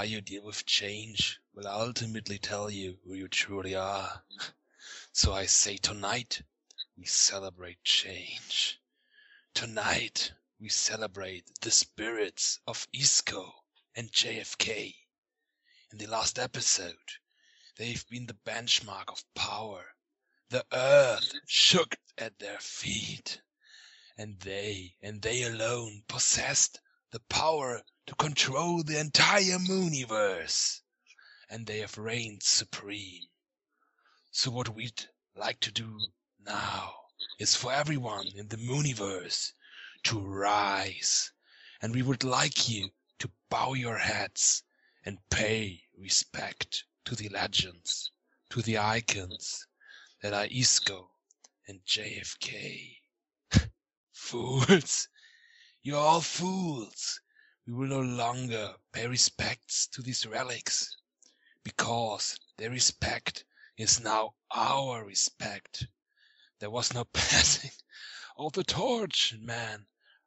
how you deal with change will ultimately tell you who you truly are. So I say tonight, we celebrate change. Tonight, we celebrate the spirits of Isco and JFK. In the last episode, they've been the benchmark of power. The earth shook at their feet. And they, and they alone, possessed the power to control the entire mooniverse. And they have reigned supreme. So what we'd like to do now is for everyone in the mooniverse to rise. And we would like you to bow your heads and pay respect to the legends, to the icons that are Isco and JFK. fools! You're all fools! We will no longer pay respects to these relics, because their respect is now our respect. There was no passing of the torch, man.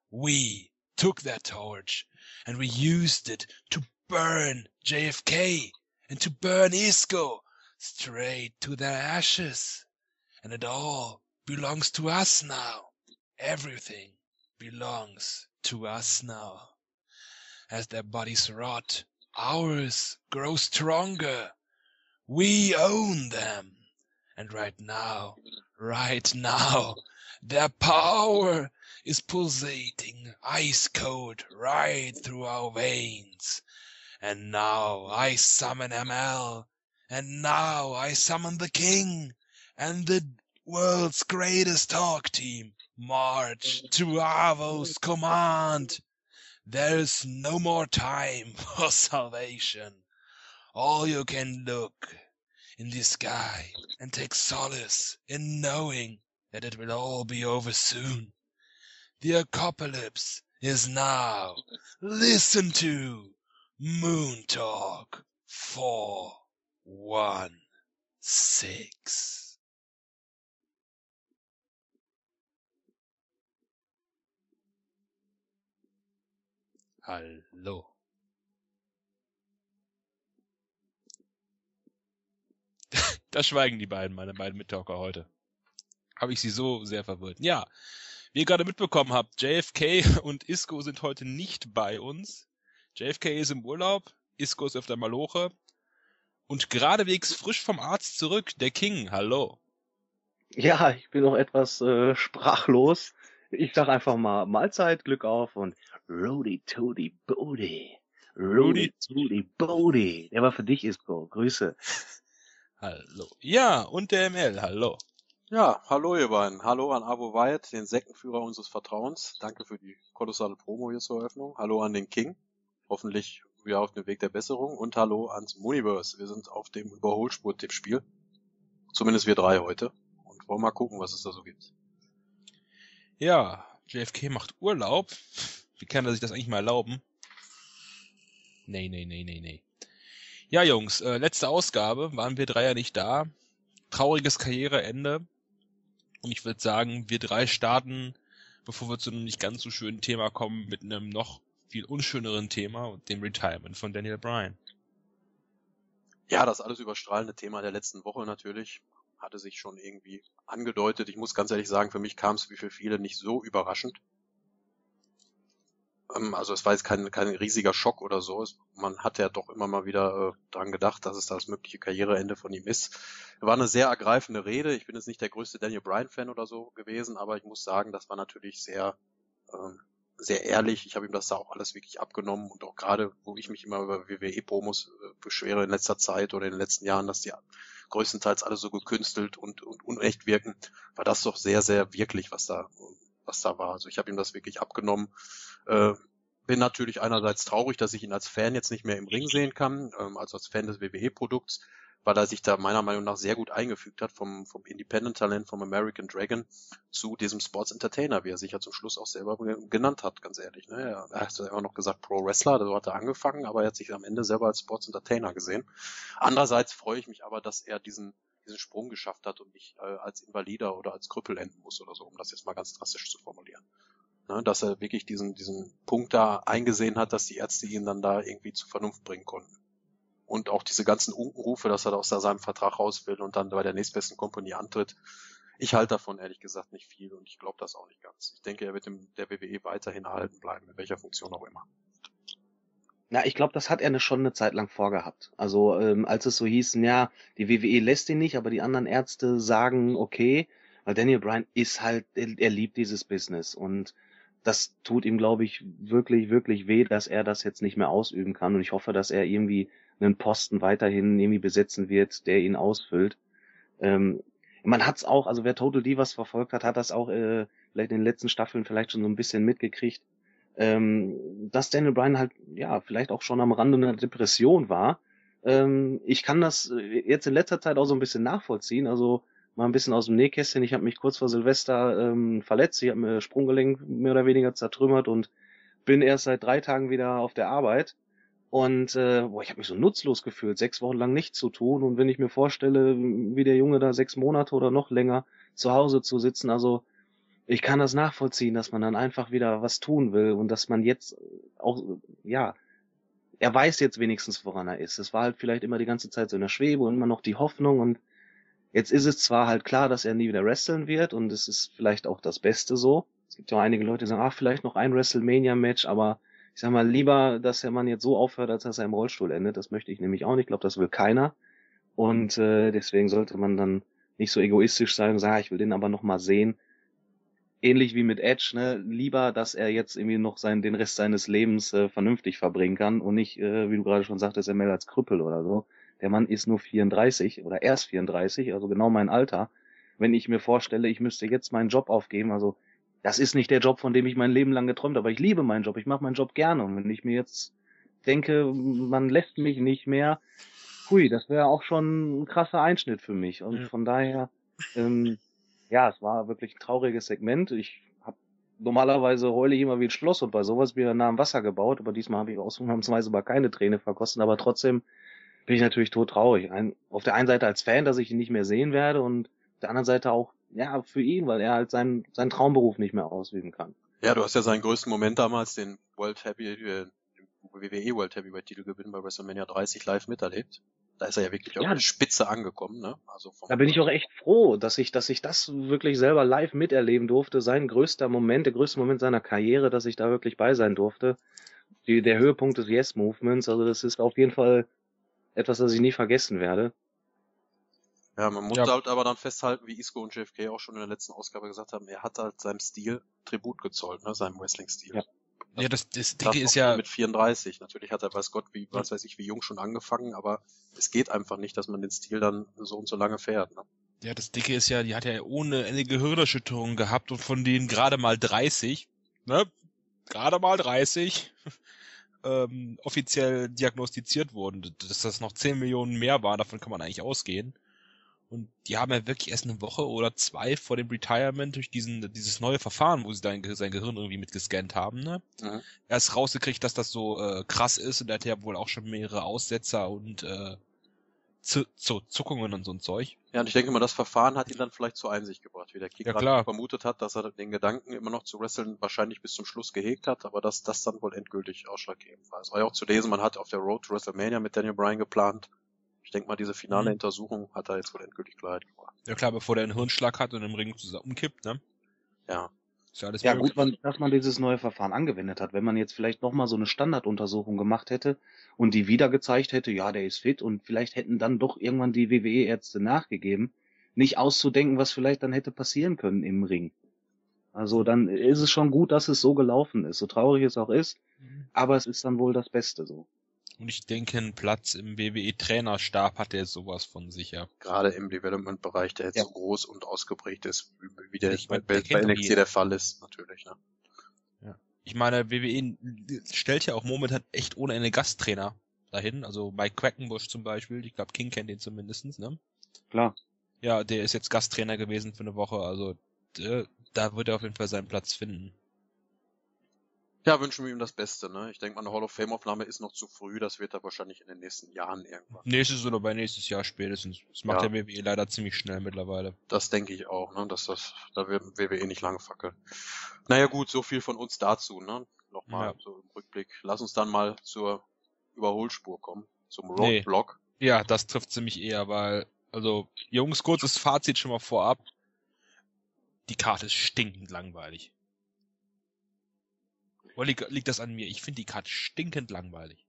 We took that torch and we used it to burn JFK and to burn Isco straight to their ashes. And it all belongs to us now. Everything belongs to us now. As their bodies rot, ours grow stronger. We own them. And right now, right now, their power is pulsating ice cold right through our veins. And now I summon ML, and now I summon the king, and the world's greatest talk team march to Avo's command. There's no more time for salvation. All you can look in the sky and take solace in knowing that it will all be over soon. The apocalypse is now. Listen to Moon Talk 416. Hallo. Da schweigen die beiden, meine beiden Mittalker heute. Habe ich sie so sehr verwirrt. Ja, wie ihr gerade mitbekommen habt, JFK und Isco sind heute nicht bei uns. JFK ist im Urlaub, Isco ist auf der Maloche und geradewegs frisch vom Arzt zurück, der King. Hallo. Ja, ich bin noch etwas äh, sprachlos. Ich sag einfach mal Mahlzeit, Glück auf und Rudy Toody Bodie. Rudy Toody Bodie. Der war für dich, Isco. Grüße. Hallo. Ja, und der ML. Hallo. Ja, hallo ihr beiden. Hallo an Avo Wyatt, den Sektenführer unseres Vertrauens. Danke für die kolossale Promo hier zur Eröffnung. Hallo an den King. Hoffentlich wieder auf dem Weg der Besserung. Und hallo ans Mooniverse. Wir sind auf dem Überholspur-Tippspiel. Zumindest wir drei heute. Und wollen mal gucken, was es da so gibt. Ja, JFK macht Urlaub. Wie kann er sich das eigentlich mal erlauben? Nee, nee, nee, nee, nee. Ja, Jungs, äh, letzte Ausgabe waren wir drei ja nicht da. Trauriges Karriereende. Und ich würde sagen, wir drei starten, bevor wir zu einem nicht ganz so schönen Thema kommen, mit einem noch viel unschöneren Thema und dem Retirement von Daniel Bryan. Ja, das alles überstrahlende Thema der letzten Woche natürlich hatte sich schon irgendwie angedeutet. Ich muss ganz ehrlich sagen, für mich kam es wie für viele nicht so überraschend. Ähm, also es war jetzt kein, kein riesiger Schock oder so. Man hat ja doch immer mal wieder äh, dran gedacht, dass es das mögliche Karriereende von ihm ist. War eine sehr ergreifende Rede. Ich bin jetzt nicht der größte Daniel Bryan-Fan oder so gewesen, aber ich muss sagen, das war natürlich sehr, ähm, sehr ehrlich. Ich habe ihm das da auch alles wirklich abgenommen und auch gerade, wo ich mich immer über WWE-Promos äh, beschwere in letzter Zeit oder in den letzten Jahren, dass die größtenteils alle so gekünstelt und, und unecht wirken, war das doch sehr, sehr wirklich, was da, was da war. Also ich habe ihm das wirklich abgenommen. Äh, bin natürlich einerseits traurig, dass ich ihn als Fan jetzt nicht mehr im Ring sehen kann, ähm, also als Fan des WWE-Produkts, weil er sich da meiner Meinung nach sehr gut eingefügt hat vom, vom Independent-Talent, vom American Dragon zu diesem Sports Entertainer, wie er sich ja zum Schluss auch selber genannt hat, ganz ehrlich. Ne? Er hat ja immer noch gesagt Pro Wrestler, so hat er angefangen, aber er hat sich am Ende selber als Sports Entertainer gesehen. Andererseits freue ich mich aber, dass er diesen diesen Sprung geschafft hat und nicht äh, als Invalider oder als Krüppel enden muss oder so, um das jetzt mal ganz drastisch zu formulieren. Ne, dass er wirklich diesen, diesen Punkt da eingesehen hat, dass die Ärzte ihn dann da irgendwie zur Vernunft bringen konnten. Und auch diese ganzen Unkenrufe, dass er aus seinem Vertrag raus will und dann bei der nächstbesten Kompanie antritt. Ich halte davon ehrlich gesagt nicht viel und ich glaube das auch nicht ganz. Ich denke, er wird in der WWE weiterhin erhalten bleiben, in welcher Funktion auch immer. Na, ich glaube, das hat er ne, schon eine Zeit lang vorgehabt. Also ähm, als es so hieß, ja, die WWE lässt ihn nicht, aber die anderen Ärzte sagen, okay, weil Daniel Bryan ist halt, er, er liebt dieses Business und das tut ihm, glaube ich, wirklich, wirklich weh, dass er das jetzt nicht mehr ausüben kann. Und ich hoffe, dass er irgendwie einen Posten weiterhin irgendwie besetzen wird, der ihn ausfüllt. Ähm, man hat's auch, also wer Total Divas verfolgt hat, hat das auch äh, vielleicht in den letzten Staffeln vielleicht schon so ein bisschen mitgekriegt, ähm, dass Daniel Bryan halt, ja, vielleicht auch schon am Rande einer Depression war. Ähm, ich kann das äh, jetzt in letzter Zeit auch so ein bisschen nachvollziehen. Also mal ein bisschen aus dem Nähkästchen. Ich habe mich kurz vor Silvester ähm, verletzt. Ich habe mir Sprunggelenk mehr oder weniger zertrümmert und bin erst seit drei Tagen wieder auf der Arbeit. Und äh, boah, ich habe mich so nutzlos gefühlt, sechs Wochen lang nichts zu tun. Und wenn ich mir vorstelle, wie der Junge da sechs Monate oder noch länger zu Hause zu sitzen, also ich kann das nachvollziehen, dass man dann einfach wieder was tun will und dass man jetzt auch, ja, er weiß jetzt wenigstens, woran er ist. Es war halt vielleicht immer die ganze Zeit so in der Schwebe und immer noch die Hoffnung und Jetzt ist es zwar halt klar, dass er nie wieder wresteln wird und es ist vielleicht auch das Beste so. Es gibt ja auch einige Leute, die sagen, ach, vielleicht noch ein WrestleMania-Match, aber ich sag mal, lieber, dass der Mann jetzt so aufhört, als dass er im Rollstuhl endet. Das möchte ich nämlich auch nicht. Ich glaube, das will keiner. Und äh, deswegen sollte man dann nicht so egoistisch sein und sagen, ah, ich will den aber noch mal sehen. Ähnlich wie mit Edge, ne? Lieber, dass er jetzt irgendwie noch seinen, den Rest seines Lebens äh, vernünftig verbringen kann und nicht, äh, wie du gerade schon sagtest, er meldet als Krüppel oder so. Der Mann ist nur 34 oder erst 34, also genau mein Alter. Wenn ich mir vorstelle, ich müsste jetzt meinen Job aufgeben, also das ist nicht der Job, von dem ich mein Leben lang geträumt habe, aber ich liebe meinen Job, ich mache meinen Job gerne. Und wenn ich mir jetzt denke, man lässt mich nicht mehr, hui, das wäre auch schon ein krasser Einschnitt für mich. Und ja. von daher, ähm, ja, es war wirklich ein trauriges Segment. Ich habe normalerweise heule ich immer wie ein Schloss und bei sowas ich nah am Wasser gebaut, aber diesmal habe ich ausnahmsweise mal keine Träne verkosten, aber trotzdem bin ich natürlich tot traurig. Ein, auf der einen Seite als Fan, dass ich ihn nicht mehr sehen werde und auf der anderen Seite auch, ja, für ihn, weil er halt seinen, seinen Traumberuf nicht mehr ausüben kann. Ja, du hast ja seinen größten Moment damals, den World Heavy, äh, WWE World Heavyweight Titel Gewinn bei WrestleMania 30 live miterlebt. Da ist er ja wirklich auf ja. der Spitze angekommen, ne? Also da bin ich auch echt froh, dass ich, dass ich das wirklich selber live miterleben durfte. Sein größter Moment, der größte Moment seiner Karriere, dass ich da wirklich bei sein durfte. Die, der Höhepunkt des Yes Movements, also das ist auf jeden Fall etwas, das ich nie vergessen werde. Ja, man muss ja. halt aber dann festhalten, wie Isco und JFK auch schon in der letzten Ausgabe gesagt haben, er hat halt seinem Stil Tribut gezollt, ne, seinem Wrestling-Stil. Ja. Ja, das, das Dicke ist ja. Mit 34. Natürlich hat er, weiß Gott, wie, was weiß ich, wie jung schon angefangen, aber es geht einfach nicht, dass man den Stil dann so und so lange fährt, ne? Ja, das Dicke ist ja, die hat ja ohne eine Gehirnerschütterung gehabt und von denen gerade mal 30, ne? Gerade mal 30 ähm, offiziell diagnostiziert wurden. Dass das noch 10 Millionen mehr war, davon kann man eigentlich ausgehen. Und die haben ja wirklich erst eine Woche oder zwei vor dem Retirement durch diesen, dieses neue Verfahren, wo sie dein, sein Gehirn irgendwie mitgescannt haben, ne? Mhm. Erst rausgekriegt, dass das so äh, krass ist und er hat ja wohl auch schon mehrere Aussetzer und äh, zu, zu Zuckungen und so ein Zeug. Ja, und ich denke mal, das Verfahren hat ihn dann vielleicht zur Einsicht gebracht, wie der Kick ja, gerade vermutet hat, dass er den Gedanken immer noch zu wresteln wahrscheinlich bis zum Schluss gehegt hat, aber dass das dann wohl endgültig ausschlaggebend war. Es war ja auch zu lesen, man hat auf der Road to WrestleMania mit Daniel Bryan geplant. Ich denke mal, diese finale mhm. Untersuchung hat er jetzt wohl endgültig Klarheit gebracht. Ja klar, bevor der einen Hirnschlag hat und im Ring zusammen umkippt, ne? Ja. Ist ja, alles ja gut, man, dass man dieses neue Verfahren angewendet hat. Wenn man jetzt vielleicht nochmal so eine Standarduntersuchung gemacht hätte und die wieder gezeigt hätte, ja, der ist fit und vielleicht hätten dann doch irgendwann die WWE-Ärzte nachgegeben, nicht auszudenken, was vielleicht dann hätte passieren können im Ring. Also dann ist es schon gut, dass es so gelaufen ist, so traurig es auch ist, mhm. aber es ist dann wohl das Beste so. Und ich denke, ein Platz im WWE-Trainerstab hat er sowas von sicher. Gerade im Development-Bereich, der jetzt ja. so groß und ausgeprägt ist, wie der ich bei, bei, bei NXT der Fall ist, natürlich. Ne? Ja. Ich meine, WWE stellt ja auch momentan echt ohne eine Gasttrainer dahin. Also Mike Quackenbush zum Beispiel, ich glaube King kennt den zumindestens, ne? Klar. Ja, der ist jetzt Gasttrainer gewesen für eine Woche, also der, da wird er auf jeden Fall seinen Platz finden. Ja, wünschen wir ihm das Beste. Ne? Ich denke mal, eine Hall of Fame-Aufnahme ist noch zu früh. Das wird er wahrscheinlich in den nächsten Jahren irgendwann. Nächstes oder bei nächstes Jahr spätestens. Das macht Ja. der WWE leider ziemlich schnell mittlerweile. Das denke ich auch, ne? dass das, da wird WWE nicht lange fackeln. Naja gut, so viel von uns dazu. Ne? Nochmal Ja. so im Rückblick. Lass uns dann mal zur Überholspur kommen, zum Nee. Roadblock. Ja, das trifft ziemlich eher, weil, also, Jungs, kurzes Fazit schon mal vorab. Die Karte ist stinkend langweilig. Oder liegt, liegt das an mir? Ich finde die Karte stinkend langweilig.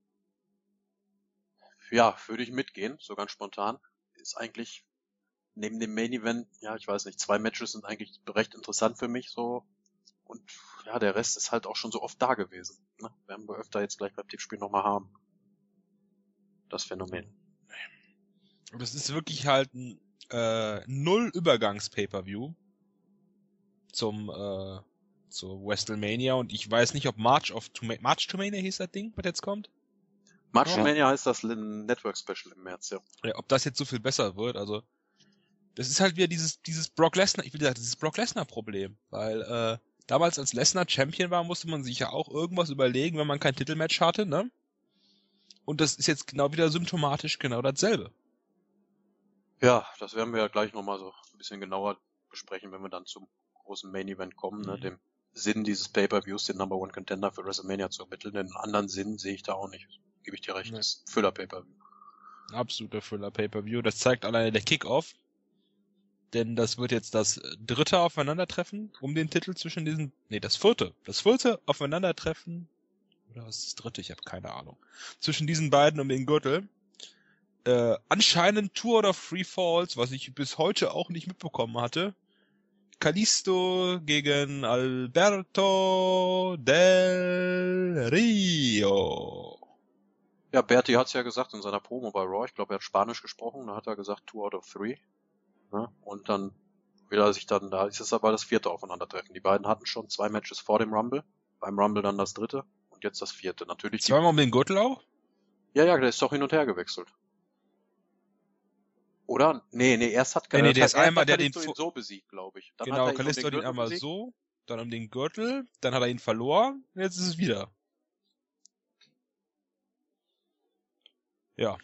Ja, würde ich mitgehen, so ganz spontan. Ist eigentlich neben dem Main Event, ja, ich weiß nicht, zwei Matches sind eigentlich recht interessant für mich so. Und ja, der Rest ist halt auch schon so oft da gewesen. Ne? Werden wir öfter jetzt gleich beim Tippspiel nochmal haben. Das Phänomen. Und das ist wirklich halt ein äh, null Übergangs Pay-per-View zum äh, zu WrestleMania und ich weiß nicht, ob March of to March to Mania hieß das Ding, was jetzt kommt. March Ja. Mania heißt das Network Special im März, ja. Ja, ob das jetzt so viel besser wird, also das ist halt wieder dieses dieses Brock Lesnar, ich will sagen, dieses Brock Lesnar Problem, weil äh, damals als Lesnar Champion war, musste man sich ja auch irgendwas überlegen, wenn man kein Titelmatch hatte, ne? Und das ist jetzt genau wieder symptomatisch genau dasselbe. Ja, das werden wir ja gleich nochmal so ein bisschen genauer besprechen, wenn wir dann zum großen Main Event kommen, ne? Mhm. dem Sinn dieses Pay-Per-Views, den Number One Contender für WrestleMania zu ermitteln. Den anderen Sinn sehe ich da auch nicht. Gebe ich dir recht. Nee. Das ist Füller-Pay-Per-View. Absoluter Thriller Pay-Per-View. Das zeigt alleine der Kickoff. Denn das wird jetzt das dritte Aufeinandertreffen um den Titel zwischen diesen, nee, das vierte, das vierte Aufeinandertreffen, oder was ist das dritte? Ich habe keine Ahnung. Zwischen diesen beiden um den Gürtel. Äh, anscheinend Tour oder Free Falls, was ich bis heute auch nicht mitbekommen hatte. Kalisto gegen Alberto del Rio. Ja, Berti hat's ja gesagt in seiner Promo bei Raw. Ich glaube, er hat Spanisch gesprochen. Da hat er gesagt, two out of three. Ne? Und dann will er sich dann, da ist es aber das vierte Aufeinandertreffen. Die beiden hatten schon zwei Matches vor dem Rumble. Beim Rumble dann das dritte. Und jetzt das vierte. Natürlich Zweimal um den Gürtel auch? Ja, ja, der ist doch hin und her gewechselt. Oder? Nee, nee, erst hat Nee, nee, das der ist einmal, der Kalisto den so besiegt, glaube ich. Dann genau, hat ihn um Kalisto den hat ihn einmal besiegt. so, dann um den Gürtel, dann hat er ihn verloren, und jetzt ist es wieder. Ja,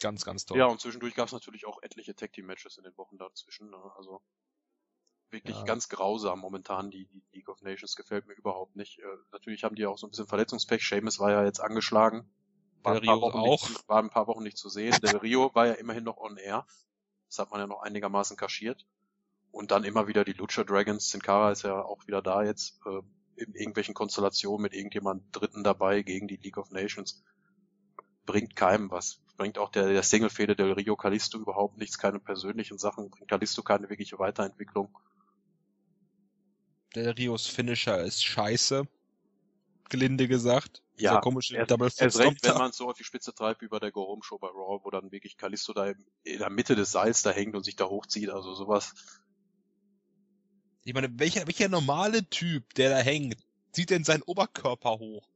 ganz, ganz toll. Ja, und zwischendurch gab es natürlich auch etliche Tag Team Matches in den Wochen dazwischen. Ne? Also wirklich Ja. ganz grausam momentan. Die, die League of Nations gefällt mir überhaupt nicht. Äh, natürlich haben die auch so ein bisschen Verletzungspech. Seamus war ja jetzt angeschlagen. War, Del ein paar Rio Wochen auch. Nicht, war ein paar Wochen nicht zu sehen. Del Rio war ja immerhin noch on air. Das hat man ja noch einigermaßen kaschiert. Und dann immer wieder die Lucha Dragons. Sin Cara ist ja auch wieder da jetzt äh, in irgendwelchen Konstellationen mit irgendjemand Dritten dabei gegen die League of Nations. Bringt keinem was. Bringt auch der, der Single-Fehde Del Rio Kalisto überhaupt nichts, keine persönlichen Sachen. Bringt Kalisto keine wirkliche Weiterentwicklung. Del Rios Finisher ist scheiße. Gelinde gesagt. Ja, komische erst- Double Erst recht, wenn man es so auf die Spitze treibt wie bei der Go Home Show bei Raw, wo dann wirklich Kalisto da in der Mitte des Seils da hängt und sich da hochzieht. Also sowas. Ich meine, welcher, welcher normale Typ, der da hängt, zieht denn seinen Oberkörper hoch?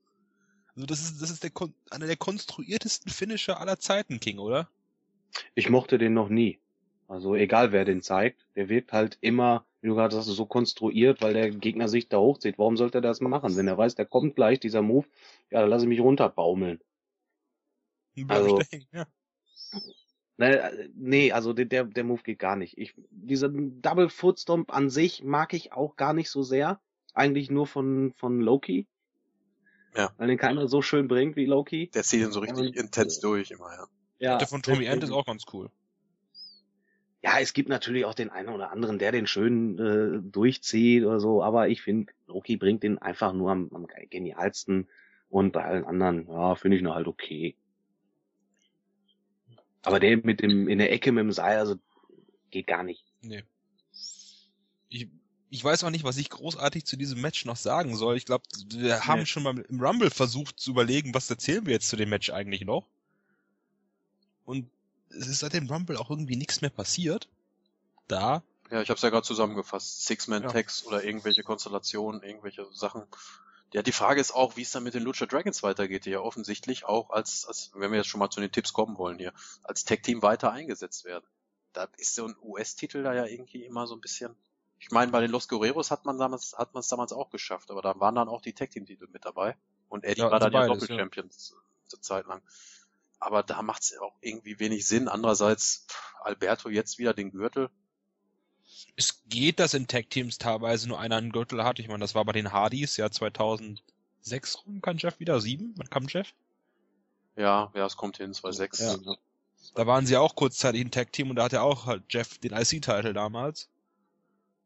Also das ist, das ist der, einer der konstruiertesten Finisher aller Zeiten, King, oder? Ich mochte den noch nie. Also egal wer den zeigt, der wirkt halt immer, wie du gerade sagst, so konstruiert, weil der Gegner sich da hochzieht. Warum sollte er das mal machen? Wenn er weiß, der kommt gleich, dieser Move, ja, dann lasse ich mich runterbaumeln. Bleib Also- hängen, ja. Ne, nee, also der, der, Move geht gar nicht. Ich, diesen Double Foot Stomp an sich mag ich auch gar nicht so sehr. Eigentlich nur von, von Loki. Ja. Weil den keiner so schön bringt wie Loki. Der zieht ihn so richtig Und, intens durch immer, ja. Ja, der von Tommy End ist auch ganz cool. Ja, es gibt natürlich auch den einen oder anderen, der den schön äh, durchzieht oder so, aber ich finde, Loki bringt den einfach nur am, am genialsten und bei allen anderen, ja, finde ich nur halt okay. Aber der mit dem in der Ecke mit dem Seil, also geht gar nicht. Nee. Ich, ich weiß auch nicht, was ich großartig zu diesem Match noch sagen soll. Ich glaube, wir haben Nee. schon mal im Rumble versucht zu überlegen, was erzählen wir jetzt zu dem Match eigentlich noch. Und es ist seit dem Rumble auch irgendwie nichts mehr passiert. Da. Ja, ich habe es ja gerade zusammengefasst. Ja. Six-Man-Tags oder irgendwelche Konstellationen, irgendwelche Sachen. Ja, die Frage ist auch, wie es dann mit den Lucha Dragons weitergeht, die ja offensichtlich auch als, als, wenn wir jetzt schon mal zu den Tipps kommen wollen hier, als Tag-Team weiter eingesetzt werden. Da ist so ein US-Titel da ja irgendwie immer so ein bisschen Ich meine, bei den Los Guerreros hat man damals, hat man es damals auch geschafft, aber da waren dann auch die Tag Team Titel mit dabei. Und Eddie Ja, war dann also ja beides, Doppel-Champion zur Zeit lang. Aber da macht es auch irgendwie wenig Sinn. Andererseits, Alberto jetzt wieder den Gürtel. Es geht, dass in Tag-Teams teilweise nur einer einen Gürtel hat. Ich meine, das war bei den Hardys ja 2006 rum, kann Jeff wieder? Sieben? Wann kam Jeff? Ja, ja, es kommt hin, 2-6. Ja. Da waren sie auch kurzzeitig ein Tag-Team und da hat er auch halt Jeff den IC-Titel damals.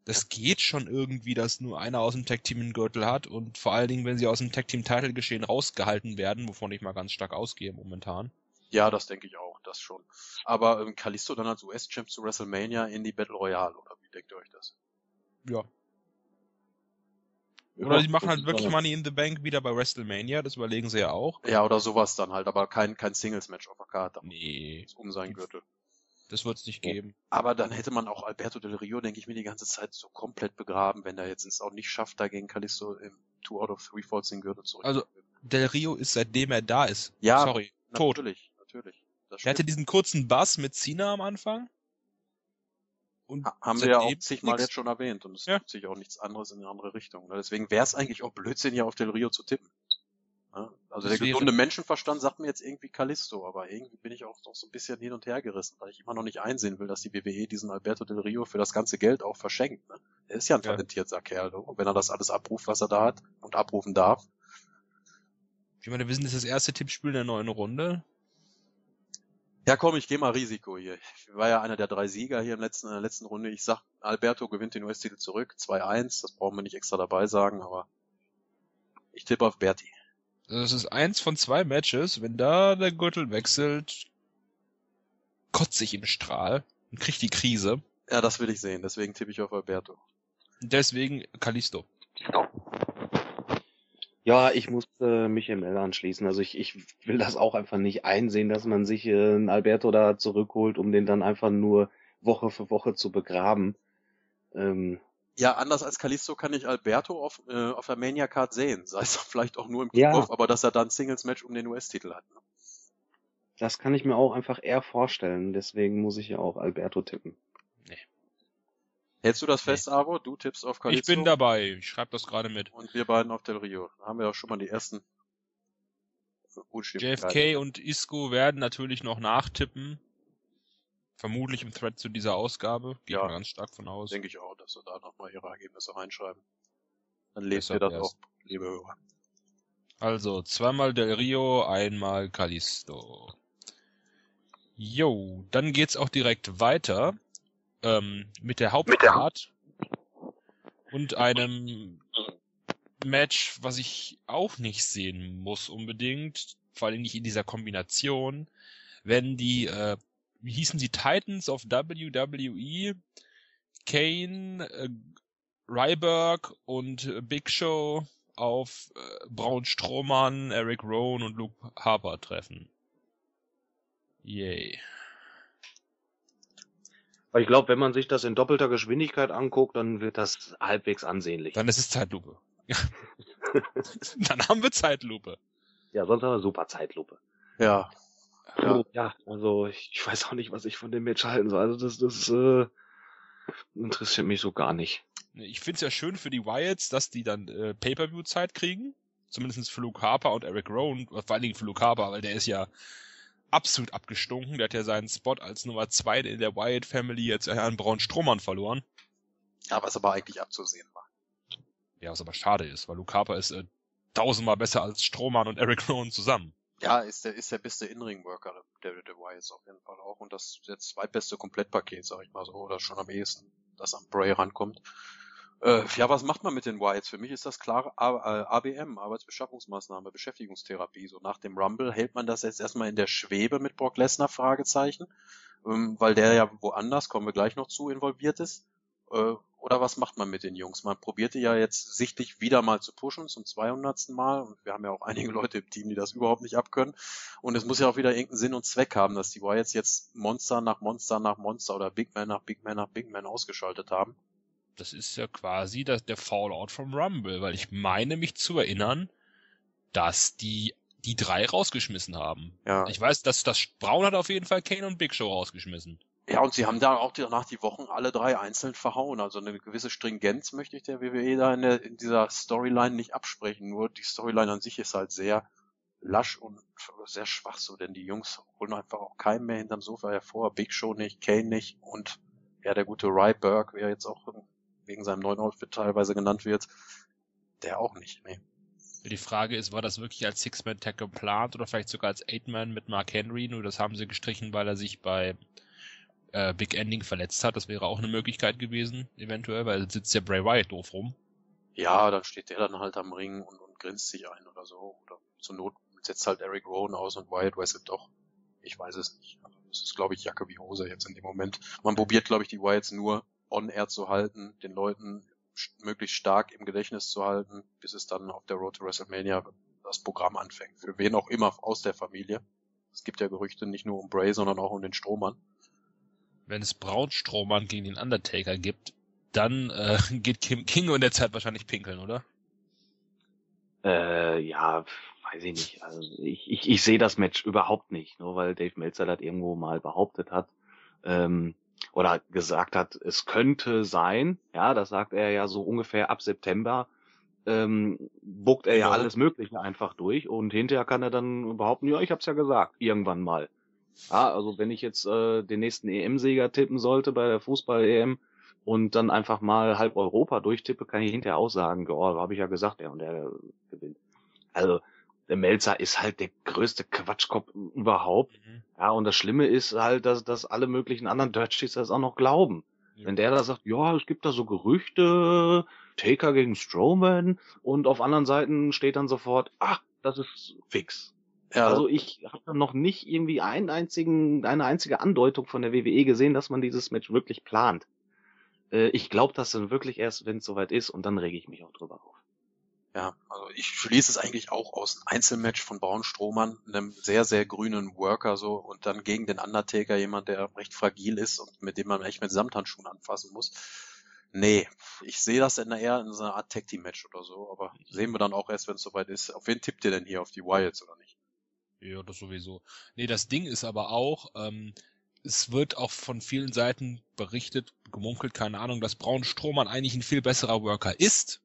Das geht schon irgendwie, dass nur einer aus dem Tag-Team einen Gürtel hat und vor allen Dingen, wenn sie aus dem Tag-Team-Title geschehen rausgehalten werden, wovon ich mal ganz stark ausgehe momentan. Ja, das denke ich auch, das schon. Aber ähm, Kalisto dann als US-Champ zu WrestleMania in die Battle Royale, oder wie denkt ihr euch das? Ja. Ja, Oder sie machen halt wirklich. Money in the Bank wieder bei WrestleMania, das überlegen sie ja auch. Ja, oder sowas dann halt, aber kein, kein Singles-Match auf der Karte. Nee, Um seinen Gürtel. das wird's nicht Ja. geben. Aber dann hätte man auch Alberto Del Rio, denke ich mir, die ganze Zeit so komplett begraben, wenn er jetzt es auch nicht schafft, da gegen Kalisto im Two out of Three Falls den Gürtel zurück. Also, Del Rio ist seitdem er da ist. Ja, Sorry. tot. natürlich, natürlich. Das Er hatte diesen kurzen Bass mit Cena am Anfang. Und Ha- haben wir ja auch zigmal jetzt schon erwähnt und es Ja. tut sich auch nichts anderes in eine andere Richtung. ne? Deswegen wäre es eigentlich auch Blödsinn, hier auf Del Rio zu tippen. Ja, Also Das der gesunde Menschenverstand sagt mir jetzt irgendwie Kalisto, aber irgendwie bin ich auch noch so ein bisschen hin und her gerissen, weil ich immer noch nicht einsehen will, dass die WWE diesen Alberto Del Rio für das ganze Geld auch verschenkt. Ne? Er ist ja ein Ja. talentierter Kerl. Und wenn er das alles abruft, was er da hat und abrufen darf. Ich meine, wir sind jetzt das erste Tippspiel in der neuen Runde. Ja, komm, ich gehe mal Risiko hier. Ich war ja einer der drei Sieger hier im letzten, in der letzten Runde. Ich sag, Alberto gewinnt den US-Titel zurück. 2-1. Das brauchen wir nicht extra dabei sagen, aber ich tippe auf Berti. Das ist eins von zwei Matches. Wenn da der Gürtel wechselt, kotze ich im Strahl und krieg die Krise. Ja, das will ich sehen. Deswegen tippe ich auf Alberto. Deswegen Kalisto. Ja, ich muss äh, mich ML anschließen. Also ich, ich will das auch einfach nicht einsehen, dass man sich äh, einen Alberto da zurückholt, um den dann einfach nur Woche für Woche zu begraben. Ähm, Ja, anders als Kalisto kann ich Alberto auf, äh, auf der Mania Card sehen. Sei es vielleicht auch nur im Ja. Kickoff, aber dass er dann Singles-Match um den US-Titel hat. Ne? das kann ich mir auch einfach eher vorstellen. Deswegen muss ich ja auch Alberto tippen. Hältst du das fest, Avo? Du tippst auf Ich Kalisto? bin dabei. Ich schreibe das gerade mit. Und wir beiden auf Del Rio. Da haben wir auch schon mal die ersten. JFK und Isco werden natürlich noch nachtippen. Vermutlich im Thread zu dieser Ausgabe. Gehe Ja. ich mal ganz stark von aus. Denke ich auch, dass wir da nochmal ihre Ergebnisse reinschreiben. Dann lest ihr das wär's. auch, liebe Hörer. Also, zweimal Del Rio, einmal Kalisto. Jo, dann geht's auch direkt weiter ähm, mit der Hauptcard und einem Match, was ich auch nicht sehen muss unbedingt, vor allem nicht in dieser Kombination, wenn die, äh, wie hießen sie, Titans of WWE, Kane, äh, Ryberg und äh, Big Show auf äh, Braun Strowman, Eric Rowan und Luke Harper treffen. Yay. Aber ich glaube, wenn man sich das in doppelter Geschwindigkeit anguckt, dann wird das halbwegs ansehnlich. Dann ist es Zeitlupe. Dann haben wir Zeitlupe. Ja, sonst aber super Zeitlupe. Ja, Ja, Ja. also ich, ich weiß auch nicht, was ich von dem Match halten soll. Also das, das äh, interessiert mich so gar nicht. Ich find's ja schön für die Wyatts, dass die dann äh, Pay-Per-View-Zeit kriegen. Zumindest für Luke Harper und Eric Rowan. Vor allen Dingen für Luke Harper, weil der ist ja absolut abgestunken. Der hat ja seinen Spot als Nummer zwei in der Wyatt Family jetzt an Braun Strowman verloren. ja, was aber eigentlich abzusehen war. Ja, was aber schade ist, weil Luke Harper ist äh, tausendmal besser als Strowman und Eric Rowan zusammen. Ja, ist der, ist der beste In-Ring-Worker der, der Wyatts auf jeden Fall auch. Und das der zweitbeste Komplettpaket, sag ich mal so, oder schon am ehesten, das am Bray rankommt. Äh, ja, was macht man mit den Wyatts? Für mich ist das klare A- äh, ABM, Arbeitsbeschaffungsmaßnahme, Beschäftigungstherapie. So nach dem Rumble hält man das jetzt erstmal in der Schwebe mit Brock Lesnar, Fragezeichen, ähm, weil der ja woanders, kommen wir gleich noch zu, involviert ist. Äh, oder was macht man mit den Jungs? Man probierte ja jetzt sichtlich wieder mal zu pushen zum 200. Mal wir haben ja auch einige Leute im Team, die das überhaupt nicht abkönnen. Und es muss ja auch wieder irgendeinen Sinn und Zweck haben, dass die Wyatts jetzt Monster nach Monster nach Monster oder Big Man nach Big Man nach Big Man ausgeschaltet haben. Das ist ja quasi das, der Fallout vom Rumble, weil ich meine mich zu erinnern, dass die die drei rausgeschmissen haben. Ja, Ich weiß, dass das Braun hat auf jeden Fall Kane und Big Show rausgeschmissen. Ja, und sie haben da auch danach die Wochen alle drei einzeln verhauen. Also eine gewisse Stringenz möchte ich der WWE da in, der, in dieser Storyline nicht absprechen. Nur die Storyline an sich ist halt sehr lasch und sehr schwach so, denn die Jungs holen einfach auch keinen mehr hinterm Sofa hervor. Big Show nicht, Kane nicht und ja, der gute Ryberg, er jetzt auch wegen seinem neuen Outfit teilweise genannt wird, der auch nicht. Nee. Die Frage ist, war das wirklich als Six-Man-Tag geplant oder vielleicht sogar als Eight-Man mit Mark Henry? Nur das haben sie gestrichen, weil er sich bei äh, Big Ending verletzt hat. Das wäre auch eine Möglichkeit gewesen, eventuell, weil sitzt ja Bray Wyatt doof rum. Ja, dann steht der dann halt am Ring und, und grinst sich ein oder so. Oder zur Not setzt halt Eric Rowan aus und Wyatt weiß es doch. Ich weiß es nicht. Also das ist, glaube ich, Jacke wie Hose jetzt in dem Moment. Man probiert, glaube ich, die Wyatts nur on-air zu halten, den Leuten möglichst stark im Gedächtnis zu halten, bis es dann auf der Road to WrestleMania das Programm anfängt. Für wen auch immer aus der Familie. Es gibt ja Gerüchte nicht nur um Bray, sondern auch um den Strohmann wenn es Braunstrowmann gegen den Undertaker gibt, dann äh, geht Kim King in der Zeit wahrscheinlich pinkeln, oder? Äh, ja, weiß ich nicht. Also ich, ich, ich sehe das Match überhaupt nicht, nur weil Dave Meltzer das irgendwo mal behauptet hat. Ähm, oder gesagt hat, es könnte sein, ja, das sagt er ja so ungefähr ab September, ähm, buckt er ja, ja alles Mögliche einfach durch und hinterher kann er dann behaupten, ja, ich hab's ja gesagt, irgendwann mal. Ja, also wenn ich jetzt äh, den nächsten EM-Sieger tippen sollte bei der Fußball-EM und dann einfach mal halb Europa durchtippe, kann ich hinterher auch sagen, oh, habe ich ja gesagt, der und der gewinnt. Also der Melzer ist halt der größte Quatschkopf überhaupt. Mhm. Ja, und das Schlimme ist halt, dass, dass alle möglichen anderen Dirtsheets das auch noch glauben. Ja. Wenn der da sagt, ja, es gibt da so Gerüchte, Taker gegen Strowman und auf anderen Seiten steht dann sofort, ach, das ist fix. Ja. Also ich habe noch nicht irgendwie einen einzigen, eine einzige Andeutung von der WWE gesehen, dass man dieses Match wirklich plant. Äh, ich glaube das dann wirklich erst, wenn es soweit ist und dann rege ich mich auch drüber auf. Ja, also ich schließe es eigentlich auch aus einem Einzelmatch von Braun Strohmann, einem sehr, sehr grünen Worker so und dann gegen den Undertaker, jemand, der recht fragil ist und mit dem man echt mit Samthandschuhen anfassen muss. Nee, ich sehe das dann eher in so einer Art Tag Team Match oder so, aber sehen wir dann auch erst, wenn es soweit ist. Auf wen tippt ihr denn hier? Auf die Wyatts oder nicht? Ja, das sowieso. Nee, das Ding ist aber auch, ähm, es wird auch von vielen Seiten berichtet, gemunkelt, keine Ahnung, dass Braun Strohmann eigentlich ein viel besserer Worker ist.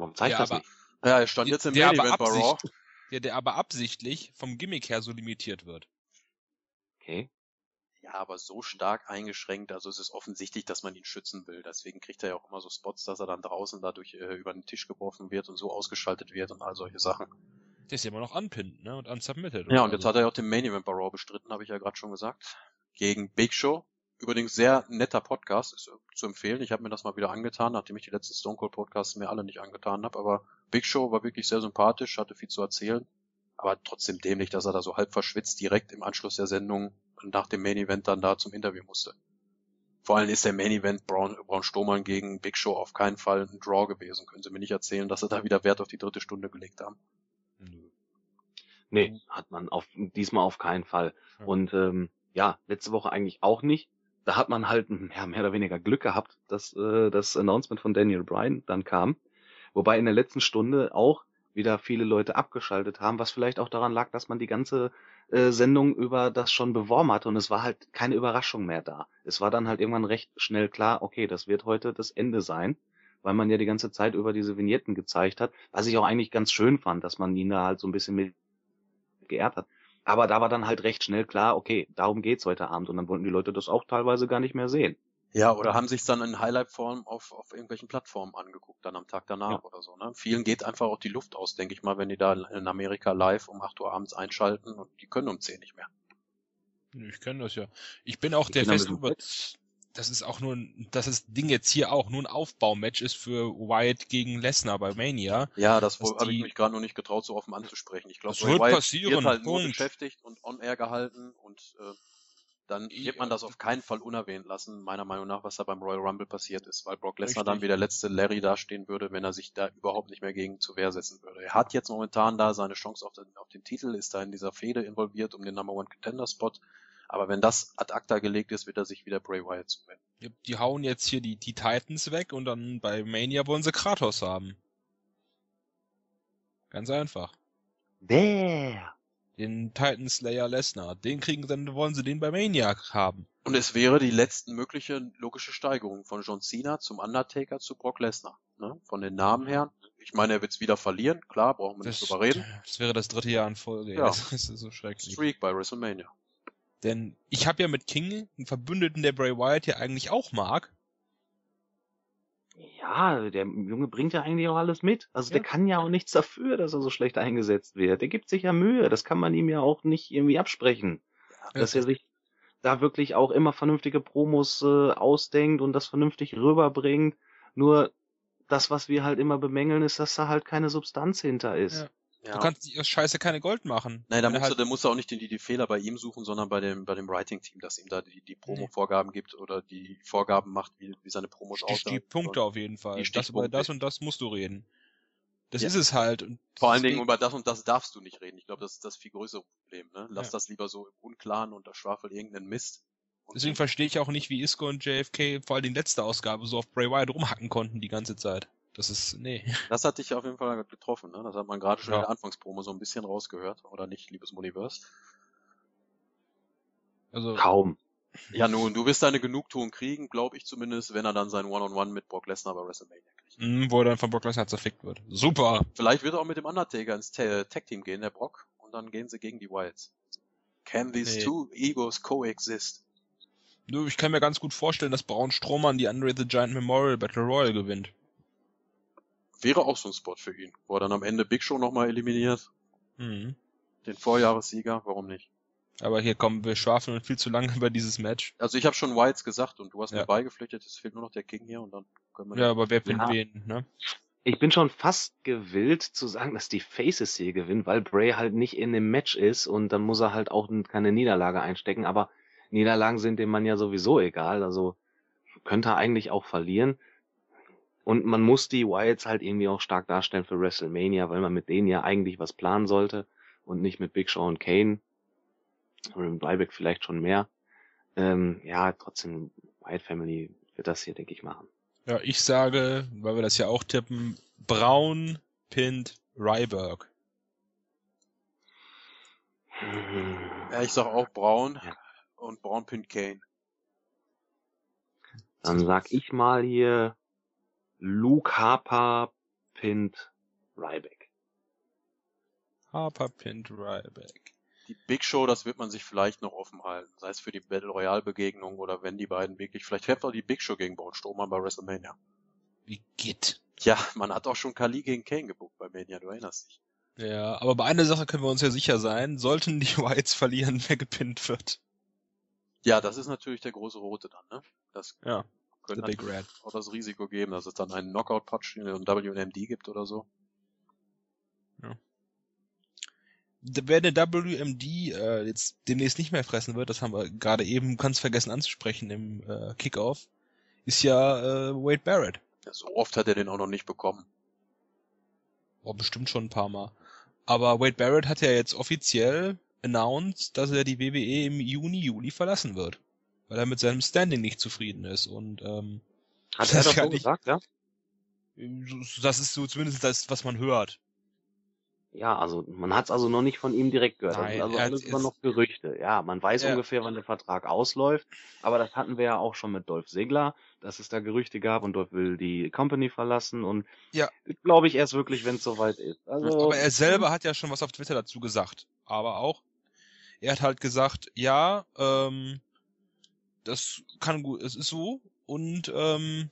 Warum zeigt das aber, nicht? Ja, er stand jetzt im Main Event bei Raw. Der, der aber absichtlich vom Gimmick her so limitiert wird. Okay. Ja, aber so stark eingeschränkt, also es ist offensichtlich, dass man ihn schützen will. Deswegen kriegt er ja auch immer so Spots, dass er dann draußen dadurch äh, über den Tisch geworfen wird und so ausgeschaltet wird und all solche Sachen. Der ist ja immer noch unpinned, ne? Und unsubmitted. Ja, und jetzt also. hat er ja auch den Main Event bei Raw bestritten, habe ich ja gerade schon gesagt. Gegen Big Show. Übrigens sehr netter Podcast, ist zu empfehlen. Ich habe mir das mal wieder angetan, nachdem ich die letzten Stone Cold Podcasts mir alle nicht angetan habe. Aber Big Show war wirklich sehr sympathisch, hatte viel zu erzählen. Aber trotzdem dämlich, dass er da so halb verschwitzt direkt im Anschluss der Sendung und nach dem Main Event dann da zum Interview musste. Vor allem ist der Main Event Braun, Braun Strowman gegen Big Show auf keinen Fall ein Draw gewesen. Können Sie mir nicht erzählen, dass sie da wieder Wert auf die dritte Stunde gelegt haben. Nee, hat man auf, diesmal auf keinen Fall. Und ähm, ja, letzte Woche eigentlich auch nicht. Da hat man halt ja, mehr oder weniger Glück gehabt, dass äh, das Announcement von Daniel Bryan dann kam. Wobei in der letzten Stunde auch wieder viele Leute abgeschaltet haben, was vielleicht auch daran lag, dass man die ganze äh, Sendung über das schon beworben hatte und es war halt keine Überraschung mehr da. Es war dann halt irgendwann recht schnell klar, okay, das wird heute das Ende sein, weil man ja die ganze Zeit über diese Vignetten gezeigt hat, was ich auch eigentlich ganz schön fand, dass man ihn da halt so ein bisschen mit geehrt hat. Aber da war dann halt recht schnell klar, okay, darum geht's heute Abend und dann wollten die Leute das auch teilweise gar nicht mehr sehen. Ja, oder haben sich dann in Highlight-Form auf, auf irgendwelchen Plattformen angeguckt, dann am Tag danach ja. oder so. Ne? Vielen geht einfach auch die Luft aus, denke ich mal, wenn die da in Amerika live um 8 Uhr abends einschalten und die können um 10 nicht mehr. Ich kenne das ja. Ich bin auch ich der festen Überzeugung das ist auch nur, dass das Ding jetzt hier auch nur ein Aufbaumatch ist für Wyatt gegen Lesnar bei Mania. Ja, das habe ich mich gerade noch nicht getraut, so offen anzusprechen. Ich glaube, Wyatt passieren. wird halt Punkt. nur beschäftigt und on-air gehalten und äh, dann wird man das auf keinen Fall unerwähnt lassen, meiner Meinung nach, was da beim Royal Rumble passiert ist, weil Brock Lesnar dann wie der letzte Larry dastehen würde, wenn er sich da überhaupt nicht mehr gegen zur Wehr setzen würde. Er hat jetzt momentan da seine Chance auf den, auf den Titel, ist da in dieser Fehde involviert um den Number One Contender Spot aber wenn das ad acta gelegt ist, wird er sich wieder Bray Wyatt zuwenden. Die hauen jetzt hier die, die Titans weg und dann bei Mania wollen sie Kratos haben. Ganz einfach. Wer? Den Titan Slayer Lesnar. Den kriegen, dann wollen sie den bei Maniac haben. Und es wäre die letzte mögliche logische Steigerung von John Cena zum Undertaker zu Brock Lesnar. Ne? Von den Namen her. Ich meine, er wird es wieder verlieren. Klar, brauchen wir nicht drüber reden. Das wäre das dritte Jahr in Folge. Ja. Das ist so schrecklich. Streak bei WrestleMania. Denn ich habe ja mit King einen Verbündeten, der Bray Wyatt ja eigentlich auch mag. Ja, der Junge bringt ja eigentlich auch alles mit. Also der Ja. kann ja auch nichts dafür, dass er so schlecht eingesetzt wird. Der gibt sich ja Mühe. Das kann man ihm ja auch nicht irgendwie absprechen. Dass er sich da wirklich auch immer vernünftige Promos äh, ausdenkt und das vernünftig rüberbringt. Nur das, was wir halt immer bemängeln, ist, dass da halt keine Substanz hinter ist. Ja. Ja. Du kannst aus Scheiße keine Gold machen. Nein, da musst, du, halt, da musst du auch nicht die, die Fehler bei ihm suchen, sondern bei dem, bei dem Writing-Team, das ihm da die, die Promo-Vorgaben gibt oder die Vorgaben macht, wie, wie seine Promos die, aussehen. die Punkte auf jeden Fall. Die Das über das und das musst du reden. Das Ja. ist es halt. Und Vor allen Dingen über das und das darfst du nicht reden. Ich glaube, das ist das viel größere Problem. Ne? Lass Ja. das lieber so im Unklaren und da schwafel irgendeinen Mist. Deswegen verstehe ich auch nicht, wie Isco und JFK vor allem die letzte Ausgabe so auf Bray Wyatt rumhacken konnten die ganze Zeit. Das ist, nee. das hat dich auf jeden Fall getroffen. Ne? Das hat man gerade schon Ja. in der Anfangspromo so ein bisschen rausgehört. Oder nicht, liebes Universe? Also, Kaum. Ja, nun, du wirst deine Genugtuung kriegen, glaube ich zumindest, wenn er dann sein One-on-One mit Brock Lesnar bei WrestleMania kriegt. mh, wo er dann von Brock Lesnar zerfickt wird. Super! Vielleicht wird er auch mit dem Undertaker ins Ta- Tag-Team gehen, der Brock, und dann gehen sie gegen die Wyatts. Can these Nee. two egos coexist? Nur, ich kann mir ganz gut vorstellen, dass Braun Strowman die Andre the Giant Memorial Battle Royal gewinnt. Wäre auch so ein Spot für ihn, wo er dann am Ende Big Show nochmal eliminiert. Mhm. Den Vorjahressieger, warum nicht? Aber hier kommen wir schwafeln viel zu lange über dieses Match. Also ich habe schon Wyatts gesagt und du hast Ja. mir beigepflichtet, es fehlt nur noch der King hier und dann können wir Ja, aber wer findet Ja. wen, ne? Ich bin schon fast gewillt zu sagen, dass die Faces hier gewinnen, weil Bray halt nicht in dem Match ist und dann muss er halt auch keine Niederlage einstecken. Aber Niederlagen sind dem Mann ja sowieso egal. Also könnte er eigentlich auch verlieren. Und man muss die Wyatts halt irgendwie auch stark darstellen für WrestleMania, weil man mit denen ja eigentlich was planen sollte und nicht mit Big Show und Kane. Oder mit Ryback vielleicht schon mehr. Ähm, ja, trotzdem, Wyatt Family wird das hier, denke ich, machen. Ja, ich sage, weil wir das ja auch tippen, Braun pinnt Ryberg. Ja, ich sag auch Braun Ja. und Braun pin Kane. Dann sag ich mal hier Luke Harper pinnt Ryback. Harper pinnt Ryback. Die Big Show, das wird man sich vielleicht noch offen halten. Sei es für die Battle Royale Begegnung oder wenn die beiden wirklich, vielleicht fährt auch die Big Show gegen Braun Strowman bei WrestleMania. Wie geht? Ja, man hat auch schon Kali gegen Kane gebucht bei Mania, du erinnerst dich. Ja, aber bei einer Sache können wir uns ja sicher sein. Sollten die Whites verlieren, wer gepinnt wird. Ja, das ist natürlich der große Rote dann, ne? Das Ja, the könnte Big natürlich Red. auch das Risiko geben, dass es dann einen Knockout-Patch in einem WMD gibt oder so. Wer eine WMD äh, jetzt demnächst nicht mehr fressen wird, das haben wir gerade eben ganz vergessen anzusprechen im äh, Kickoff, ist ja äh, Wade Barrett. Ja, so oft hat er den auch noch nicht bekommen. Oh, bestimmt schon ein paar Mal. Aber Wade Barrett hat ja jetzt offiziell announced, dass er die WWE im Juni, Juli verlassen wird. Weil er mit seinem Standing nicht zufrieden ist. Und ähm, Hat er das so ich- gesagt, ja? das ist so zumindest das, was man hört. Ja, also man hat es also noch nicht von ihm direkt gehört. Nein, sind also alles immer noch Gerüchte. Ja, man weiß Ja. ungefähr, wann der Vertrag ausläuft, aber das hatten wir ja auch schon mit Dolph Ziggler, dass es da Gerüchte gab und Dolph will die Company verlassen und Ja. glaube ich erst wirklich, wenn es soweit ist. Also, Aber er selber hat ja schon was auf Twitter dazu gesagt. Aber auch, er hat halt gesagt, ja, ähm, das kann gut, es ist so. Und ähm,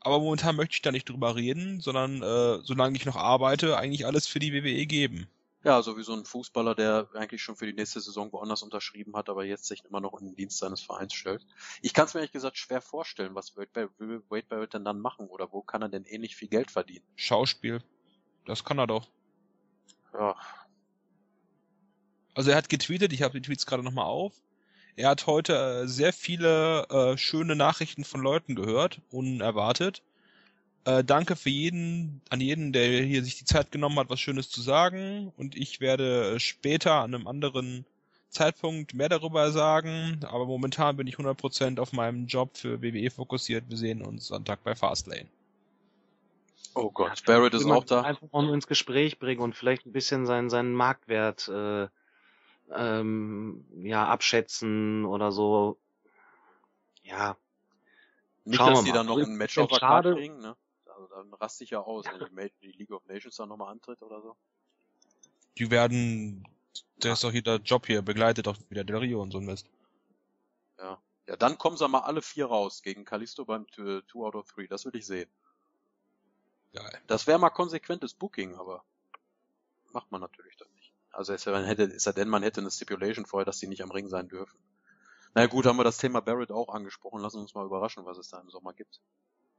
aber momentan möchte ich da nicht drüber reden, sondern äh, solange ich noch arbeite, eigentlich alles für die WWE geben. Ja, so wie so ein Fußballer, der eigentlich schon für die nächste Saison woanders unterschrieben hat, aber jetzt sich immer noch in den Dienst seines Vereins stellt. Ich kann es mir ehrlich gesagt schwer vorstellen, was Wade Barrett, will Wade Barrett denn dann machen oder wo kann er denn ähnlich viel Geld verdienen? Schauspiel. Das kann er doch. Ja, Also er hat getweetet, ich habe die Tweets gerade nochmal auf. Er hat heute äh, sehr viele äh, schöne Nachrichten von Leuten gehört, unerwartet. Äh, danke für jeden, an jeden, der hier sich die Zeit genommen hat, was Schönes zu sagen. Und ich werde äh, später an einem anderen Zeitpunkt mehr darüber sagen. Aber momentan bin ich 100% auf meinem Job für WWE fokussiert. Wir sehen uns Sonntag bei Fastlane. oh Gott, Barrett ist auch da. Einfach auch nur ins Gespräch bringen und vielleicht ein bisschen seinen, seinen Marktwert äh, ähm, ja, abschätzen oder so. Ja. Nicht, Schauen dass wir die mal. dann noch Also ein Match auf der Karte schade. kriegen, ne? Also dann raste ich ja aus, wenn die, League of Nations dann nochmal antritt oder so. Die werden, der ist doch hier der Job hier, begleitet doch wieder Del Rio und so ein Mist. Ja. Ja, dann kommen sie mal alle vier raus gegen Kalisto beim Two out of Three. Das will ich sehen. Geil. Das wäre mal konsequentes Booking, aber macht man natürlich dann. Also es man hätte, ist ja denn, man hätte eine Stipulation vorher, dass die nicht am Ring sein dürfen. Na gut, haben wir das Thema Barrett auch angesprochen. Lassen uns mal überraschen, was es da im Sommer gibt.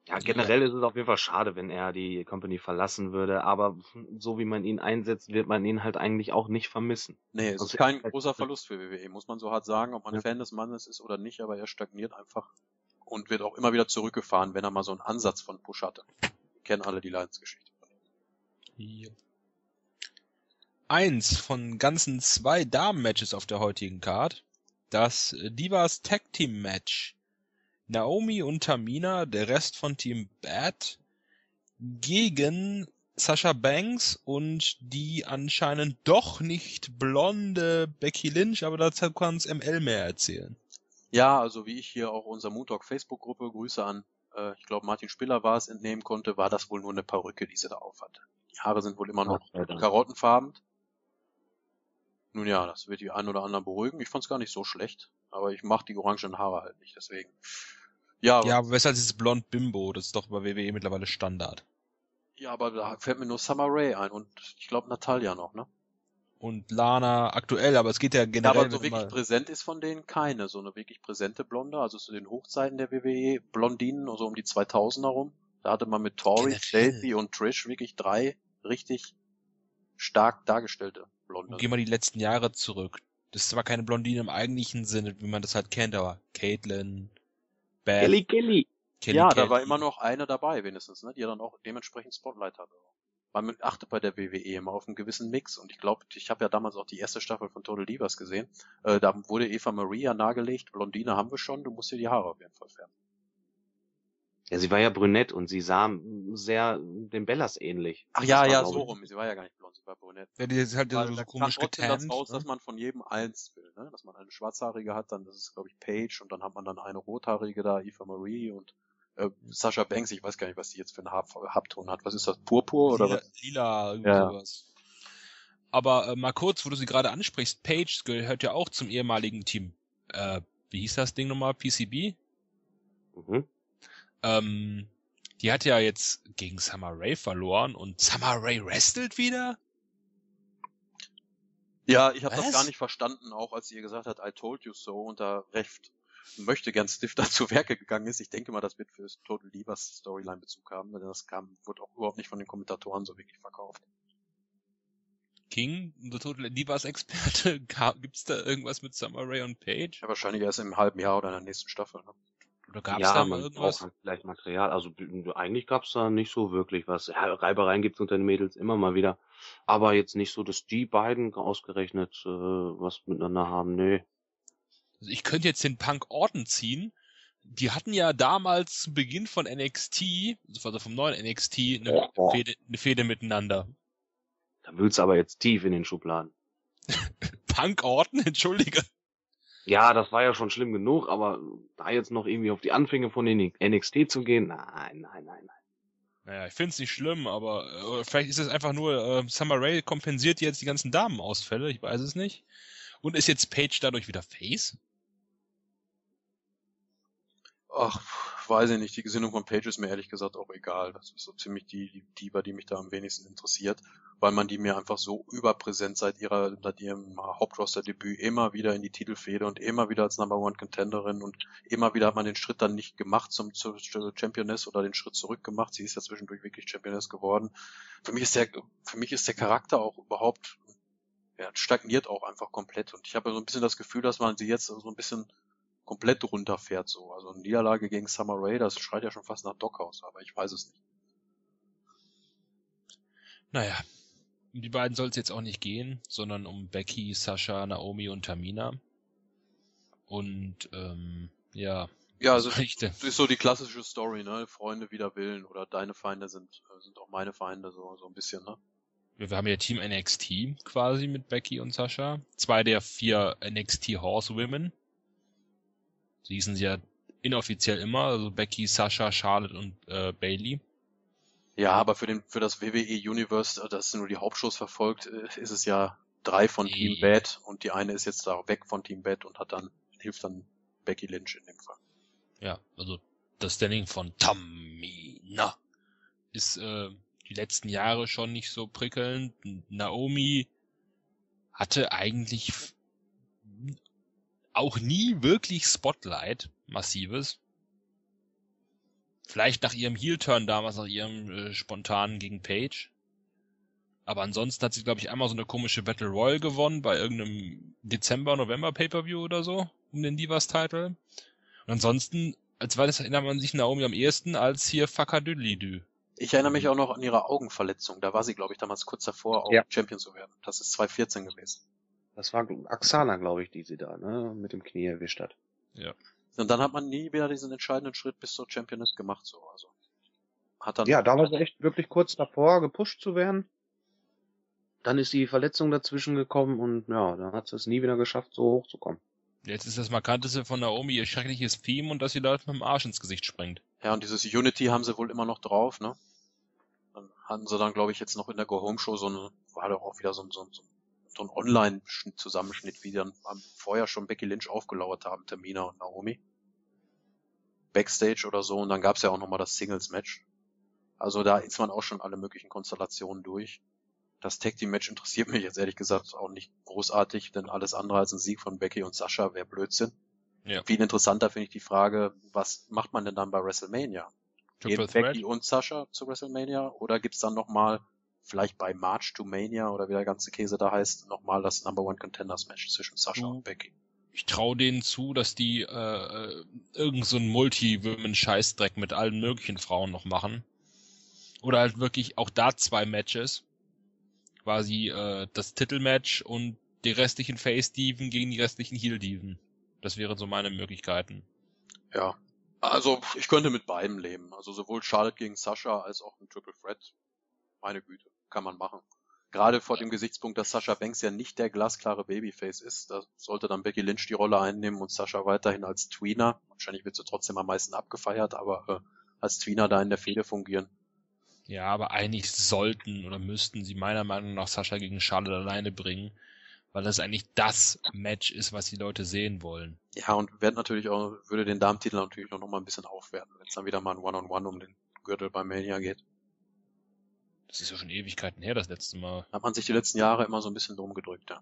Ja, generell ist es auf jeden Fall schade, wenn er die Company verlassen würde, aber so wie man ihn einsetzt, wird man ihn halt eigentlich auch nicht vermissen. Nee, es Also ist kein großer Verlust für WWE, muss man so hart sagen, ob man Ja. Fan des Mannes ist oder nicht, aber er stagniert einfach und wird auch immer wieder zurückgefahren, wenn er mal so einen Ansatz von Push hatte. Wir kennen alle die Leidensgeschichte. Hier. Eins von ganzen zwei Damen-Matches auf der heutigen Card. Das Divas Tag Team Match. Naomi und Tamina, der Rest von Team Bad, gegen Sasha Banks und die anscheinend doch nicht blonde Becky Lynch, aber dazu kann uns ML mehr erzählen. Ja, also wie ich hier auch unserer Moon Talk Facebook-Gruppe, Grüße an, äh, ich glaube Martin Spiller war es, entnehmen konnte, war das wohl nur eine Perücke, die sie da aufhatte. Die Haare sind wohl immer noch karottenfarben. Nun ja, das wird die einen oder anderen beruhigen. Ich fand's gar nicht so schlecht, aber ich mag die orangen Haare halt nicht, deswegen. Ja, Ja, aber besser als dieses Blond Bimbo, das ist doch bei WWE mittlerweile Standard. ja, aber da fällt mir nur Summer Rae ein und ich glaube Natalia noch, ne? Und Lana aktuell, aber es geht ja Ja, generell. aber so wirklich präsent ist von denen keine. So eine wirklich präsente Blonde, also zu den Hochzeiten der WWE, Blondinen, so um die 2000er rum. Da hatte man mit Tori. Stacey und Trish wirklich drei richtig stark dargestellte Blonde. Geh mal die letzten Jahre zurück. Das ist zwar keine Blondine im eigentlichen Sinne, wie man das halt kennt, aber Caitlyn, Beth, Kelly Kelly. Kelly ja, Kelly. da war immer noch eine dabei wenigstens, ne, die dann auch dementsprechend Spotlight hatte. Man achtet bei der WWE immer auf einen gewissen Mix und ich glaube, ich habe ja damals auch die erste Staffel von Total Divas gesehen. Äh, da wurde Eva Maria nahegelegt, Blondine haben wir schon, du musst dir die Haare auf jeden Fall färben. Ja, sie war ja brünett und sie sah sehr den Bellas ähnlich. Ach ja, ja, so rum. Sie war ja gar nicht blond, sie war brünett. Ja, die ist halt Weil so, komisch trotzdem das getannt. raus, ne? dass man von jedem eins will, ne? Dass man eine schwarzhaarige hat, dann das ist glaube ich Paige und dann hat man dann eine rothaarige da, Eva Marie und äh, Sasha Banks, ich weiß gar nicht, was die jetzt für einen Hab Habton hat. Was ist das? Purpur oder lila, was? lila irgendwie Ja. sowas. Aber äh, mal kurz, wo du sie gerade ansprichst, Paige gehört ja auch zum ehemaligen Team. Äh, wie hieß das Ding nochmal? PCB? Mhm. Ähm, die hat ja jetzt gegen Summer Rae verloren und Summer Rae wrestelt wieder? Ja, ich habe das gar nicht verstanden, auch als ihr gesagt hat, I told you so und da recht möchte gern Stiff da zu Werke gegangen ist. Ich denke mal, das wird für Total Divas Storyline Bezug haben, denn das kam, wurde auch überhaupt nicht von den Kommentatoren so wirklich verkauft. King, unser Total Divas Experte, gibt's da irgendwas mit Summer Rae und Paige? Ja, wahrscheinlich erst im halben Jahr oder in der nächsten Staffel. Ne? Oder gab's ja, da mal man irgendwas? braucht halt vielleicht Material. Also eigentlich gab's da nicht so wirklich was. Ja, Reibereien gibt's unter den Mädels immer mal wieder. Aber jetzt nicht so, dass die beiden ausgerechnet äh, was miteinander haben. Nee. Also ich könnte jetzt den Punk Orton ziehen. Die hatten ja damals zu Beginn von NXT, also vom neuen NXT, eine, Oh. Fehde, eine Fehde miteinander. Da wühlt's aber jetzt tief in den Schubladen. Punk Orton, entschuldige. Ja, das war ja schon schlimm genug, aber da jetzt noch irgendwie auf die Anfänge von den NXT zu gehen, nein, nein, nein, nein. Naja, ich find's nicht schlimm, aber äh, vielleicht ist es einfach nur, äh, Summer Rae kompensiert jetzt die ganzen Damenausfälle, ich weiß es nicht. Und ist jetzt Paige dadurch wieder Face? Ach, weiß ich nicht. Die Gesinnung von Page ist mir ehrlich gesagt auch egal. Das ist so ziemlich die, die Diva, die mich da am wenigsten interessiert, weil man die mir einfach so überpräsent seit ihrer, seit ihrem Hauptroster-Debüt immer wieder in die Titelfehde und immer wieder als Number One Contenderin und immer wieder hat man den Schritt dann nicht gemacht zum, zur Championess oder den Schritt zurück gemacht. Sie ist ja zwischendurch wirklich Championess geworden. Für mich ist der, für mich ist der Charakter auch überhaupt, ja, stagniert auch einfach komplett und ich habe so ein bisschen das Gefühl, dass man sie jetzt so ein bisschen komplett runterfährt so. Also eine Niederlage gegen Summer Rae, das schreit ja schon fast nach Dockhaus, aber ich weiß es nicht. Naja, um die beiden soll es jetzt auch nicht gehen, sondern um Becky, Sascha, Naomi und Tamina. Und ähm, ja, Ja, also das ist so die klassische Story, ne? Freunde wider Willen oder deine Feinde sind, äh, sind auch meine Feinde, so, so ein bisschen, ne? Wir haben ja Team NXT quasi mit Becky und Sascha. Zwei der vier NXT Horsewomen. Sie hießen sie ja inoffiziell immer, also Becky, Sascha, Charlotte und äh, Bailey. Ja, aber für den für das WWE Universe, äh, das nur die Hauptshows verfolgt, äh, ist es ja drei von Team Die- Bad und die eine ist jetzt da weg von Team Bad und hat dann hilft dann Becky Lynch in dem Fall. Ja, also das Standing von Tamina ist äh, die letzten Jahre schon nicht so prickelnd. Naomi hatte eigentlich auch nie wirklich Spotlight, massives. Vielleicht nach ihrem Heel-Turn damals, nach ihrem äh, spontanen gegen Page. Aber ansonsten hat sie, glaube ich, einmal so eine komische Battle Royal gewonnen bei irgendeinem Dezember, November Pay-Per-View oder so, um den Divas-Title. Und ansonsten, als das erinnert man sich Naomi am ehesten als hier Fakadüdlidü. Ich erinnere mich auch noch an ihre Augenverletzung. Da war sie, glaube ich, damals kurz davor, auch Ja. Champion zu werden. Das ist 2014 gewesen. Das war Axana, glaube ich, die sie da, ne, mit dem Knie erwischt hat. Und dann hat man nie wieder diesen entscheidenden Schritt bis zur Championess gemacht, so. Also, hat dann, Ja, da war sie echt wirklich kurz davor, gepusht zu werden. Dann ist die Verletzung dazwischen gekommen und ja, dann hat sie es nie wieder geschafft, so hochzukommen. Jetzt ist das Markanteste von Naomi ihr schreckliches Theme und dass sie Leute mit dem Arsch ins Gesicht springt. ja, und dieses Unity haben sie wohl immer noch drauf, ne? Dann hatten sie dann, glaube ich, jetzt noch in der Go-Home-Show so eine, war doch auch wieder so ein, so ein, so ein Online-Zusammenschnitt, wie dann vorher schon Becky Lynch aufgelauert haben, Tamina und Naomi. Backstage oder so, und dann gab's ja auch nochmal das Singles-Match. Also da ist man auch schon alle möglichen Konstellationen durch. Das Tag Team Match interessiert mich jetzt ehrlich gesagt auch nicht großartig, denn alles andere als ein Sieg von Becky und Sascha wäre Blödsinn. Ja. Viel interessanter finde ich die Frage, was macht man denn dann bei WrestleMania? Gehen Threat. Becky und Sascha zu WrestleMania oder gibt's dann nochmal, vielleicht bei March to Mania oder wie der ganze Käse da heißt, nochmal das Number One Contenders Match zwischen Sascha Du- und Becky? Ich traue denen zu, dass die äh, äh, irgend so einen Multi-Women-Scheißdreck mit allen möglichen Frauen noch machen. Oder halt wirklich auch da zwei Matches. Quasi äh, das Titelmatch und die restlichen Face-Diven gegen die restlichen Heel-Diven. Das wären so meine Möglichkeiten. Ja. Also ich könnte mit beidem leben. Also sowohl Charlotte gegen Sascha als auch ein Triple Threat. Meine Güte, kann man machen. Gerade vor dem Gesichtspunkt, dass Sascha Banks ja nicht der glasklare Babyface ist, da sollte dann Becky Lynch die Rolle einnehmen und Sascha weiterhin als Tweener. Wahrscheinlich wird sie trotzdem am meisten abgefeiert, aber äh, als Tweener da in der Fehde fungieren. Ja, aber eigentlich sollten oder müssten sie meiner Meinung nach Sascha gegen Charlotte alleine bringen, weil das eigentlich das Match ist, was die Leute sehen wollen. Ja, und wird natürlich auch, würde den Damentitel natürlich auch noch mal ein bisschen aufwerten, wenn es dann wieder mal ein One-on-One um den Gürtel bei Mania geht. Das ist ja schon Ewigkeiten her, das letzte Mal. Da hat man sich die letzten Jahre immer so ein bisschen drum gedrückt, ja.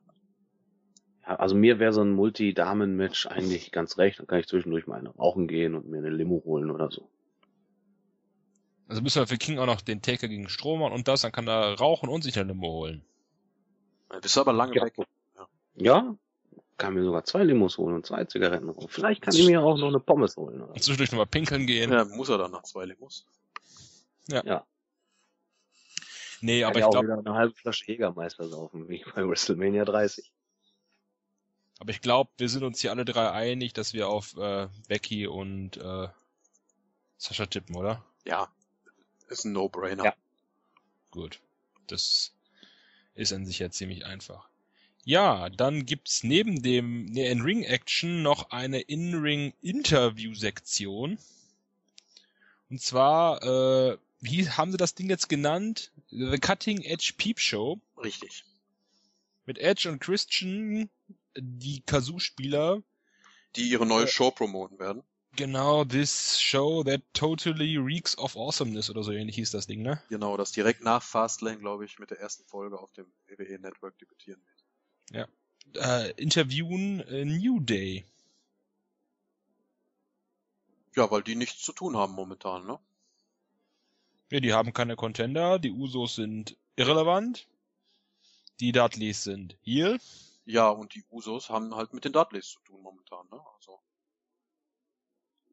Ja, also mir wäre so ein Multi-Damen-Match eigentlich ganz recht. Dann kann ich zwischendurch mal eine rauchen gehen und mir eine Limo holen oder so. Also müssen wir für King auch noch den Taker gegen Strom machen und das, dann kann er rauchen und sich eine Limo holen. Dann bist du aber lange Ja. weg. Ja, kann mir sogar zwei Limos holen und zwei Zigaretten rauchen. Vielleicht kann ich mir auch noch eine Pommes holen. Oder? Zwischendurch nochmal pinkeln gehen. Ja, muss er dann nach zwei Limos. Nee, aber ich glaube, eine halbe Flasche Jägermeister saufen, wie bei WrestleMania 30. aber ich glaube, wir sind uns hier alle drei einig, dass wir auf äh, Becky und äh, Sascha tippen, oder? Ja, ist ein No-Brainer. Ja. Gut. Das ist an sich ja ziemlich einfach. Ja, dann gibt's neben dem ne, In-Ring-Action noch eine In-Ring-Interview-Sektion. Und zwar, äh, wie haben sie das Ding jetzt genannt? The Cutting Edge Peep Show. Richtig. Mit Edge und Christian, die Kazoo-Spieler. Die ihre neue Äh, Show promoten werden. Genau, this show that totally reeks of awesomeness oder so ähnlich hieß das Ding, ne? Genau, das direkt nach Fastlane, glaube ich, mit der ersten Folge auf dem WWE Network debütieren wird. Äh, interviewen äh, New Day. Ja, weil die nichts zu tun haben momentan, ne? Ja, die haben keine Contender, die Usos sind irrelevant, die Dudleys sind Heel. Ja, und die Usos haben halt mit den Dudleys zu tun momentan, ne? Also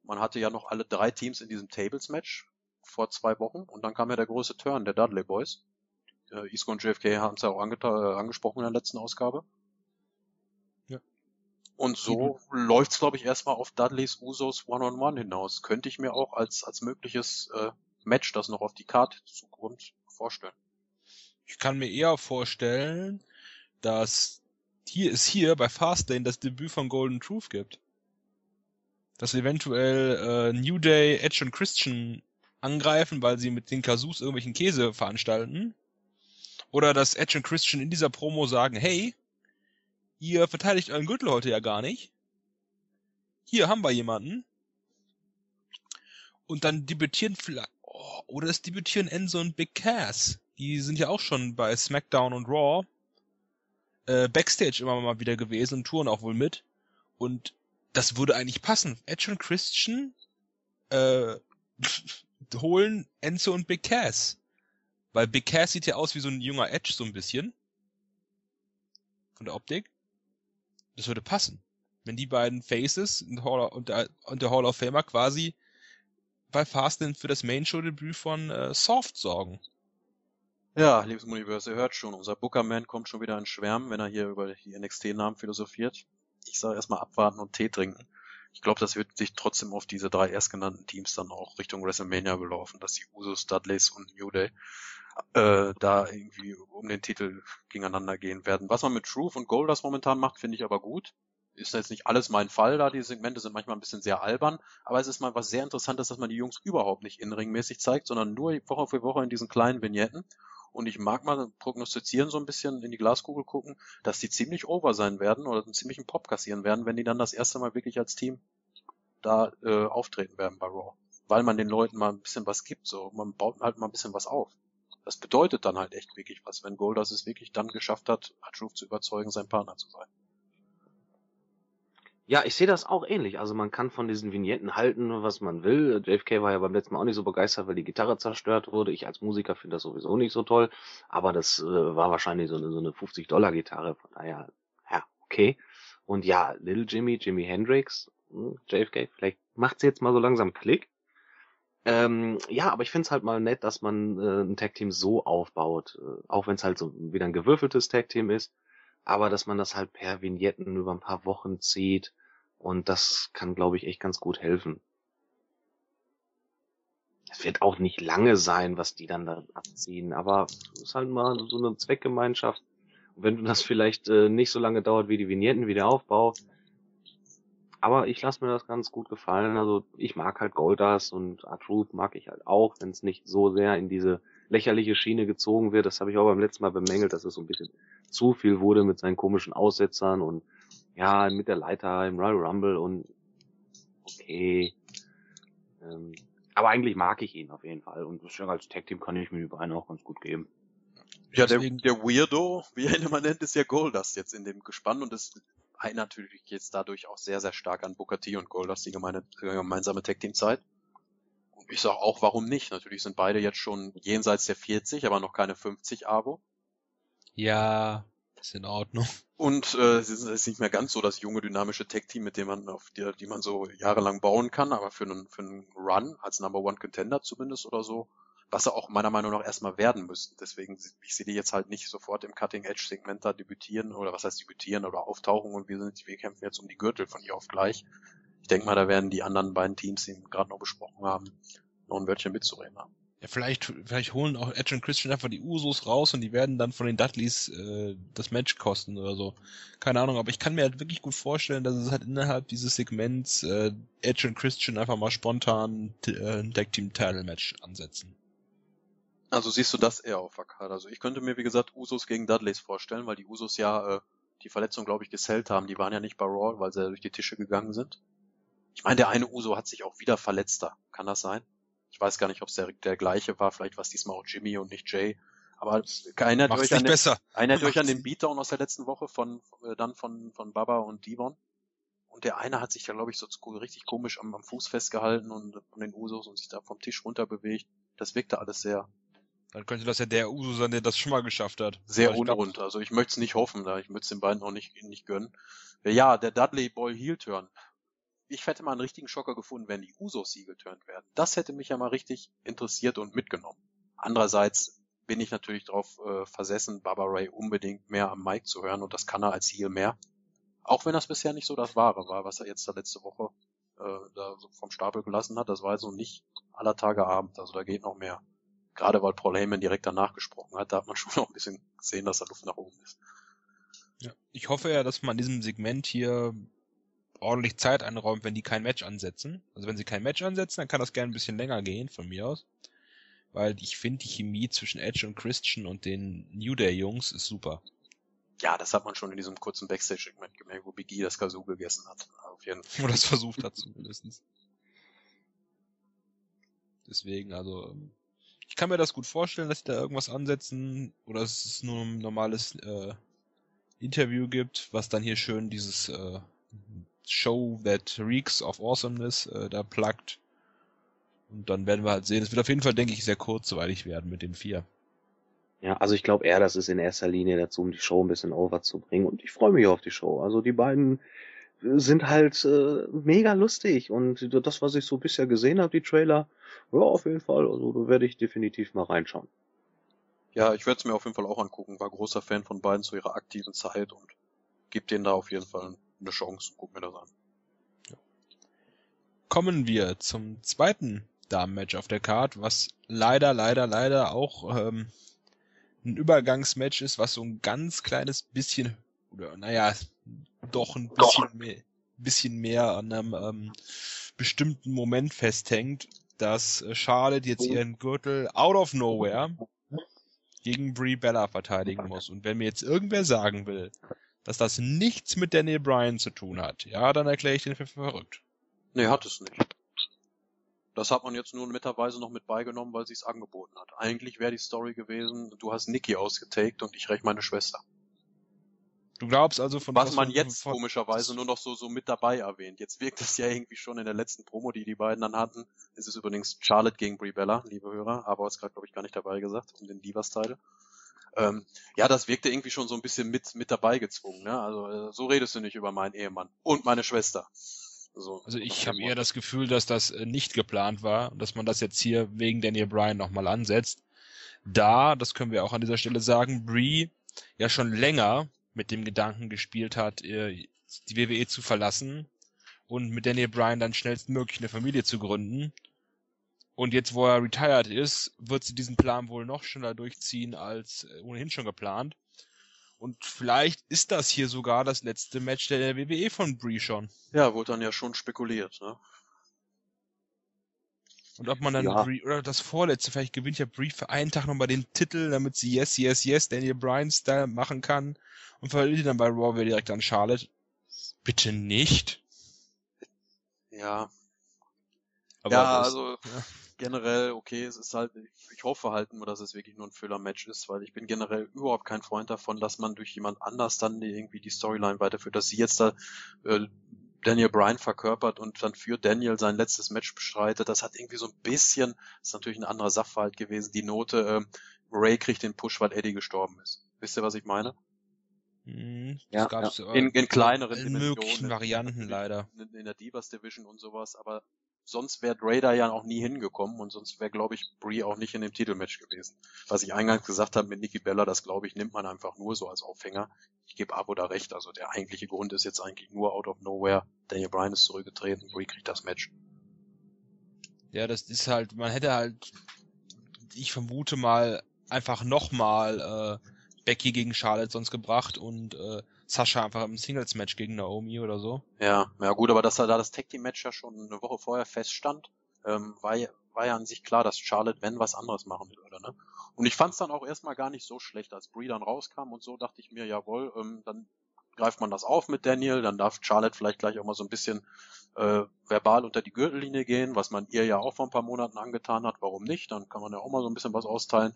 man hatte ja noch alle drei Teams in diesem Tables-Match vor zwei Wochen und dann kam ja der große Turn der Dudley Boys. Äh, Isco und JFK haben es ja auch äh, angesprochen in der letzten Ausgabe. Ja. Und so läuft's, glaube ich, erstmal auf Dudleys Usos One-on-One hinaus. Könnte ich mir auch als, als mögliches äh, Match, das noch auf die Karte zukommt, vorstellen. Ich kann mir eher vorstellen, dass hier es hier bei Fastlane das Debüt von Golden Truth gibt. Dass eventuell äh, New Day, Edge und Christian angreifen, weil sie mit den Kasus irgendwelchen Käse veranstalten. Oder dass Edge und Christian in dieser Promo sagen, hey, ihr verteidigt euren Gürtel heute ja gar nicht. Hier haben wir jemanden. Und dann debütieren vielleicht, oder es debütieren Enzo und Big Cass. Die sind ja auch schon bei SmackDown und Raw äh, Backstage immer mal wieder gewesen und touren auch wohl mit. Und das würde eigentlich passen. Edge und Christian äh, holen Enzo und Big Cass. Weil Big Cass sieht ja aus wie so ein junger Edge so ein bisschen. Von der Optik. Das würde passen. Wenn die beiden Faces und der, und der Hall of Famer quasi bei Fastlane für das Main Show Debüt von äh, Soft sorgen. Ja, liebes Universe, ihr hört schon, unser Bookerman kommt schon wieder in Schwärmen, wenn er hier über die NXT-Namen philosophiert. Ich sage erstmal abwarten und Tee trinken. Ich glaube, das wird sich trotzdem auf diese drei erstgenannten Teams dann auch Richtung WrestleMania belaufen, dass die Usos, Dudleys und New Day äh, da irgendwie um den Titel gegeneinander gehen werden. Was man mit Truth und Goldust momentan macht, finde ich aber gut. Ist jetzt nicht alles mein Fall da, die Segmente sind manchmal ein bisschen sehr albern, aber es ist mal was sehr Interessantes, dass man die Jungs überhaupt nicht inringmäßig zeigt, sondern nur Woche für Woche in diesen kleinen Vignetten. Und ich mag mal prognostizieren, so ein bisschen in die Glaskugel gucken, dass die ziemlich over sein werden oder einen ziemlichen Pop kassieren werden, wenn die dann das erste Mal wirklich als Team da äh, auftreten werden bei Raw. Weil man den Leuten mal ein bisschen was gibt, so man baut halt mal ein bisschen was auf das bedeutet dann halt echt wirklich was, wenn Goldust es wirklich dann geschafft hat, Truth zu überzeugen, sein Partner zu sein. Ja, ich sehe das auch ähnlich. Also man kann von diesen Vignetten halten, was man will. JFK war ja beim letzten Mal auch nicht so begeistert, weil die Gitarre zerstört wurde. Ich als Musiker finde das sowieso nicht so toll. Aber das äh, war wahrscheinlich so eine, so eine 50-Dollar-Gitarre. Von daher, ja, okay. Und ja, Little Jimmy, Jimi Hendrix, hm, JFK, vielleicht macht's jetzt mal so langsam Klick. Ähm, ja, aber ich find's halt mal nett, dass man äh, ein Tag-Team so aufbaut, äh, auch wenn es halt so wieder ein gewürfeltes Tag-Team ist, aber dass man das halt per Vignetten über ein paar Wochen zieht und das kann, glaube ich, echt ganz gut helfen. Es wird auch nicht lange sein, was die dann da abziehen, aber es ist halt mal so eine Zweckgemeinschaft. Und wenn das vielleicht äh, nicht so lange dauert wie die Vignetten, wie der Aufbau, aber ich lasse mir das ganz gut gefallen. Also ich mag halt Goldust und Art-Truth mag ich halt auch, wenn es nicht so sehr in diese lächerliche Schiene gezogen wird. Das habe ich auch beim letzten Mal bemängelt, dass es so ein bisschen zu viel wurde mit seinen komischen Aussetzern und ja, mit der Leiter im Royal Rumble und okay. Ähm, aber eigentlich mag ich ihn auf jeden Fall und als Tag Team kann ich mir die beiden auch ganz gut geben. Ja, der, der Weirdo, wie er ihn immer nennt, ist ja Goldust jetzt in dem Gespann und das ein natürlich jetzt dadurch auch sehr, sehr stark an Booker T und Goldust die gemeine, gemeinsame Tag Team Zeit. Und ich sag auch, warum nicht? Natürlich sind beide jetzt schon jenseits der 40, aber noch keine 50 Abo. Ja, ist in Ordnung. Und äh, es ist nicht mehr ganz so das junge, dynamische Tech-Team, mit dem man auf die, die man so jahrelang bauen kann, aber für einen, für einen Run als Number One Contender zumindest oder so, was sie auch meiner Meinung nach erstmal werden müssten. Deswegen, ich sehe die jetzt halt nicht sofort im Cutting-Edge-Segment da debütieren oder was heißt debütieren oder auftauchen und wir sind, wir kämpfen jetzt um die Gürtel von hier auf gleich. Ich denke mal, da werden die anderen beiden Teams, die wir gerade noch besprochen haben, noch ein Wörtchen mitzureden haben. Ja, vielleicht, vielleicht holen auch Edge und Christian einfach die Usos raus und die werden dann von den Dudleys äh, das Match kosten oder so. Keine Ahnung, aber ich kann mir halt wirklich gut vorstellen, dass es halt innerhalb dieses Segments äh, Edge und Christian einfach mal spontan äh, ein Tag Team Title Match ansetzen. Also siehst du das eher auf der Karte. Also ich könnte mir, wie gesagt, Usos gegen Dudleys vorstellen, weil die Usos ja äh, die Verletzung, glaube ich, gesellt haben. Die waren ja nicht bei Raw, weil sie ja durch die Tische gegangen sind. Ich meine, der eine Uso hat sich auch wieder verletzt da. Kann das sein? Ich weiß gar nicht, ob es der, der gleiche war. Vielleicht war es diesmal auch Jimmy und nicht Jay. Aber erinnert euch, an den, erinnert euch an den Beatdown aus der letzten Woche von äh, dann von von Baba und Devon. Und der eine hat sich da, glaube ich, so richtig komisch am, am Fuß festgehalten und von den Usos und sich da vom Tisch runter bewegt. Das wirkte alles sehr dann könnte das ja der Uso sein, der das schon mal geschafft hat. Sehr unrund. Also ich möchte es nicht hoffen, da ich möchte es den beiden auch nicht, nicht gönnen. Ja, der Dudley Boy Heel Turn. Ich hätte mal einen richtigen Schocker gefunden, wenn die Usos Heel geturnt werden. Das hätte mich ja mal richtig interessiert und mitgenommen. Andererseits bin ich natürlich darauf äh, versessen, Baba Ray unbedingt mehr am Mic zu hören und das kann er als Heel mehr. Auch wenn das bisher nicht so das Wahre war, was er jetzt da letzte Woche äh, da so vom Stapel gelassen hat. Das war also nicht aller Tage Abend, also da geht noch mehr gerade weil Paul Heyman direkt danach gesprochen hat, da hat man schon noch ein bisschen gesehen, dass da Luft nach oben ist. Ja. Ich hoffe ja, dass man in diesem Segment hier ordentlich Zeit einräumt, wenn die kein Match ansetzen. Also wenn sie kein Match ansetzen, dann kann das gerne ein bisschen länger gehen von mir aus. Weil ich finde, die Chemie zwischen Edge und Christian und den New Day Jungs ist super. Ja, das hat man schon in diesem kurzen Backstage-Segment gemerkt, wo Big E das Kazoo gegessen hat. Auf jeden Fall. Oder das versucht hat zumindest. Deswegen, also, ich kann mir das gut vorstellen, dass sie da irgendwas ansetzen oder dass es nur ein normales äh, Interview gibt, was dann hier schön dieses äh, Show that reeks of awesomeness äh, da plagt. Und dann werden wir halt sehen. Es wird auf jeden Fall, denke ich, sehr kurzweilig werden mit den vier. Ja, also ich glaube eher, das ist in erster Linie dazu, um die Show ein bisschen over zu bringen. Und ich freue mich auf die Show. Also die beiden sind halt äh, mega lustig und das, was ich so bisher gesehen habe, die Trailer, ja, auf jeden Fall. Also da werde ich definitiv mal reinschauen. Ja, ich werde es mir auf jeden Fall auch angucken. War großer Fan von beiden zu ihrer aktiven Zeit und gebe denen da auf jeden Fall eine Chance. Guck mir das an. Kommen wir zum zweiten Damen-Match auf der Card, was leider, leider, leider auch ähm, ein Übergangsmatch ist, was so ein ganz kleines bisschen, oder naja, doch ein bisschen mehr, bisschen mehr an einem ähm, bestimmten Moment festhängt, dass Charlotte jetzt ihren Gürtel out of nowhere gegen Brie Bella verteidigen muss. Und wenn mir jetzt irgendwer sagen will, dass das nichts mit Daniel Bryan zu tun hat, ja, dann erkläre ich den für verrückt. Nee, hat es nicht. Das hat man jetzt nur netterweise noch mit beigenommen, weil sie es angeboten hat. Eigentlich wäre die Story gewesen, du hast Nikki ausgetaked und ich räche meine Schwester. Du glaubst also von was man jetzt von, komischerweise nur noch so so mit dabei erwähnt. Jetzt wirkt es ja irgendwie schon in der letzten Promo, die die beiden dann hatten. Es ist übrigens Charlotte gegen Brie Bella, liebe Hörer, aber es gerade glaube ich gar nicht dabei gesagt um den Divas Teil. Ähm, ja, das wirkte irgendwie schon so ein bisschen mit mit dabei gezwungen. Ne? Also äh, so redest du nicht über meinen Ehemann und meine Schwester. So, also ich habe eher das Gefühl, dass das äh, nicht geplant war und dass man das jetzt hier wegen Daniel Bryan nochmal ansetzt. Da, das können wir auch an dieser Stelle sagen, Brie ja schon länger mit dem Gedanken gespielt hat, die WWE zu verlassen und mit Daniel Bryan dann schnellstmöglich eine Familie zu gründen. Und jetzt, wo er retired ist, wird sie diesen Plan wohl noch schneller durchziehen als äh, ohnehin schon geplant. Und vielleicht ist das hier sogar das letzte Match der WWE von Brie schon. Ja, wurde dann ja schon spekuliert, ne? Und ob man dann ja. Brie, oder das vorletzte, vielleicht gewinnt ja Brie für einen Tag nochmal den Titel, damit sie Yes, Yes, Yes Daniel Bryan Style machen kann und verliert ihn dann bei Raw wieder direkt an Charlotte. Bitte nicht. Ja. Aber ja, also, ja generell, okay, es ist halt, ich hoffe halt nur, dass es wirklich nur ein Füller-Match ist, weil ich bin generell überhaupt kein Freund davon, dass man durch jemand anders dann irgendwie die Storyline weiterführt, dass sie jetzt da äh, Daniel Bryan verkörpert und dann für Daniel sein letztes Match bestreitet. Das hat irgendwie so ein bisschen, das ist natürlich ein anderer Sachverhalt gewesen, die Note, äh, Ray kriegt den Push, weil Eddie gestorben ist. Wisst ihr, was ich meine? Mhm, ja, ja. In, in kleineren in möglichen Varianten leider. In, in der Divas Division und sowas, aber sonst wäre Raider ja auch nie hingekommen und sonst wäre, glaube ich, Brie auch nicht in dem Titelmatch gewesen. Was ich eingangs gesagt habe mit Nikki Bella, das glaube ich, nimmt man einfach nur so als Aufhänger. Ich gebe Abo da recht, also der eigentliche Grund ist jetzt eigentlich nur out of nowhere. Daniel Bryan ist zurückgetreten, Brie kriegt das Match. Ja, das ist halt, man hätte halt, ich vermute mal, einfach nochmal äh, Becky gegen Charlotte sonst gebracht und äh, Sascha einfach im Singles-Match gegen Naomi oder so. Ja, ja gut, aber dass da das Tag Team Match ja schon eine Woche vorher feststand, ähm, war, ja, war ja an sich klar, dass Charlotte, wenn was anderes machen würde, ne? Und ich fand es dann auch erstmal gar nicht so schlecht, als Brie dann rauskam und so dachte ich mir, jawohl, ähm, dann greift man das auf mit Daniel, dann darf Charlotte vielleicht gleich auch mal so ein bisschen äh, verbal unter die Gürtellinie gehen, was man ihr ja auch vor ein paar Monaten angetan hat, warum nicht? Dann kann man ja auch mal so ein bisschen was austeilen.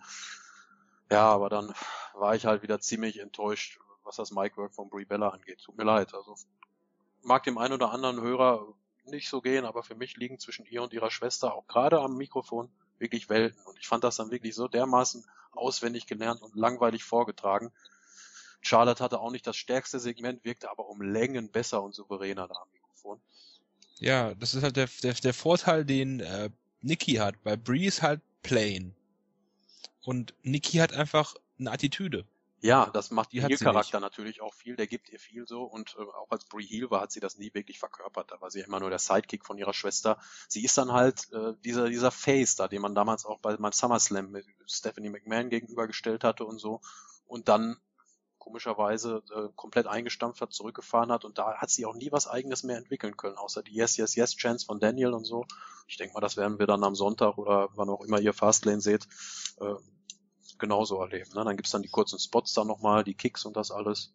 Ja, aber dann war ich halt wieder ziemlich enttäuscht, was das Mic-Work von Brie Bella angeht. Tut mir leid. Also mag dem einen oder anderen Hörer nicht so gehen, aber für mich liegen zwischen ihr und ihrer Schwester auch gerade am Mikrofon wirklich Welten. Und ich fand das dann wirklich so dermaßen auswendig gelernt und langweilig vorgetragen. Charlotte hatte auch nicht das stärkste Segment, wirkte aber um Längen besser und souveräner da am Mikrofon. Ja, das ist halt der, der, der Vorteil, den äh, Nikki hat. Bei Brie ist halt plain. Und Nikki hat einfach eine Attitüde. Ja, das macht ihr Charakter natürlich auch viel, der gibt ihr viel so und äh, auch als Brie Heel war, hat sie das nie wirklich verkörpert, da war sie immer nur der Sidekick von ihrer Schwester. Sie ist dann halt äh, dieser, dieser Face da, den man damals auch bei beim SummerSlam mit Stephanie McMahon gegenübergestellt hatte und so und dann komischerweise äh, komplett eingestampft hat, zurückgefahren hat und da hat sie auch nie was eigenes mehr entwickeln können, außer die Yes, Yes, Yes Chance von Daniel und so. Ich denke mal, das werden wir dann am Sonntag oder wann auch immer ihr Fastlane seht, äh, genauso erleben. Ne? Dann gibt's dann die kurzen Spots dann nochmal, die Kicks und das alles.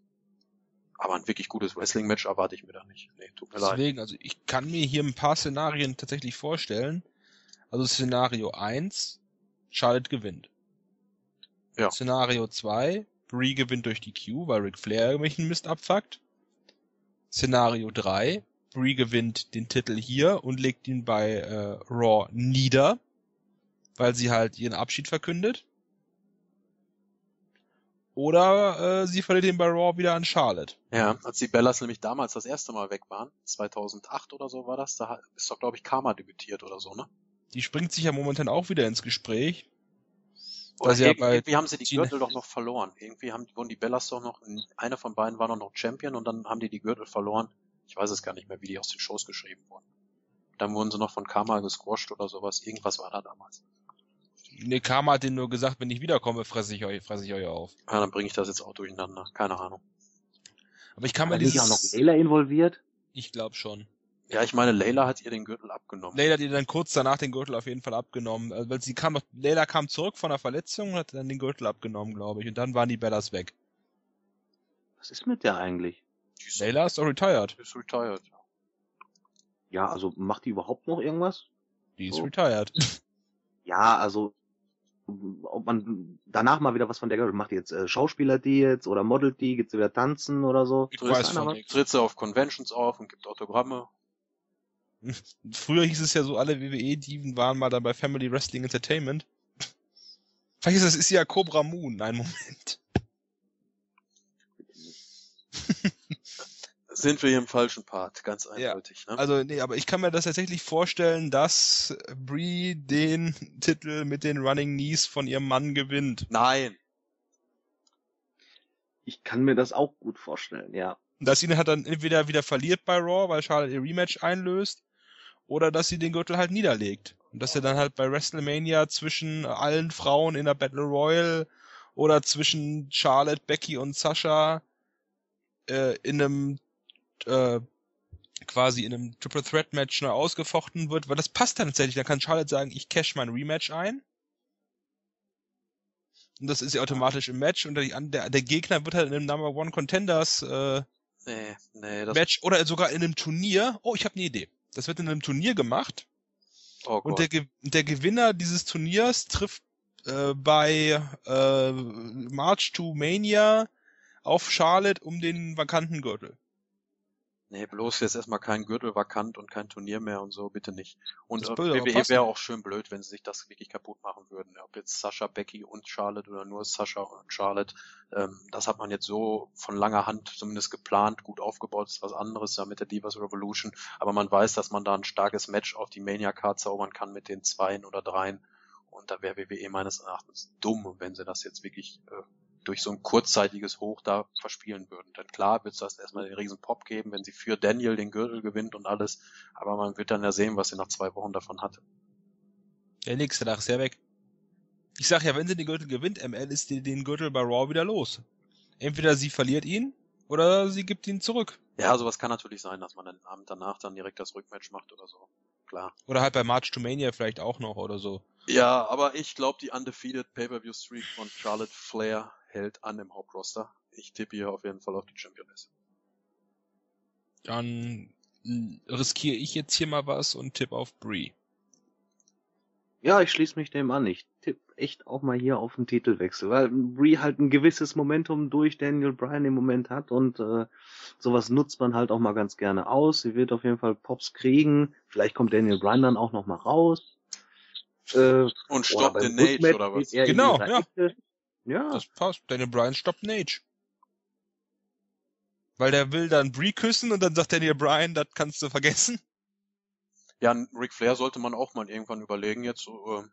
Aber ein wirklich gutes Wrestling-Match erwarte ich mir da nicht. Nee, tut mir leid. Deswegen, also ich kann mir hier ein paar Szenarien tatsächlich vorstellen. Also Szenario 1, Charlotte gewinnt. Ja. Szenario 2, Brie gewinnt durch die Q, weil Ric Flair irgendwelchen Mist abfuckt. Szenario 3, Brie gewinnt den Titel hier und legt ihn bei äh, Raw nieder, weil sie halt ihren Abschied verkündet. Oder äh, sie verliert ihn bei Raw wieder an Charlotte. Ja, als die Bellas nämlich damals das erste Mal weg waren, 2008 oder so war das, da ist doch, glaube ich, Karma debütiert oder so, ne? Die springt sich ja momentan auch wieder ins Gespräch. Oder Das ist ja irgendwie, irgendwie haben sie die Gürtel doch noch verloren. Irgendwie haben, wurden die Bellas doch noch, einer von beiden war doch noch Champion und dann haben die die Gürtel verloren. Ich weiß es gar nicht mehr, wie die aus den Shows geschrieben wurden. Dann wurden sie noch von Karma gesquasht oder sowas. Irgendwas war da damals. Ne, Karma hat denen nur gesagt, wenn ich wiederkomme, fresse ich euch, fresse ich euch auf. Ja, dann bringe ich das jetzt auch durcheinander. Keine Ahnung. Aber ich kann War mir nicht auch noch dieses, Layla involviert? ich glaube schon. Ja, ich meine, Layla hat ihr den Gürtel abgenommen. Layla hat ihr dann kurz danach den Gürtel auf jeden Fall abgenommen, also, weil sie kam, Layla kam zurück von der Verletzung und hat dann den Gürtel abgenommen, glaube ich, und dann waren die Bellas weg. Was ist mit der eigentlich? Ist, Layla ist doch retired. ist retired. ja. Ja, also macht die überhaupt noch irgendwas? Die ist Oh. retired. Ja, also ob man danach mal wieder was von der gehört, macht die jetzt äh, Schauspieler die jetzt oder modelt die, geht sie wieder tanzen oder so? Ich weiß von. Tritt sie auf Conventions auf und gibt Autogramme. Früher hieß es ja so, alle WWE-Diven waren mal dann bei Family Wrestling Entertainment. Vielleicht ist das ist ja Cobra Moon. Nein, Moment. Sind wir hier im falschen Part, ganz Ja. eindeutig. Ne? Also, nee, aber ich kann mir das tatsächlich vorstellen, dass Brie den Titel mit den Running Knees von ihrem Mann gewinnt. Nein. Ich kann mir das auch gut vorstellen, ja. Und dass sie ihn halt dann entweder wieder verliert bei Raw, weil Charlotte ihr Rematch einlöst, oder dass sie den Gürtel halt niederlegt. Und dass er dann halt bei WrestleMania zwischen allen Frauen in der Battle Royal oder zwischen Charlotte, Becky und Sasha äh, in einem äh, quasi in einem Triple Threat Match neu ausgefochten wird, weil das passt dann tatsächlich. Dann kann Charlotte sagen, ich cash mein Rematch ein. Und das ist ja automatisch im Match und der, der, Gegner wird halt in einem Number One Contenders äh, Nee, nee, Match oder sogar in einem Turnier. Oh, ich habe eine Idee. Das wird in einem Turnier gemacht oh und der, der Gewinner dieses Turniers trifft äh, bei äh, March to Mania auf Charlotte um den vakanten Gürtel. Nee, bloß jetzt erstmal kein Gürtel vakant und kein Turnier mehr und so, bitte nicht. Und äh, WWE passen. wäre auch schön blöd, wenn sie sich das wirklich kaputt machen würden. Ob jetzt Sascha, Becky und Charlotte oder nur Sascha und Charlotte. Ähm, das hat man jetzt so von langer Hand zumindest geplant, gut aufgebaut, ist was anderes ja mit der Divas Revolution. Aber man weiß, dass man da ein starkes Match auf die Mania-Card zaubern kann mit den Zweien oder Dreien. Und da wäre WWE meines Erachtens dumm, wenn sie das jetzt wirklich äh, durch so ein kurzzeitiges Hoch da verspielen würden. Denn klar wird es das erstmal den riesen Pop geben, wenn sie für Daniel den Gürtel gewinnt und alles, aber man wird dann ja sehen, was sie nach zwei Wochen davon hat. Der nächste Tag ist ja weg. Ich sag ja, wenn sie den Gürtel gewinnt, ML ist die den Gürtel bei Raw wieder los. Entweder sie verliert ihn oder sie gibt ihn zurück. Ja, sowas kann natürlich sein, dass man den Abend danach dann direkt das Rückmatch macht oder so. Klar. Oder halt bei March to Mania vielleicht auch noch oder so. Ja, aber ich glaube, die undefeated Pay-Per-View-Streak von Charlotte Flair hält an im Hauptroster. Ich tippe hier auf jeden Fall auf die Championess. Dann mm, riskiere ich jetzt hier mal was und tipp auf Brie. Ja, ich schließe mich dem an. Ich tippe echt auch mal hier auf den Titelwechsel, weil Brie halt ein gewisses Momentum durch Daniel Bryan im Moment hat und äh, sowas nutzt man halt auch mal ganz gerne aus. Sie wird auf jeden Fall Pops kriegen. Vielleicht kommt Daniel Bryan dann auch noch mal raus. Äh, Und stoppt den Nage Rückmatch oder was? Genau, ja. Ecke. Ja, Das passt. Daniel Bryan stoppt Nage. Weil der will dann Brie küssen und dann sagt Daniel Bryan, das kannst du vergessen. Ja, einen Ric Flair sollte man auch mal irgendwann überlegen. Jetzt so, äh,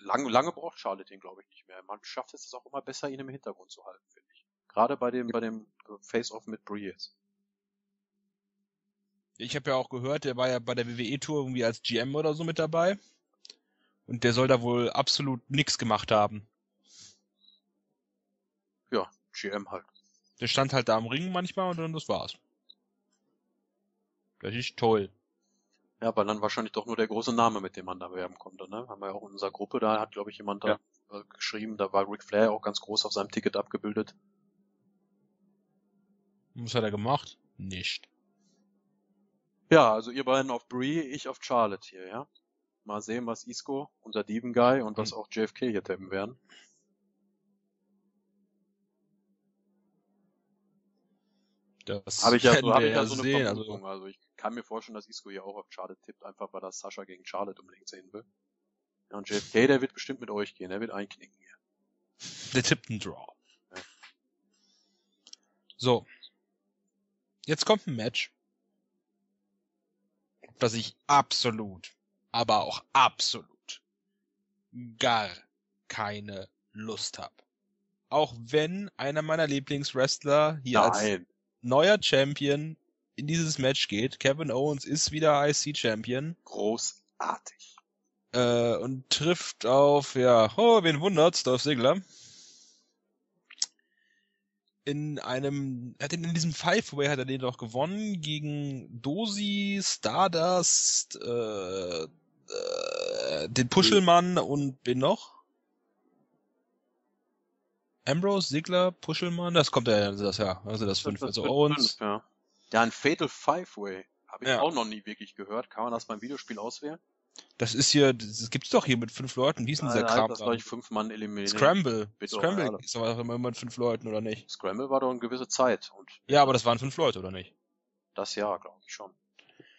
lange, lange braucht Charlotte ihn, glaube ich, nicht mehr. Man schafft es auch immer besser, ihn im Hintergrund zu halten, finde ich. Gerade bei dem, bei dem Face-Off mit Brie jetzt. Ich habe ja auch gehört, der war ja bei der WWE-Tour irgendwie als GM oder so mit dabei. Und der soll da wohl absolut nix gemacht haben. Ja, GM halt. Der stand halt da am Ring manchmal und dann das war's. Das ist toll. Ja, weil dann wahrscheinlich doch nur der große Name, mit dem man da werben konnte, ne? Haben wir ja auch in unserer Gruppe, da hat, glaube ich, jemand da äh, geschrieben, da war Ric Flair auch ganz groß auf seinem Ticket abgebildet. Was hat er gemacht? Nicht. Ja, also ihr beiden auf Brie, ich auf Charlotte hier, ja? Mal sehen, was Isco, unser Dieven Guy und was Hm. auch JFK hier tippen werden. Das Habe ich ja, so, hab ich ja so eine. Vermutung. Also, Also ich kann mir vorstellen, dass Isco hier auch auf Charlotte tippt, einfach weil das Sascha gegen Charlotte unbedingt sehen will. Ja, und JFK, der wird bestimmt mit euch gehen, der wird einknicken hier. der tippt einen Draw. Ja. So. Jetzt kommt ein Match, das ich absolut, aber auch absolut gar keine Lust habe. Auch wenn einer meiner Lieblingswrestler hier als Nein. Neuer Champion in dieses Match geht. Kevin Owens ist wieder IC Champion Großartig. äh, und trifft auf, ja, oh, wen wundert's, Dolph Ziggler. In einem, hat ihn in diesem Five-Way hat er den doch gewonnen gegen Dosi, Stardust, äh, äh, den Puschelmann und wen noch? Ambrose, Ziggler, Puschelmann, das kommt ja, das ja, also das fünf, Das also Owens. fünf, ja. ja, ein Fatal Five-Way. Habe ich Ja. auch noch nie wirklich gehört. Kann man das beim Videospiel auswählen? Das ist hier, das gibt's doch hier mit fünf Leuten. Wie hieß denn dieser Kram? das da? war ich fünf Mann eliminiert. Scramble. Bitte, Scramble ja. ist aber immer mit fünf Leuten, oder nicht? Scramble war doch eine gewisse Zeit und Ja, aber das waren fünf Leute, oder nicht? das Jahr, glaube ich schon.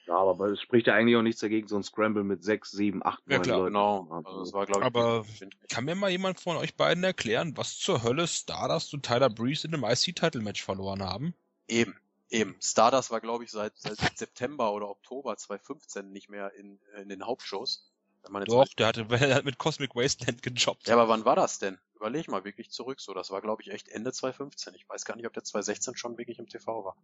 Ja, aber es spricht ja eigentlich auch nichts dagegen, so ein Scramble mit sechs, sieben, acht, Ja, klar, Leuten. Genau. Also das war, glaube ich, Aber-. Kann mir mal jemand von euch beiden erklären, was zur Hölle Stardust und Tyler Breeze in einem IC-Title-Match verloren haben? Eben, eben. Stardust war, glaube ich, seit, seit September oder Oktober 2015 nicht mehr in, in den Hauptshows. Wenn man jetzt Doch, der hatte, der hat mit Cosmic Wasteland gejobbt. Ja, aber wann war das denn? Überleg mal wirklich zurück so. Das war, glaube ich, echt Ende 2015. Ich weiß gar nicht, ob der 2016 schon wirklich im TV war.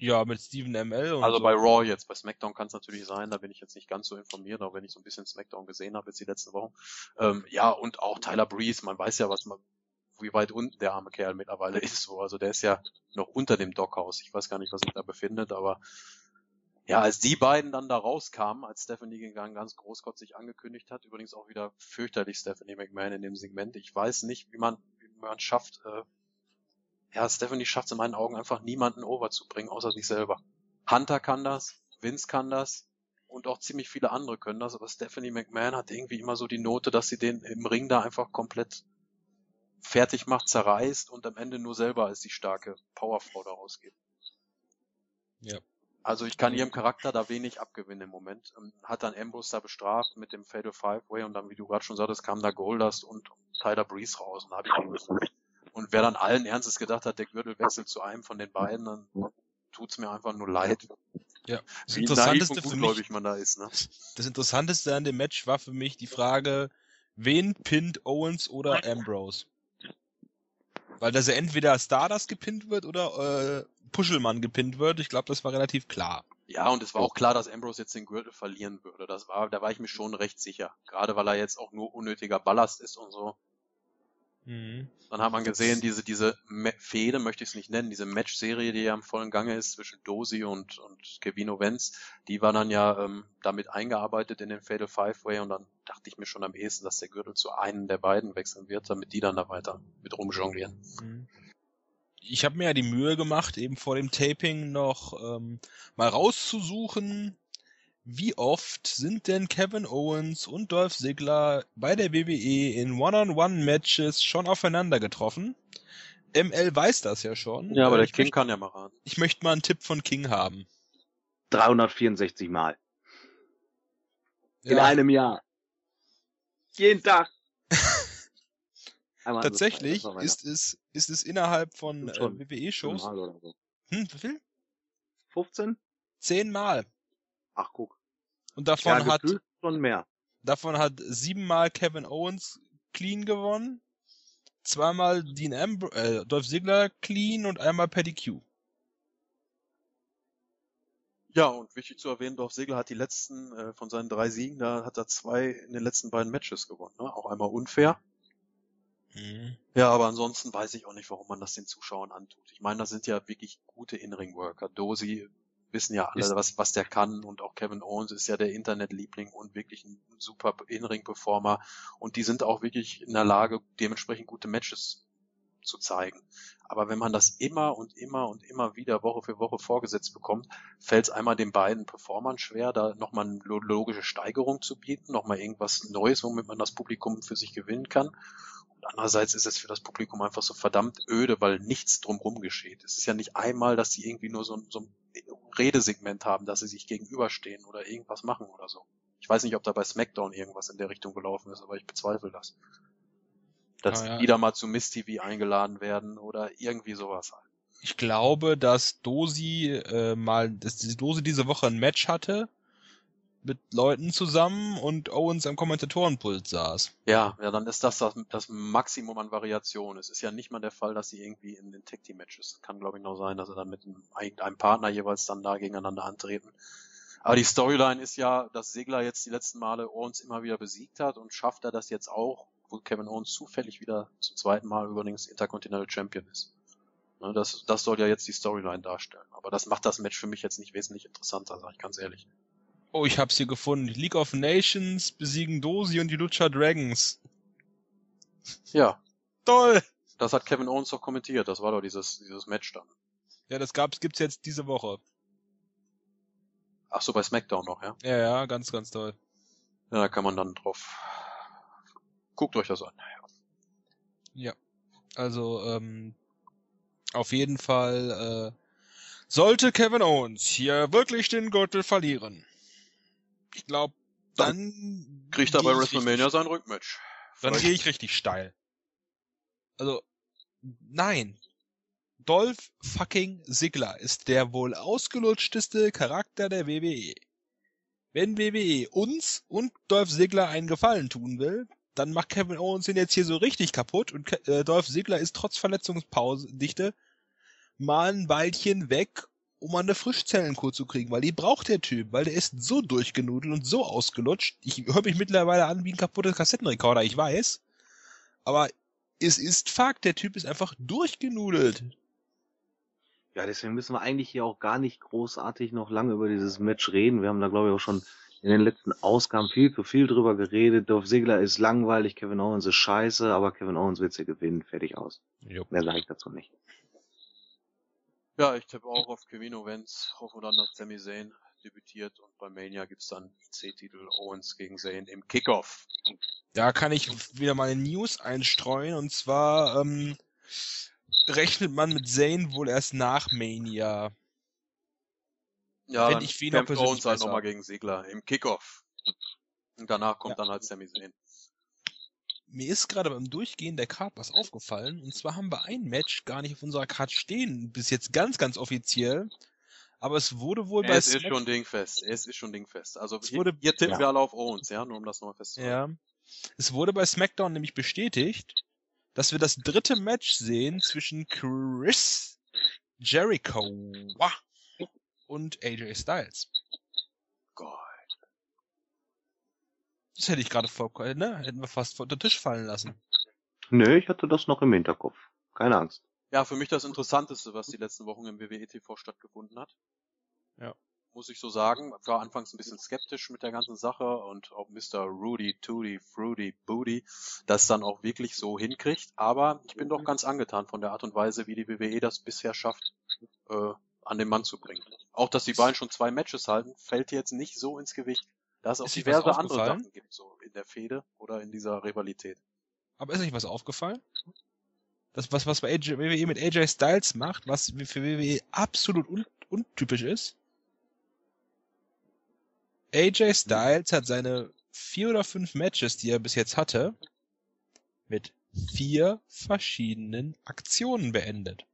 Ja, mit Steven ML und Also so. bei Raw jetzt. Bei SmackDown kann es natürlich sein. Da bin ich jetzt nicht ganz so informiert, auch wenn ich so ein bisschen SmackDown gesehen habe jetzt die letzten Wochen. Ähm, ja, und auch Tyler Breeze. Man weiß ja, was man, wie weit unten der arme Kerl mittlerweile ist. So. Also der ist ja noch unter dem Dockhaus. Ich weiß gar nicht, was sich da befindet, aber ja, als die beiden dann da rauskamen, als Stephanie gegangen ganz großkotzig angekündigt hat, übrigens auch wieder fürchterlich Stephanie McMahon in dem Segment. Ich weiß nicht, wie man, wie man schafft, äh, ja, Stephanie schafft es in meinen Augen einfach niemanden overzubringen, außer sich selber. Hunter kann das, Vince kann das und auch ziemlich viele andere können das, aber Stephanie McMahon hat irgendwie immer so die Note, dass sie den im Ring da einfach komplett fertig macht, zerreißt und am Ende nur selber als die starke Powerfrau da rausgeht. Ja. Also ich kann ihrem Charakter da wenig abgewinnen im Moment. Ähm, Hat dann Ambrose da bestraft mit dem Fatal Five Way und dann, wie du gerade schon sagtest, kam da Goldust und Tyler Breeze raus und da hab ich und wer dann allen Ernstes gedacht hat, der Gürtel wechselt zu einem von den beiden, dann tut's mir einfach nur leid. Ja. Das Wie Interessanteste für mich, man da ist, ne? das Interessanteste an dem Match war für mich die Frage, wen pinnt Owens oder Ambrose? Weil dass er entweder Stardust gepinnt wird oder äh, Puschelmann gepinnt wird. Ich glaube, das war relativ klar. Ja, und es war auch klar, dass Ambrose jetzt den Gürtel verlieren würde. Das war, da war ich mir schon recht sicher. Gerade weil er jetzt auch nur unnötiger Ballast ist und so. Mhm. Dann hat man gesehen, diese, diese Fehde, möchte ich es nicht nennen, diese Match-Serie, die ja im vollen Gange ist zwischen Dozy und, und Kevin Owens, die war dann ja ähm, damit eingearbeitet in den Fatal Five-Way und dann dachte ich mir schon am ehesten, dass der Gürtel zu einem der beiden wechseln wird, damit die dann da weiter mit rumjonglieren. Mhm. Ich habe mir ja die Mühe gemacht, eben vor dem Taping noch ähm, mal rauszusuchen, wie oft sind denn Kevin Owens und Dolph Ziggler bei der WWE in One-on-One-Matches schon aufeinander getroffen? ML weiß das ja schon. Ja, aber Äh, der ich King möcht- kann ja mal raten. Ich möchte mal einen Tipp von King haben. 364 Mal. In Ja, einem Jahr. Jeden Tag. Tatsächlich ist es, ist es innerhalb von äh. WWE-Shows. Mal so. Hm, wie viel? 15? Zehnmal. Ach, guck. Und davon ja, hat schon mehr. Davon hat siebenmal Kevin Owens clean gewonnen, zweimal Dean Ambr äh, Dolph Ziggler clean und einmal Paddy Q. Ja, und wichtig zu erwähnen, Dolph Ziggler hat die letzten, äh, von seinen drei Siegen, da hat er zwei in den letzten beiden Matches gewonnen. Ne? Auch einmal unfair. Mhm. Ja, aber ansonsten weiß ich auch nicht, warum man das den Zuschauern antut. Ich meine, das sind ja wirklich gute In-Ring-Worker. Dosi wissen ja alle, Ist- was, was der kann und auch Kevin Owens ist ja der Internetliebling und wirklich ein super In-Ring-Performer und die sind auch wirklich in der Lage, dementsprechend gute Matches zu zeigen. Aber wenn man das immer und immer und immer wieder Woche für Woche vorgesetzt bekommt, fällt es einmal den beiden Performern schwer, da nochmal eine lo- logische Steigerung zu bieten, nochmal irgendwas Neues, womit man das Publikum für sich gewinnen kann. Und andererseits ist es für das Publikum einfach so verdammt öde, weil nichts drumherum geschieht. Es ist ja nicht einmal, dass sie irgendwie nur so, so ein Redesegment haben, dass sie sich gegenüberstehen oder irgendwas machen oder so. Ich weiß nicht, ob da bei SmackDown irgendwas in der Richtung gelaufen ist, aber ich bezweifle das. Dass Ah, ja. die wieder mal zu Miss TV eingeladen werden oder irgendwie sowas halt. Ich glaube, dass Dosi äh, mal, dass die Dosi diese Woche ein Match hatte mit Leuten zusammen und Owens am Kommentatorenpult saß. Ja, ja, dann ist das, das das Maximum an Variation. Es ist ja nicht mal der Fall, dass sie irgendwie in den Tag Team Matches. Kann glaube ich noch sein, dass sie dann mit einem, einem Partner jeweils dann da gegeneinander antreten. Aber die Storyline ist ja, dass Segler jetzt die letzten Male Owens immer wieder besiegt hat und schafft er das jetzt auch, wo Kevin Owens zufällig wieder zum zweiten Mal übrigens Intercontinental Champion ist. Ne, das, das soll ja jetzt die Storyline darstellen. Aber das macht das Match für mich jetzt nicht wesentlich interessanter, sag ich ganz ehrlich. Oh, ich hab's hier gefunden. League of Nations besiegen Dosi und die Lucha Dragons. Ja, Toll! das hat Kevin Owens doch kommentiert. Das war doch dieses, dieses Match dann. Ja, das gab's, gibt's jetzt diese Woche. Ach so, bei SmackDown noch, ja? Ja, ja, ganz, ganz toll. Ja, da kann man dann drauf. Guckt euch das an. Ja. Also, ähm, auf jeden Fall, äh, sollte Kevin Owens hier wirklich den Gürtel verlieren. Ich glaube, dann Kriegt er bei WrestleMania sein Rückmatch. Dann gehe ich richtig steil. Also, nein. Dolph fucking Ziggler ist der wohl ausgelutschteste Charakter der WWE. Wenn WWE uns und Dolph Ziggler einen Gefallen tun will, dann macht Kevin Owens ihn jetzt hier so richtig kaputt und äh, Dolph Ziggler ist trotz Verletzungspause-Dichte mal ein Weilchen weg, um mal eine Frischzellenkur zu kriegen, weil die braucht der Typ, weil der ist so durchgenudelt und so ausgelutscht. Ich höre mich mittlerweile an wie ein kaputter Kassettenrekorder, ich weiß. Aber es ist Fakt, der Typ ist einfach durchgenudelt. Ja, deswegen müssen wir eigentlich hier auch gar nicht großartig noch lange über dieses Match reden. Wir haben da, glaube ich, auch schon in den letzten Ausgaben viel zu viel drüber geredet. Dolph Ziggler ist langweilig, Kevin Owens ist scheiße, aber Kevin Owens wird sie gewinnen. Fertig aus. Mehr sage ich dazu nicht. Ja, ich tippe auch auf Kevin Owens. Hoffe dann, dass Sami Zayn debütiert und bei Mania gibt's dann IC-Titel Owens gegen Zayn im Kickoff. Da kann ich wieder mal eine News einstreuen und zwar ähm, rechnet man mit Zayn wohl erst nach Mania. Ja, Fänd dann ich kämpft Owens halt nochmal gegen Segler im Kickoff. Und danach kommt Ja. dann halt Sami Zayn. Mir ist gerade beim Durchgehen der Card was aufgefallen und zwar haben wir ein Match gar nicht auf unserer Card stehen, bis jetzt ganz, ganz offiziell. Aber es wurde wohl bei Es ist Smack- schon dingfest. Es ist schon dingfest. Also Es wurde- hier tippen ja. wir alle auf Owens, ja, nur um das nochmal festzuhalten. Ja. Es wurde bei SmackDown nämlich bestätigt, dass wir das dritte Match sehen zwischen Chris Jericho und AJ Styles. Gott. Das hätte ich gerade vor, ne? Hätten wir fast vor den Tisch fallen lassen. Nö, ich hatte das noch im Hinterkopf. Keine Angst. Ja, für mich das Interessanteste, was die letzten Wochen im WWE TV stattgefunden hat. Ja. Muss ich so sagen. Ich war anfangs ein bisschen skeptisch mit der ganzen Sache und auch Mr. Rudy, Tooty, Fruity, Booty das dann auch wirklich so hinkriegt. Aber ich bin doch ganz angetan von der Art und Weise, wie die WWE das bisher schafft, äh, an den Mann zu bringen. Auch, dass die beiden schon zwei Matches halten, fällt jetzt nicht so ins Gewicht. Da es auch diverse andere? Sachen gibt, so in der Fehde oder in dieser Rivalität. Aber ist euch was aufgefallen? Das, was, was bei AJ, WWE mit AJ Styles macht, was für WWE absolut un, untypisch ist. AJ Styles hat seine vier oder fünf Matches, die er bis jetzt hatte, mit vier verschiedenen Aktionen beendet.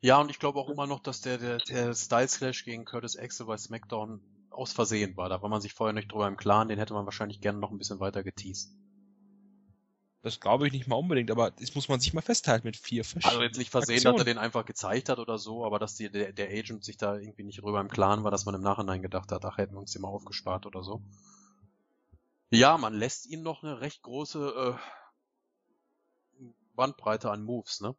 Ja, und ich glaube auch immer noch, dass der, der, der Style Clash gegen Curtis Axel bei SmackDown aus Versehen war. Da war man sich vorher nicht drüber im Klaren. Den hätte man wahrscheinlich gerne noch ein bisschen weiter geteased. Das glaube ich nicht mal unbedingt, aber das muss man sich mal festhalten mit vier verschiedenen. Also jetzt nicht versehen, Aktionen. dass er den einfach gezeigt hat oder so, aber dass die, der, der Agent sich da irgendwie nicht drüber im Klaren war, dass man im Nachhinein gedacht hat, ach, hätten wir uns den mal aufgespart oder so. Ja, man lässt ihm noch eine recht große äh, Bandbreite an Moves, ne?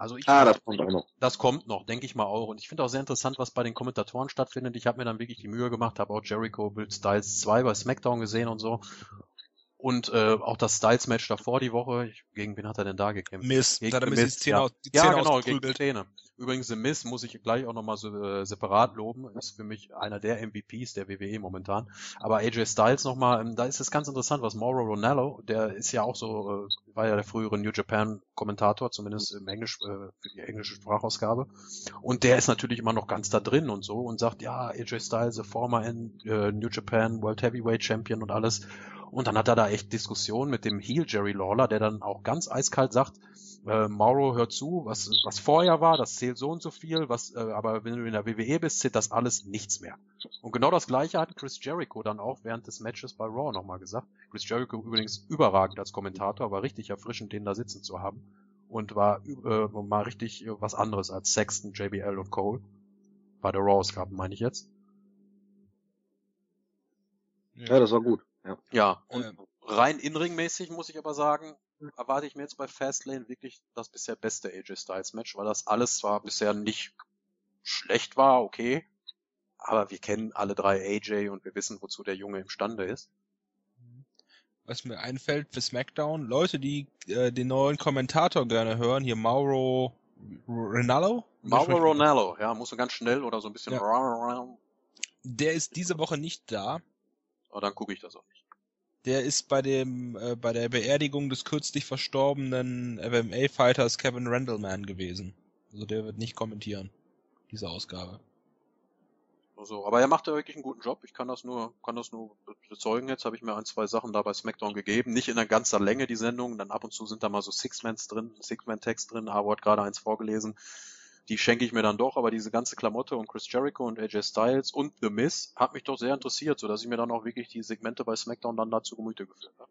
Also ich Ah, das kommt auch noch. das kommt noch, denke ich mal auch. Und ich finde auch sehr interessant, was bei den Kommentatoren stattfindet. Ich habe mir dann wirklich die Mühe gemacht, habe auch Jericho Bill Styles 2 bei SmackDown gesehen und so. Und äh, auch das Styles-Match davor die Woche. Ich, gegen wen hat er denn da gekämpft? Miss, Gegen da hat er The mir die Zähne ja. die Ja, Zähne genau, gegen. Zähne. Übrigens, The Miz muss ich gleich auch nochmal so, äh, separat loben. Ist für mich einer der MVPs der WWE momentan. Aber AJ Styles nochmal, ähm, da ist es ganz interessant, was Mauro Ronaldo, der ist ja auch so, äh, war ja der frühere New Japan Kommentator, zumindest im Englisch, äh, für die englische Sprachausgabe. Und der ist natürlich immer noch ganz da drin und so und sagt, ja, AJ Styles, a former N- äh, New Japan World Heavyweight Champion und alles. Und dann hat er da echt Diskussionen mit dem Heel Jerry Lawler, der dann auch ganz eiskalt sagt, äh, Mauro, hör zu, was, was vorher war, das zählt so und so viel, was, äh, aber wenn du in der WWE bist, zählt das alles nichts mehr. Und genau das gleiche hat Chris Jericho dann auch während des Matches bei Raw nochmal gesagt. Chris Jericho übrigens überragend als Kommentator, war richtig erfrischend, den da sitzen zu haben. Und war äh, mal richtig was anderes als Sexton, JBL und Cole. Bei der Raw-Ausgabe meine ich jetzt. Ja, das war gut. Ja. Ja, und Ähm, rein inringmäßig muss ich aber sagen, erwarte ich mir jetzt bei Fastlane wirklich das bisher beste AJ Styles Match, weil das alles zwar bisher nicht schlecht war, okay, aber wir kennen alle drei AJ und wir wissen, wozu der Junge imstande ist. was mir einfällt für SmackDown, Leute, die äh, den neuen Kommentator gerne hören, hier Mauro Ronaldo, Mauro Ronaldo, ja, muss so ganz schnell oder so ein bisschen, Ja. der ist diese Woche nicht da. Dann gucke ich das auch nicht. Der ist bei dem äh, bei der Beerdigung des kürzlich verstorbenen MMA-Fighters Kevin Randleman gewesen. Also der wird nicht kommentieren diese Ausgabe. Also, aber er macht ja wirklich einen guten Job. Ich kann das nur, kann das nur bezeugen. Jetzt habe ich mir ein, zwei Sachen da bei SmackDown gegeben. Nicht in der ganzen Länge die Sendung. Dann ab und zu sind da mal so Six-Mans drin, Six-Man-Text drin. Hat gerade eins vorgelesen. Die schenke ich mir dann doch. Aber diese ganze Klamotte und Chris Jericho und AJ Styles und The Miz hat mich doch sehr interessiert, so dass ich mir dann auch wirklich die Segmente bei SmackDown dann dazu Gemüte geführt habe.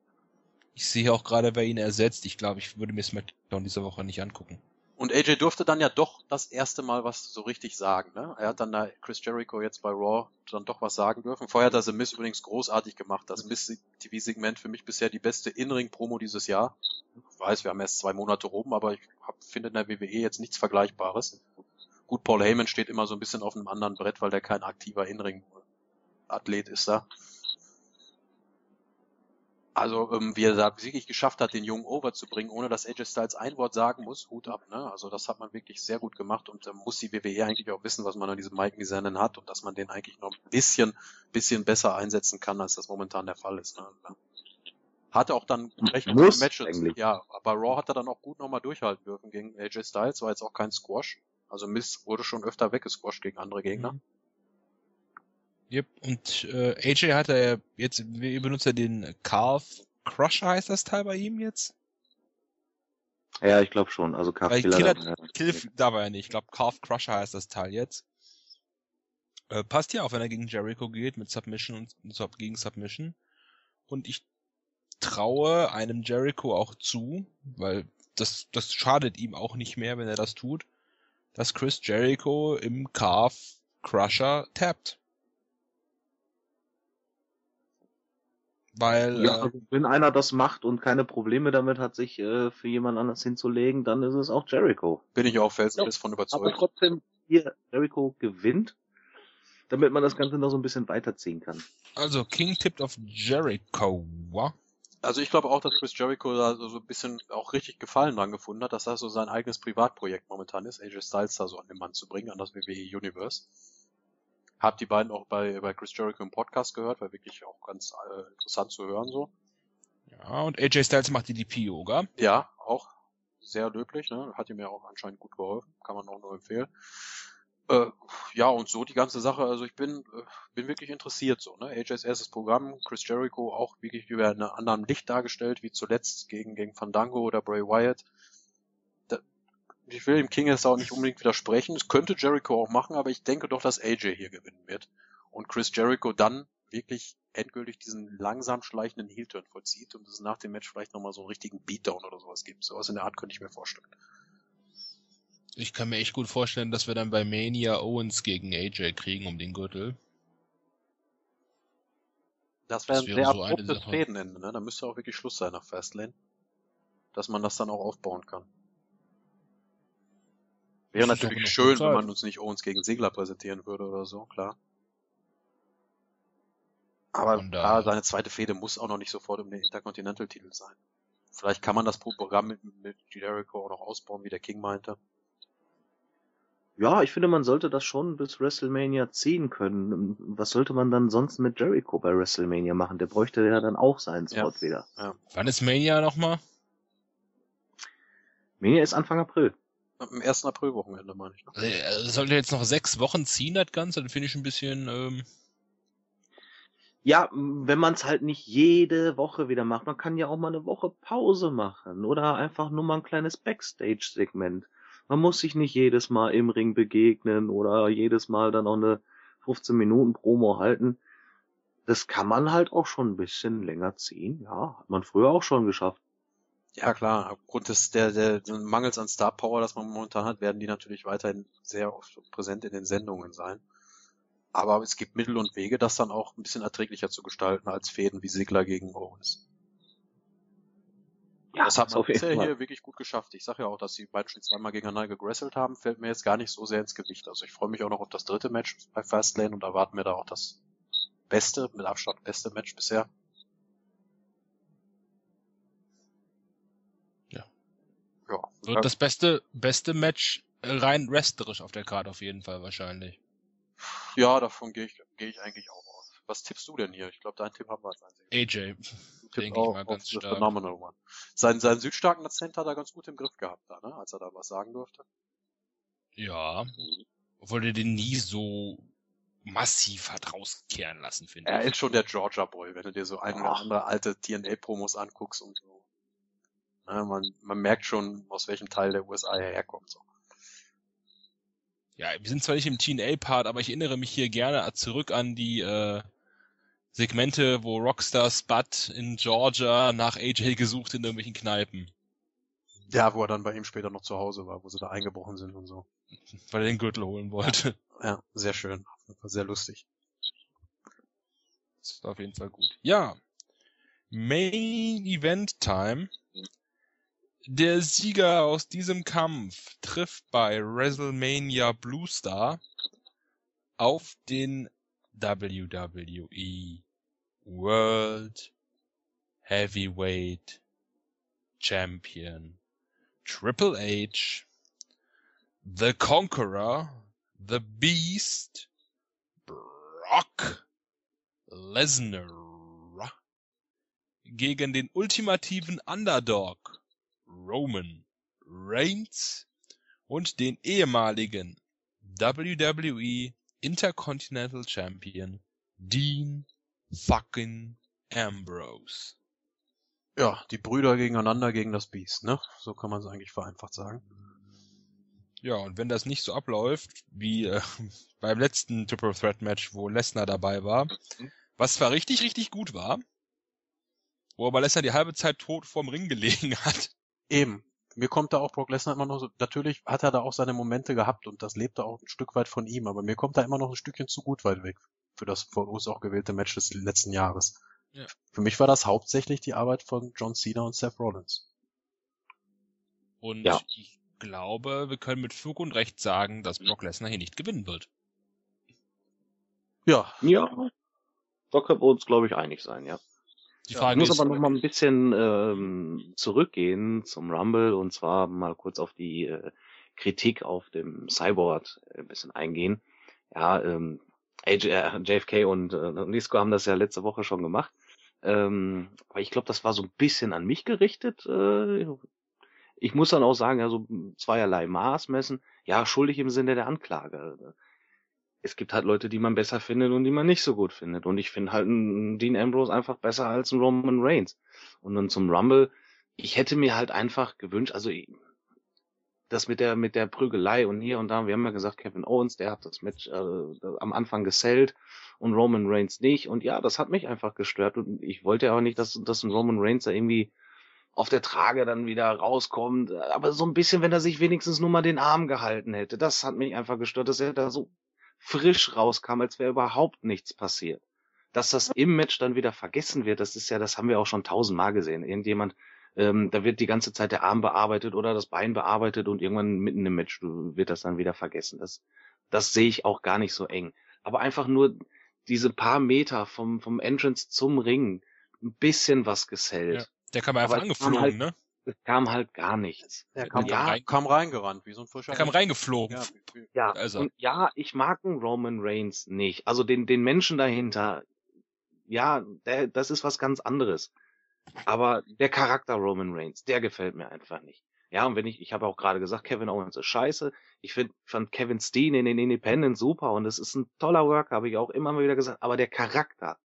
Ich sehe auch gerade, wer ihn ersetzt. Ich glaube, ich würde mir SmackDown diese Woche nicht angucken. Und AJ durfte dann ja doch das erste Mal was so richtig sagen. Ne? Er hat dann da Chris Jericho jetzt bei Raw dann doch was sagen dürfen. Vorher hat er The Miz übrigens großartig gemacht. Das Miz-TV-Segment für mich bisher die beste In-Ring-Promo dieses Jahr. Ich weiß, wir haben erst zwei Monate rum, aber ich hab, finde in der WWE jetzt nichts Vergleichbares. Gut, Paul Heyman steht immer so ein bisschen auf einem anderen Brett, weil der kein aktiver In-Ring-Athlet ist da. Also, ähm, wie er da wirklich geschafft hat, den Jungen overzubringen, ohne dass AJ Styles ein Wort sagen muss, Hut ab, ne? Also das hat man wirklich sehr gut gemacht und da muss die WWE eigentlich auch wissen, was man an diesem Mike Misanen hat und dass man den eigentlich noch ein bisschen, bisschen besser einsetzen kann, als das momentan der Fall ist. Ne? Hatte auch dann recht gute Matches. eigentlich. Ja, aber Raw hat er dann auch gut nochmal durchhalten dürfen gegen AJ Styles, war jetzt auch kein Squash. Also Miss wurde schon öfter weggesquasht gegen andere Gegner. Mhm. Yep. Und äh, AJ hat er jetzt, wie benutzt er den Calf Crusher heißt das Teil bei ihm jetzt? Ja, ich glaube schon. Also Weil Killer. Killer, Kill, da war er nicht. Ich glaube, Calf Crusher heißt das Teil jetzt. Äh, passt ja auch, wenn er gegen Jericho geht mit Submission und und Sub gegen Submission. Und ich traue einem Jericho auch zu, weil das, das schadet ihm auch nicht mehr, wenn er das tut, dass Chris Jericho im Calf Crusher tappt. Weil Ja, äh, also wenn einer das macht und keine Probleme damit hat, sich äh, für jemand anders hinzulegen, dann ist es auch Jericho. Bin ich auch felsenfest von Aber überzeugt. trotzdem hier Jericho gewinnt, damit man das Ganze noch so ein bisschen weiterziehen kann. Also King tippt auf Jericho. Also ich glaube auch, dass Chris Jericho da so so ein bisschen auch richtig Gefallen dran gefunden hat, dass das so sein eigenes Privatprojekt momentan ist, AJ Styles da so an den Mann zu bringen, an das WWE Universe. Hab die beiden auch bei, bei Chris Jericho im Podcast gehört, war wirklich auch ganz äh, interessant zu hören so. Ja, und AJ Styles macht die DP-Yoga. Ja, auch sehr löblich, ne? Hat ihm ja auch anscheinend gut geholfen, kann man auch nur empfehlen. Äh, ja, und so die ganze Sache, also ich bin, äh, bin wirklich interessiert so, ne? AJs erstes Programm, Chris Jericho auch wirklich über einem anderen Licht dargestellt, wie zuletzt gegen, gegen Fandango oder Bray Wyatt. Ich will dem King jetzt auch nicht unbedingt widersprechen, es könnte Jericho auch machen, aber ich denke doch, dass AJ hier gewinnen wird. Und Chris Jericho dann wirklich endgültig diesen langsam schleichenden Heel-Turn vollzieht und es nach dem Match vielleicht nochmal so einen richtigen Beatdown oder sowas gibt. Sowas in der Art könnte ich mir vorstellen. Ich kann mir echt gut vorstellen, dass wir dann bei Mania Owens gegen AJ kriegen um den Gürtel. Das wäre Das ein wäre sehr so abruptes Sache. Fädenende, ne? Da müsste auch wirklich Schluss sein nach Fastlane. Dass man das dann auch aufbauen kann. Wäre Das natürlich schön, wenn man uns nicht Owens gegen Segler präsentieren würde oder so, klar. Aber Von klar, seine zweite Fehde muss auch noch nicht sofort um den Intercontinental-Titel sein. Vielleicht kann man das Programm mit, mit Jericho auch noch ausbauen, wie der King meinte. Ja, ich finde, man sollte das schon bis WrestleMania ziehen können. Was sollte man dann sonst mit Jericho bei WrestleMania machen? Der bräuchte ja dann auch seinen Spot Ja. wieder. Wann ist Mania nochmal? Mania ist Anfang April. Am 1. April-Wochenende, meine ich. Also, äh, sollte jetzt noch sechs Wochen ziehen, das Ganze? Dann finde ich ein bisschen, ähm, Ja, wenn man es halt nicht jede Woche wieder macht. Man kann ja auch mal eine Woche Pause machen oder einfach nur mal ein kleines Backstage-Segment. Man muss sich nicht jedes Mal im Ring begegnen oder jedes Mal dann auch eine 15 Minuten Promo halten. Das kann man halt auch schon ein bisschen länger ziehen. Ja, hat man früher auch schon geschafft. Ja klar, aufgrund des der, der, Mangels an Star Power, das man momentan hat, werden die natürlich weiterhin sehr oft präsent in den Sendungen sein. Aber es gibt Mittel und Wege, das dann auch ein bisschen erträglicher zu gestalten als Fäden wie Sigler gegen Owens. Ja, das hat man bisher Fall. hier wirklich gut geschafft. Ich sage ja auch, dass die beiden schon zweimal gegeneinander gewrestelt haben, fällt mir jetzt gar nicht so sehr ins Gewicht. Also ich freue mich auch noch auf das dritte Match bei Fastlane und erwarten mir da auch das beste, mit Abstand beste Match bisher. Wird das beste, beste Match äh, rein wrestlerisch auf der Karte auf jeden Fall wahrscheinlich. Ja, davon gehe ich, gehe ich eigentlich auch aus. Was tippst du denn hier? Ich glaube, dein Tipp haben wir als einziges. AJ. Denke ich mal ganz stark. Phenomenal One. Sein, seinen südstarken Akzent hat er ganz gut im Griff gehabt da, ne? als er da was sagen durfte. Ja. Obwohl er den nie so massiv hat rauskehren lassen, finde Er ich. ist schon der Georgia Boy, wenn du dir so ein oder andere alte TNA-Promos anguckst und so. Ne, man, man merkt schon, aus welchem Teil der USA er herkommt. So. Ja, wir sind zwar nicht im TNA-Part, aber ich erinnere mich hier gerne zurück an die äh, Segmente, wo Rockstar Spud in Georgia nach AJ gesucht in irgendwelchen Kneipen, Ja, wo er dann bei ihm später noch zu Hause war, wo sie da eingebrochen sind und so. weil er den Gürtel holen wollte. Ja, sehr schön. Sehr lustig. Das war auf jeden Fall gut. Ja. Main Event Time. Der Sieger aus diesem Kampf trifft bei WrestleMania Blue Star auf den WWE World Heavyweight Champion Triple H, The Conqueror, The Beast, Brock Lesnar gegen den ultimativen Underdog Roman Reigns und den ehemaligen WWE Intercontinental Champion Dean fucking Ambrose. Ja, die Brüder gegeneinander gegen das Biest, ne? So kann man es eigentlich vereinfacht sagen. Ja, und wenn das nicht so abläuft, wie äh, beim letzten Triple Threat Match, wo Lesnar dabei war, was zwar richtig, richtig gut war, wo aber Lesnar die halbe Zeit tot vorm Ring gelegen hat. Eben. Mir kommt da auch Brock Lesnar immer noch so, natürlich hat er da auch seine Momente gehabt und das lebte auch ein Stück weit von ihm, aber mir kommt da immer noch ein Stückchen zu gut weit weg für das von uns auch gewählte Match des letzten Jahres. Ja. Für mich war das hauptsächlich die Arbeit von John Cena und Seth Rollins. Und Ja. ich glaube, wir können mit Fug und Recht sagen, dass Brock Lesnar hier nicht gewinnen wird. Ja, Ja, da können wir uns, glaube ich, einig sein, ja. Die Ja, Ich Frage muss ist, aber noch mal ein bisschen ähm, zurückgehen zum Rumble und zwar mal kurz auf die äh, Kritik auf dem Cyborg äh, ein bisschen eingehen. Ja, ähm, AJ, äh, JFK und äh, Nisco haben das ja letzte Woche schon gemacht. Ähm, aber ich glaube, das war so ein bisschen an mich gerichtet. Äh, ich muss dann auch sagen, ja, so zweierlei Maß messen. Ja, schuldig im Sinne der Anklage. Es gibt halt Leute, die man besser findet und die man nicht so gut findet. Und ich finde halt einen Dean Ambrose einfach besser als einen Roman Reigns. Und dann zum Rumble, ich hätte mir halt einfach gewünscht, also das mit der mit der Prügelei und hier und da, wir haben ja gesagt, Kevin Owens, der hat das Match äh, am Anfang gesellt und Roman Reigns nicht. Und ja, das hat mich einfach gestört. Und ich wollte auch nicht, dass, dass ein Roman Reigns da irgendwie auf der Trage dann wieder rauskommt. Aber so ein bisschen, wenn er sich wenigstens nur mal den Arm gehalten hätte. Das hat mich einfach gestört, dass er da so frisch rauskam, als wäre überhaupt nichts passiert. Dass das im Match dann wieder vergessen wird, das ist ja, das haben wir auch schon tausendmal gesehen. Irgendjemand, ähm, da wird die ganze Zeit der Arm bearbeitet oder das Bein bearbeitet und irgendwann mitten im Match wird das dann wieder vergessen. Das, das sehe ich auch gar nicht so eng. Aber einfach nur diese paar Meter vom, vom Entrance zum Ring, ein bisschen was gesellt. Ja, der kam einfach angeflogen, halt, ne? Es kam halt gar nichts. Er kam, ja, rein, kam reingerannt, wie so ein frischer. Er kam reingeflogen. Ja, ja also. und ja, ich mag einen Roman Reigns nicht. Also den, den Menschen dahinter, ja, der, das ist was ganz anderes. Aber der Charakter Roman Reigns, der gefällt mir einfach nicht. Ja, und wenn ich, ich habe auch gerade gesagt, Kevin Owens ist scheiße. Ich find, fand Kevin Steen in den Independent super und es ist ein toller Worker, habe ich auch immer mal wieder gesagt. Aber der Charakter,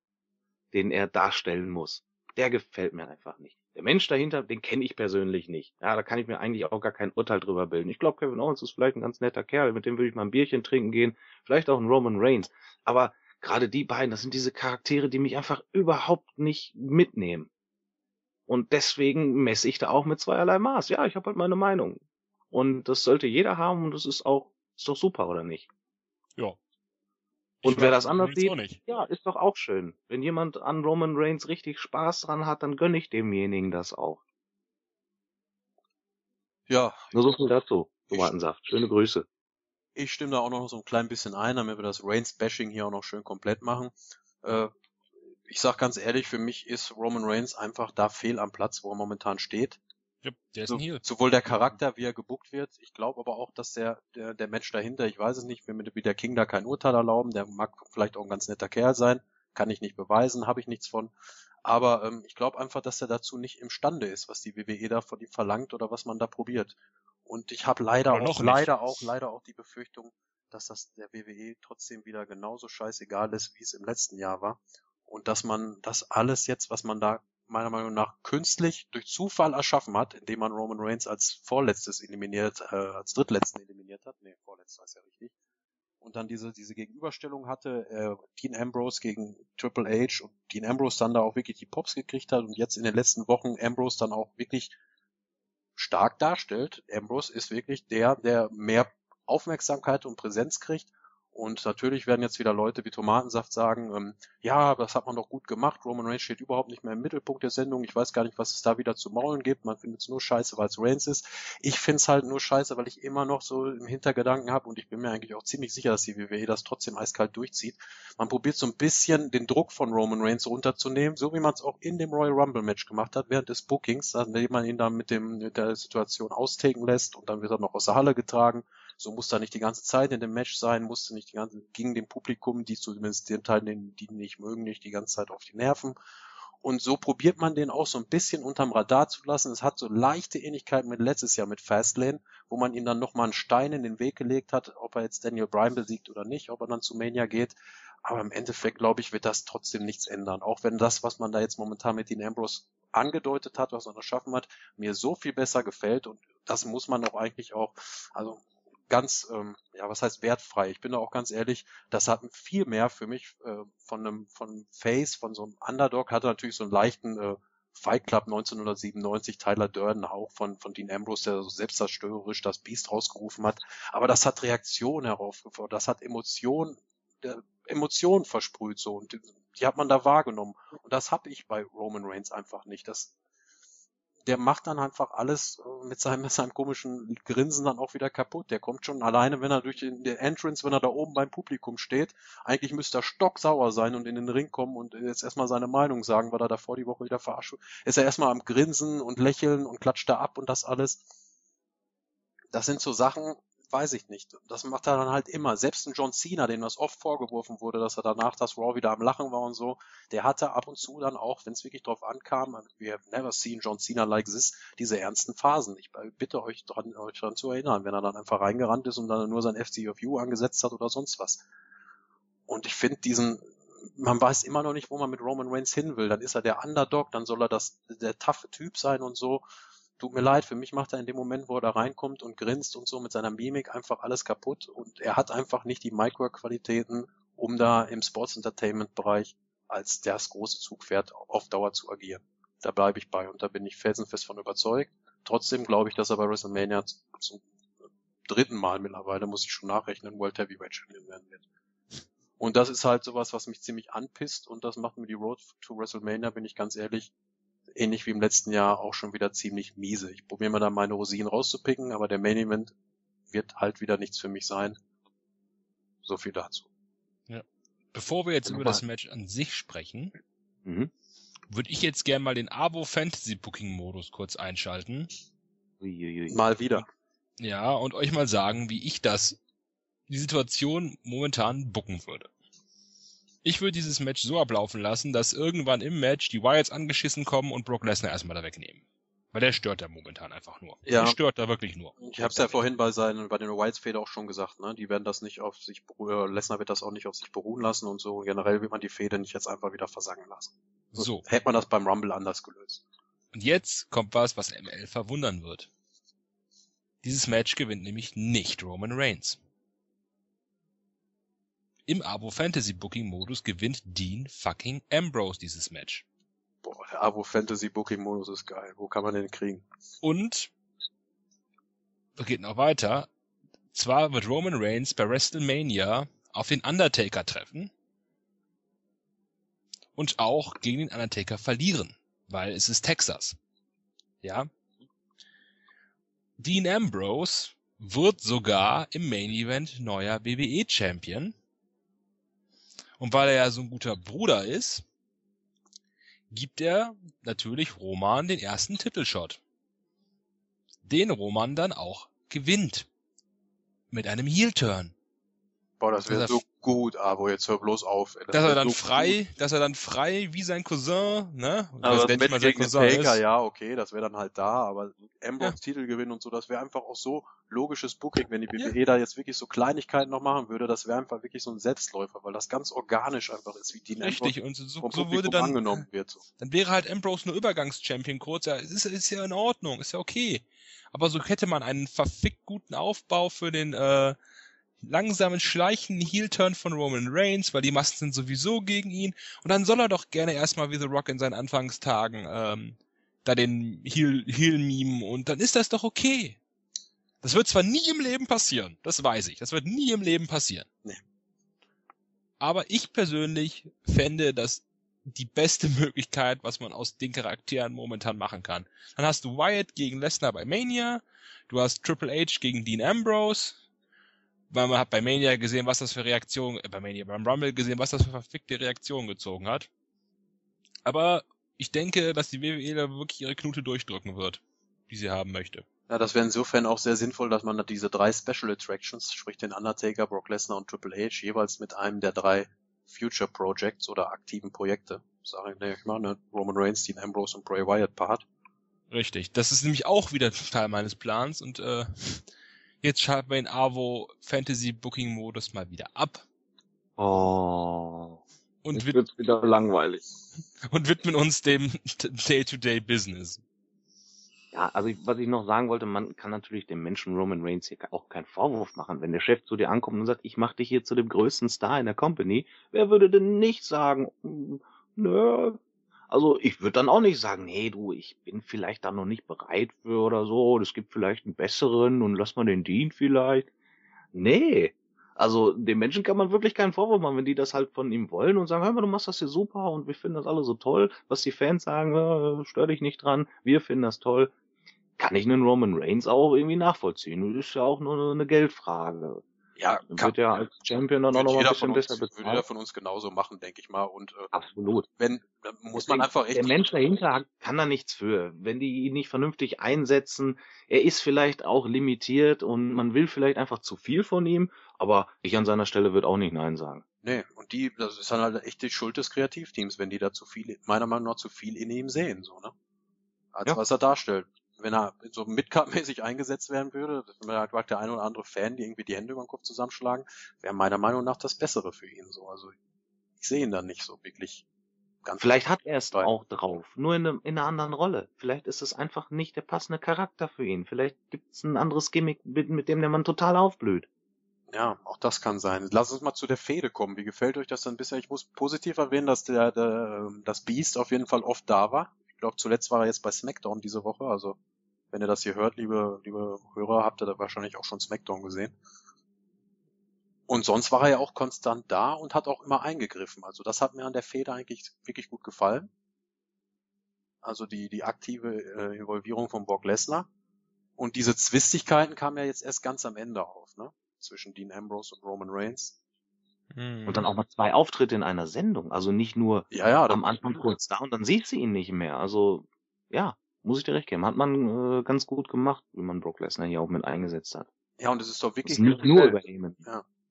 den er darstellen muss, der gefällt mir einfach nicht. Der Mensch dahinter, den kenne ich persönlich nicht. Ja, da kann ich mir eigentlich auch gar kein Urteil drüber bilden. Ich glaube, Kevin Owens ist vielleicht ein ganz netter Kerl, mit dem würde ich mal ein Bierchen trinken gehen, vielleicht auch ein Roman Reigns. Aber gerade die beiden, das sind diese Charaktere, die mich einfach überhaupt nicht mitnehmen. Und deswegen messe ich da auch mit zweierlei Maß. Ja, ich habe halt meine Meinung. Und das sollte jeder haben und das ist auch, ist doch super, oder nicht? Ja. Und wer das anders sieht, ja, ist doch auch schön. Wenn jemand an Roman Reigns richtig Spaß dran hat, dann gönne ich demjenigen das auch. Ja. Nur so viel dazu, Tomatensaft. Schöne Grüße. Ich stimme da auch noch so ein klein bisschen ein, damit wir das Reigns-Bashing hier auch noch schön komplett machen. Äh, ich sag ganz ehrlich, für mich ist Roman Reigns einfach da fehl am Platz, wo er momentan steht. Ja, der ist so, ein Heel. Sowohl der Charakter, wie er gebuckt wird. Ich glaube aber auch, dass der, der, der Match dahinter, ich weiß es nicht, will mir der King da kein Urteil erlauben. Der mag vielleicht auch ein ganz netter Kerl sein. Kann ich nicht beweisen, habe ich nichts von. Aber ähm, ich glaube einfach, dass er dazu nicht imstande ist, was die WWE da von ihm verlangt oder was man da probiert. Und ich habe leider auch, leider auch, leider auch die Befürchtung, dass das der WWE trotzdem wieder genauso scheißegal ist, wie es im letzten Jahr war und dass man das alles jetzt, was man da meiner Meinung nach künstlich durch Zufall erschaffen hat, indem man Roman Reigns als vorletztes eliminiert, äh, als drittletzten eliminiert hat, nee, vorletztes ist ja richtig, und dann diese, diese Gegenüberstellung hatte, äh, Dean Ambrose gegen Triple H und Dean Ambrose dann da auch wirklich die Pops gekriegt hat und jetzt in den letzten Wochen Ambrose dann auch wirklich stark darstellt. Ambrose ist wirklich der, der mehr Aufmerksamkeit und Präsenz kriegt und natürlich werden jetzt wieder Leute wie Tomatensaft sagen, ähm, ja, das hat man doch gut gemacht. Roman Reigns steht überhaupt nicht mehr im Mittelpunkt der Sendung. Ich weiß gar nicht, was es da wieder zu maulen gibt. Man findet es nur scheiße, weil es Reigns ist. Ich finde es halt nur scheiße, weil ich immer noch so im Hintergedanken habe und ich bin mir eigentlich auch ziemlich sicher, dass die WWE das trotzdem eiskalt durchzieht. Man probiert so ein bisschen den Druck von Roman Reigns runterzunehmen, so wie man es auch in dem Royal Rumble Match gemacht hat, während des Bookings, indem man ihn dann mit, dem, mit der Situation austaken lässt und dann wird er noch aus der Halle getragen so muss er nicht die ganze Zeit in dem Match sein, musste nicht die ganze gegen dem Publikum, die zumindest den Teil, den die nicht mögen, nicht die ganze Zeit auf die Nerven. Und so probiert man den auch so ein bisschen unterm Radar zu lassen. Es hat so leichte Ähnlichkeit mit letztes Jahr mit Fastlane, wo man ihm dann nochmal einen Stein in den Weg gelegt hat, ob er jetzt Daniel Bryan besiegt oder nicht, ob er dann zu Mania geht. Aber im Endeffekt, glaube ich, wird das trotzdem nichts ändern. Auch wenn das, was man da jetzt momentan mit Dean Ambrose angedeutet hat, was man erschaffen hat, mir so viel besser gefällt. Und das muss man auch eigentlich auch, also ganz, ähm, ja, was heißt wertfrei? Ich bin da auch ganz ehrlich, das hat viel mehr für mich äh, von einem von Face, von so einem Underdog, hatte natürlich so einen leichten äh, Fight Club 1997, Tyler Durden, auch von, von Dean Ambrose, der so selbstzerstörerisch das Biest rausgerufen hat. Aber das hat Reaktion heraufgefordert, das hat Emotionen, Emotionen versprüht so und die hat man da wahrgenommen. Und das habe ich bei Roman Reigns einfach nicht. Das, der macht dann einfach alles äh, mit seinem, mit seinem komischen Grinsen dann auch wieder kaputt. Der kommt schon alleine, wenn er durch den, der Entrance, wenn er da oben beim Publikum steht. Eigentlich müsste er stocksauer sein und in den Ring kommen und jetzt erstmal seine Meinung sagen, weil er davor die Woche wieder verarscht. Ist er erstmal am Grinsen und lächeln und klatscht da ab und das alles. Das sind so Sachen, weiß ich nicht. Das macht er dann halt immer. Selbst ein John Cena, dem das oft vorgeworfen wurde, dass er danach das Raw wieder am Lachen war und so, der hatte ab und zu dann auch, wenn es wirklich drauf ankam, we have never seen John Cena like this, diese ernsten Phasen. Ich bitte euch dran, euch dran zu erinnern, wenn er dann einfach reingerannt ist und dann nur sein FCFU angesetzt hat oder sonst was. Und ich finde diesen, man weiß immer noch nicht, wo man mit Roman Reigns hin will. Dann ist er der Underdog, dann soll er das, der taffe Typ sein und so tut mir leid, für mich macht er in dem Moment, wo er da reinkommt und grinst und so mit seiner Mimik einfach alles kaputt und er hat einfach nicht die Micro-Qualitäten, um da im Sports Entertainment Bereich als das große Zugpferd auf Dauer zu agieren. Da bleibe ich bei und da bin ich felsenfest von überzeugt. Trotzdem glaube ich, dass er bei WrestleMania zum dritten Mal mittlerweile, muss ich schon nachrechnen, World Heavyweight Champion werden wird. Und das ist halt sowas, was mich ziemlich anpisst und das macht mir die Road to WrestleMania, bin ich ganz ehrlich, ähnlich wie im letzten Jahr auch schon wieder ziemlich miese. Ich probiere mal da meine Rosinen rauszupicken, aber der Main Event wird halt wieder nichts für mich sein. So viel dazu. Ja. Bevor wir jetzt über das Match an sich sprechen, mhm. würde ich jetzt gerne mal den Abo Fantasy Booking Modus kurz einschalten. Uiuiui. Mal wieder. Ja, und euch mal sagen, wie ich das, die Situation momentan bucken würde. Ich würde dieses Match so ablaufen lassen, dass irgendwann im Match die Wyatts angeschissen kommen und Brock Lesnar erstmal da wegnehmen. Weil der stört da momentan einfach nur. Ja. Der stört da wirklich nur. Ich habe es ja vorhin bei seinen, bei den Whites Feder auch schon gesagt, ne? Die werden das nicht auf sich, äh, Lesnar wird das auch nicht auf sich beruhen lassen und so. Generell wird man die Feder nicht jetzt einfach wieder versagen lassen. So. Hätte man das beim Rumble anders gelöst. Und jetzt kommt was, was ML verwundern wird. Dieses Match gewinnt nämlich nicht Roman Reigns. Im Abo Fantasy Booking Modus gewinnt Dean fucking Ambrose dieses Match. Boah, der Abo Fantasy Booking Modus ist geil. Wo kann man den kriegen? Und es geht noch weiter. Zwar wird Roman Reigns bei WrestleMania auf den Undertaker treffen und auch gegen den Undertaker verlieren, weil es ist Texas. Ja. Dean Ambrose wird sogar im Main Event neuer WWE Champion. Und weil er ja so ein guter Bruder ist, gibt er natürlich Roman den ersten Titelshot. Den Roman dann auch gewinnt. Mit einem Heel-Turn. Boah, das wäre so gut, aber jetzt hör bloß auf. Das dass er dann so frei, gut. dass er dann frei wie sein Cousin, ne? Also das Match gegen Cousin Taker, ist. ja, okay, das wäre dann halt da, aber Ambrose ja. Titel gewinnen und so, das wäre einfach auch so logisches Booking, wenn die WWE ja. da jetzt wirklich so Kleinigkeiten noch machen würde, das wäre einfach wirklich so ein Selbstläufer, weil das ganz organisch einfach ist, wie die Richtig, und so, so, so würde dann angenommen wird. So. Dann wäre halt Ambrose nur Übergangschampion kurz, ja, ist, ist ja in Ordnung, ist ja okay. Aber so hätte man einen verfickt guten Aufbau für den äh, langsamen, schleichenden Heel-Turn von Roman Reigns, weil die Massen sind sowieso gegen ihn. Und dann soll er doch gerne erstmal wie The Rock in seinen Anfangstagen ähm, da den Heel, Heel und dann ist das doch okay. Das wird zwar nie im Leben passieren, das weiß ich. Das wird nie im Leben passieren. Nee. Aber ich persönlich fände das die beste Möglichkeit, was man aus den Charakteren momentan machen kann. Dann hast du Wyatt gegen Lesnar bei Mania, du hast Triple H gegen Dean Ambrose, weil man hat bei Mania gesehen, was das für Reaktionen, äh, bei Mania, beim Rumble gesehen, was das für verfickte Reaktionen gezogen hat. Aber ich denke, dass die WWE da wirklich ihre Knute durchdrücken wird, die sie haben möchte. Ja, das wäre insofern auch sehr sinnvoll, dass man diese drei Special Attractions, sprich den Undertaker, Brock Lesnar und Triple H, jeweils mit einem der drei Future Projects oder aktiven Projekte, sage ich mal, ne? Roman Reigns, Dean Ambrose und Bray Wyatt Part. Richtig, das ist nämlich auch wieder Teil meines Plans und äh, Jetzt schalten wir den AWO Fantasy Booking Modus mal wieder ab. Oh. Und jetzt wird's wieder langweilig. Und widmen uns dem Day-to-Day -Day Business. Ja, also ich, was ich noch sagen wollte, man kann natürlich dem Menschen Roman Reigns hier auch keinen Vorwurf machen. Wenn der Chef zu dir ankommt und sagt, ich mach dich hier zu dem größten Star in der Company, wer würde denn nicht sagen, hm, nö, also ich würde dann auch nicht sagen, nee, du, ich bin vielleicht da noch nicht bereit für oder so, es gibt vielleicht einen besseren und lass mal den Dean vielleicht. Nee. Also den Menschen kann man wirklich keinen Vorwurf machen, wenn die das halt von ihm wollen und sagen, hör mal, du machst das hier super und wir finden das alle so toll, was die Fans sagen, äh, stör dich nicht dran, wir finden das toll. Kann ich einen Roman Reigns auch irgendwie nachvollziehen. Ist ja auch nur eine Geldfrage. Ja, dann wird ja als Champion dann auch noch ein bisschen uns, besser bezahlt. Würde jeder von uns genauso machen, denke ich mal. Und äh, absolut. Wenn muss man einfach echt. Der Mensch dahinter kann da nichts für. Wenn die ihn nicht vernünftig einsetzen, er ist vielleicht auch limitiert und man will vielleicht einfach zu viel von ihm. Aber ich an seiner Stelle würde auch nicht nein sagen. Nee, und die, das ist dann halt echt die Schuld des Kreativteams, wenn die da zu viel, meiner Meinung nach zu viel in ihm sehen, so ne? Als ja. was er darstellt wenn er so Midcard-mäßig eingesetzt werden würde, wenn halt der ein oder andere Fan, die irgendwie die Hände über den Kopf zusammenschlagen, wäre meiner Meinung nach das Bessere für ihn. So, also ich sehe ihn dann nicht so wirklich. Ganz Vielleicht hat er es bei. auch drauf, nur in, eine, in einer anderen Rolle. Vielleicht ist es einfach nicht der passende Charakter für ihn. Vielleicht gibt es ein anderes Gimmick, mit, mit dem der Mann total aufblüht. Ja, auch das kann sein. Lass uns mal zu der Fehde kommen. Wie gefällt euch das denn bisher? Ich muss positiv erwähnen, dass der, der das Beast auf jeden Fall oft da war. Ich glaube, zuletzt war er jetzt bei SmackDown diese Woche. Also, wenn ihr das hier hört, liebe, liebe Hörer, habt ihr da wahrscheinlich auch schon SmackDown gesehen. Und sonst war er ja auch konstant da und hat auch immer eingegriffen. Also das hat mir an der Fehde eigentlich wirklich gut gefallen. Also die, die aktive äh, Involvierung von Brock Lesnar. Und diese Zwistigkeiten kamen ja jetzt erst ganz am Ende auf, ne? Zwischen Dean Ambrose und Roman Reigns. Und dann auch mal zwei Auftritte in einer Sendung. Also nicht nur Ja, ja, am Anfang kurz da und dann sieht sie ihn nicht mehr. Also, ja, muss ich dir recht geben. Hat man äh, ganz gut gemacht, wie man Brock Lesnar hier auch mit eingesetzt hat. Ja, und es ist doch wirklich ist nicht die nur Welt. über Heyman.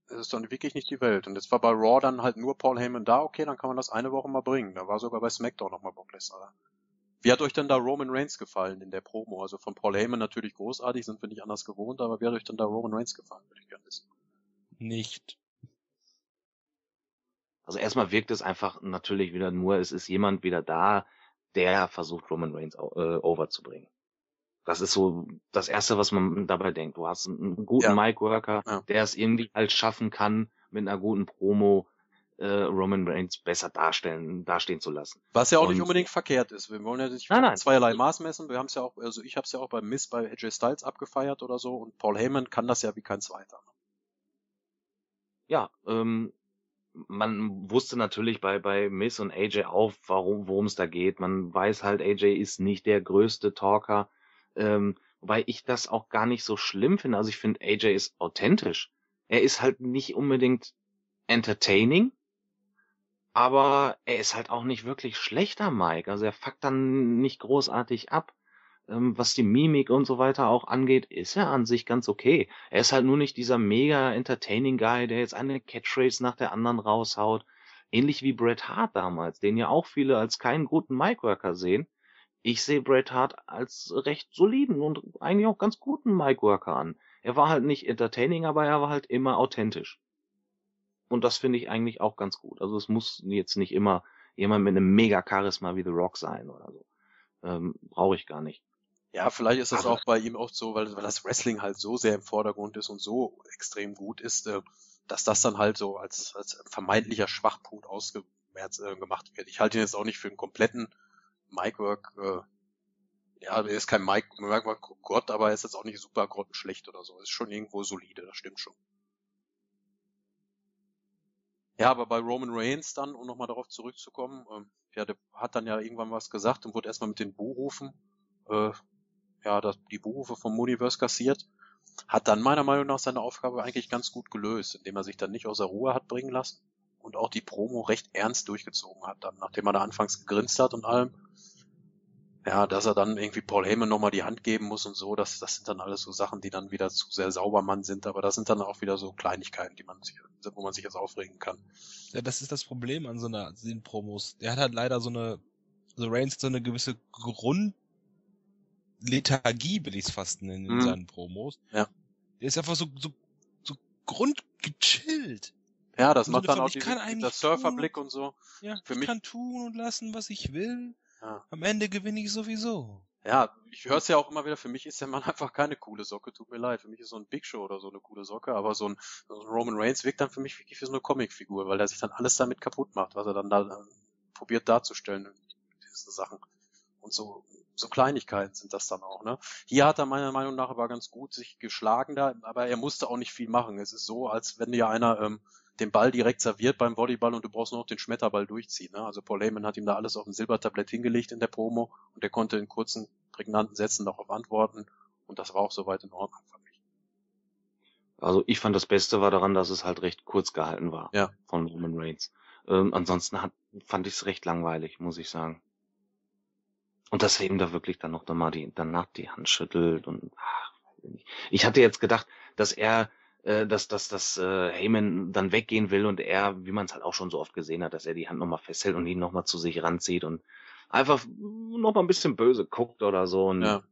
Es ist doch wirklich nicht die Welt. Und jetzt war bei Raw dann halt nur Paul Heyman da, okay, dann kann man das eine Woche mal bringen. Da war sogar bei SmackDown nochmal Brock Lesnar da. Wie hat euch denn da Roman Reigns gefallen in der Promo? Also von Paul Heyman natürlich großartig, sind wir nicht anders gewohnt, aber wie hat euch denn da Roman Reigns gefallen, würde ich gerne wissen. Nicht. Also erstmal wirkt es einfach natürlich wieder nur, es ist jemand wieder da, der versucht, Roman Reigns äh, overzubringen. Das ist so das Erste, was man dabei denkt. Du hast einen guten Ja. Mic-Worker, Ja. der es irgendwie halt schaffen kann, mit einer guten Promo äh, Roman Reigns besser darstellen, dastehen zu lassen. Was ja auch nicht Und- unbedingt verkehrt ist. Wir wollen ja nicht Nein, nein. zweierlei Maß messen. Wir haben es ja auch, also ich habe es ja auch beim Miss bei AJ Styles abgefeiert oder so und Paul Heyman kann das ja wie kein zweiter. Ja, ähm, man wusste natürlich bei, bei Miss und AJ auch, warum, worum es da geht. Man weiß halt, AJ ist nicht der größte Talker, ähm, wobei ich das auch gar nicht so schlimm finde. Also ich finde, AJ ist authentisch. Er ist halt nicht unbedingt entertaining, aber er ist halt auch nicht wirklich schlechter Mike. Also er fuckt dann nicht großartig ab. Ähm, was die Mimik und so weiter auch angeht, ist er an sich ganz okay. Er ist halt nur nicht dieser mega entertaining Guy, der jetzt eine Catchphrase nach der anderen raushaut. Ähnlich wie Bret Hart damals, den ja auch viele als keinen guten Micworker sehen. Ich sehe Bret Hart als recht soliden und eigentlich auch ganz guten Micworker an. Er war halt nicht entertaining, aber er war halt immer authentisch. Und das finde ich eigentlich auch ganz gut. Also es muss jetzt nicht immer jemand mit einem mega Charisma wie The Rock sein oder so. Ähm, Brauche ich gar nicht. Ja, vielleicht ist das Aber- auch bei ihm auch so, weil, weil das Wrestling halt so sehr im Vordergrund ist und so extrem gut ist, äh, dass das dann halt so als, als vermeintlicher Schwachpunkt ausgemerzt äh, gemacht wird. Ich halte ihn jetzt auch nicht für einen kompletten Micwork. Äh, ja, er ist kein Micwork Gott, aber er ist jetzt auch nicht super grottenschlecht oder so. Ist schon irgendwo solide, das stimmt schon. Ja, aber bei Roman Reigns dann, um nochmal darauf zurückzukommen, ähm, ja, der hat dann ja irgendwann was gesagt und wurde erstmal mit den Buhrufen äh, ja, das, die Buchrufe vom Universe kassiert, hat dann meiner Meinung nach seine Aufgabe eigentlich ganz gut gelöst, indem er sich dann nicht außer Ruhe hat bringen lassen und auch die Promo recht ernst durchgezogen hat, dann, nachdem er da anfangs gegrinst hat und allem. Ja, dass er dann irgendwie Paul Heyman nochmal die Hand geben muss und so, das, das sind dann alles so Sachen, die dann wieder zu sehr saubermann sind, aber das sind dann auch wieder so Kleinigkeiten, die man sich, wo man sich jetzt aufregen kann. Ja, das ist das Problem an so einer den Promos. Der hat halt leider so eine, so Reigns so eine gewisse Grundlethargie, will ich es fast nennen, in Mhm. seinen Promos. Ja. Der ist einfach so, so, so grundgechillt. Ja, das macht dann auch eigentlich der Surferblick und so. Ja, Für ich mich- kann tun und lassen, was ich will. Ja. Am Ende gewinne ich sowieso. Ja, ich höre es ja auch immer wieder, für mich ist der Mann einfach keine coole Socke, tut mir leid. Für mich ist so ein Big Show oder so eine coole Socke, aber so ein, so ein Roman Reigns wirkt dann für mich wirklich wie so eine Comicfigur, weil er sich dann alles damit kaputt macht, was er dann da äh, probiert darzustellen, diese Sachen. Und so, so Kleinigkeiten sind das dann auch, ne? Hier hat er meiner Meinung nach aber ganz gut sich geschlagen da, aber er musste auch nicht viel machen. Es ist so, als wenn dir einer ähm, den Ball direkt serviert beim Volleyball und du brauchst nur noch den Schmetterball durchziehen. Ne? Also Paul Heyman hat ihm da alles auf ein Silbertablett hingelegt in der Promo und er konnte in kurzen, prägnanten Sätzen darauf antworten und das war auch soweit in Ordnung für mich. Also ich fand das Beste war daran, dass es halt recht kurz gehalten war Ja. von Roman Reigns. Ähm, ansonsten hat, fand ich es recht langweilig, muss ich sagen. Und dass er ihm da wirklich dann noch mal die, danach die Hand schüttelt und ach, ich hatte jetzt gedacht, dass er, äh, dass, dass, dass äh, Heyman dann weggehen will und er, wie man es halt auch schon so oft gesehen hat, dass er die Hand nochmal festhält und ihn nochmal zu sich ranzieht und einfach nochmal ein bisschen böse guckt oder so und Ja.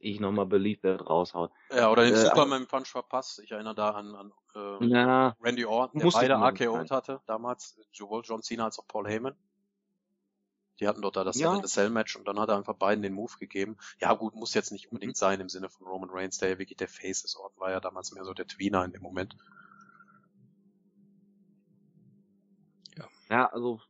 ich nochmal Believe That raushaut. Ja, oder den Äh, Superman Punch verpasst. Ich erinnere da an, an äh, Ja, Randy Orton, der beide sein. hatte, damals, sowohl John Cena als auch Paul Heyman. Die hatten doch da das ja. Hell Cell Match und dann hat er einfach beiden den Move gegeben. Ja gut, muss jetzt nicht unbedingt mhm. sein im Sinne von Roman Reigns, der ja wirklich der Face ist. Orton war ja damals mehr so der Tweener in dem Moment. Ja, ja also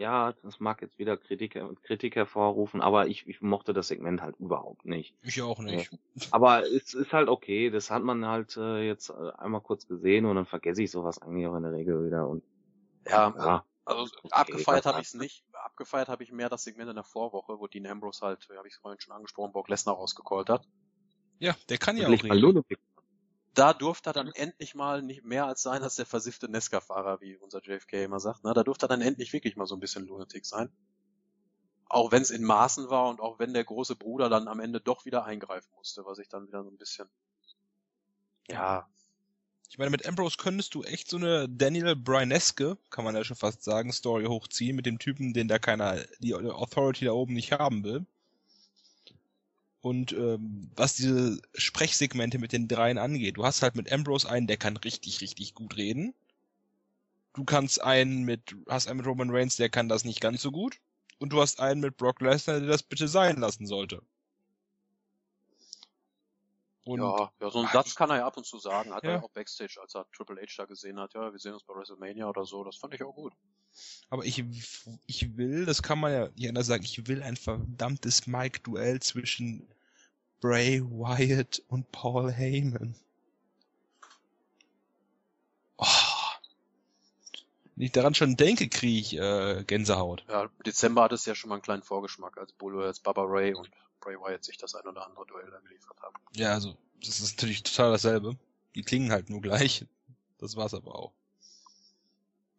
ja, das mag jetzt wieder Kritik, Kritik hervorrufen, aber ich, ich mochte das Segment halt überhaupt nicht. Ich auch nicht. Aber es ist halt okay, das hat man halt äh, jetzt äh, einmal kurz gesehen und dann vergesse ich sowas eigentlich auch in der Regel wieder und ja, ja also okay, abgefeiert habe ich es nicht. Abgefeiert habe ich mehr das Segment in der Vorwoche, wo Dean Ambrose halt, habe ich vorhin schon angesprochen, Brock Lesnar rausgecallt hat. Ja, der kann ja auch reden. Da durfte er dann endlich mal nicht mehr als sein als der versiffte Nesca-Fahrer, wie unser JFK immer sagt. Ne? Da durfte er dann endlich wirklich mal so ein bisschen Lunatic sein. Auch wenn es in Maßen war und auch wenn der große Bruder dann am Ende doch wieder eingreifen musste, was ich dann wieder so ein bisschen, ja, Ich meine, mit Ambrose könntest du echt so eine Daniel Bryaneske, kann man ja schon fast sagen, Story hochziehen mit dem Typen, den da keiner, die Authority da oben nicht haben will. Und ähm, was diese Sprechsegmente mit den dreien angeht, du hast halt mit Ambrose einen, der kann richtig, richtig gut reden. Du kannst einen mit, hast einen mit Roman Reigns, der kann das nicht ganz so gut. Und du hast einen mit Brock Lesnar, der das bitte sein lassen sollte. Und ja, ja, so einen Satz kann er ja ab und zu sagen. Hat Ja. er auch Backstage, als er Triple H da gesehen hat. Ja, wir sehen uns bei WrestleMania oder so. Das fand ich auch gut. Aber ich, ich will, das kann man ja nicht anders sagen, ich will ein verdammtes Mike-Duell zwischen Bray Wyatt und Paul Heyman. Oh. Wenn ich daran schon denke, kriege ich äh, Gänsehaut. Ja, Dezember hat es ja schon mal einen kleinen Vorgeschmack, als Bull, als Baba Ray und Bray Wyatt sich das ein oder andere Duell da geliefert haben. Ja, also, das ist natürlich total dasselbe. Die klingen halt nur gleich. Das war's aber auch.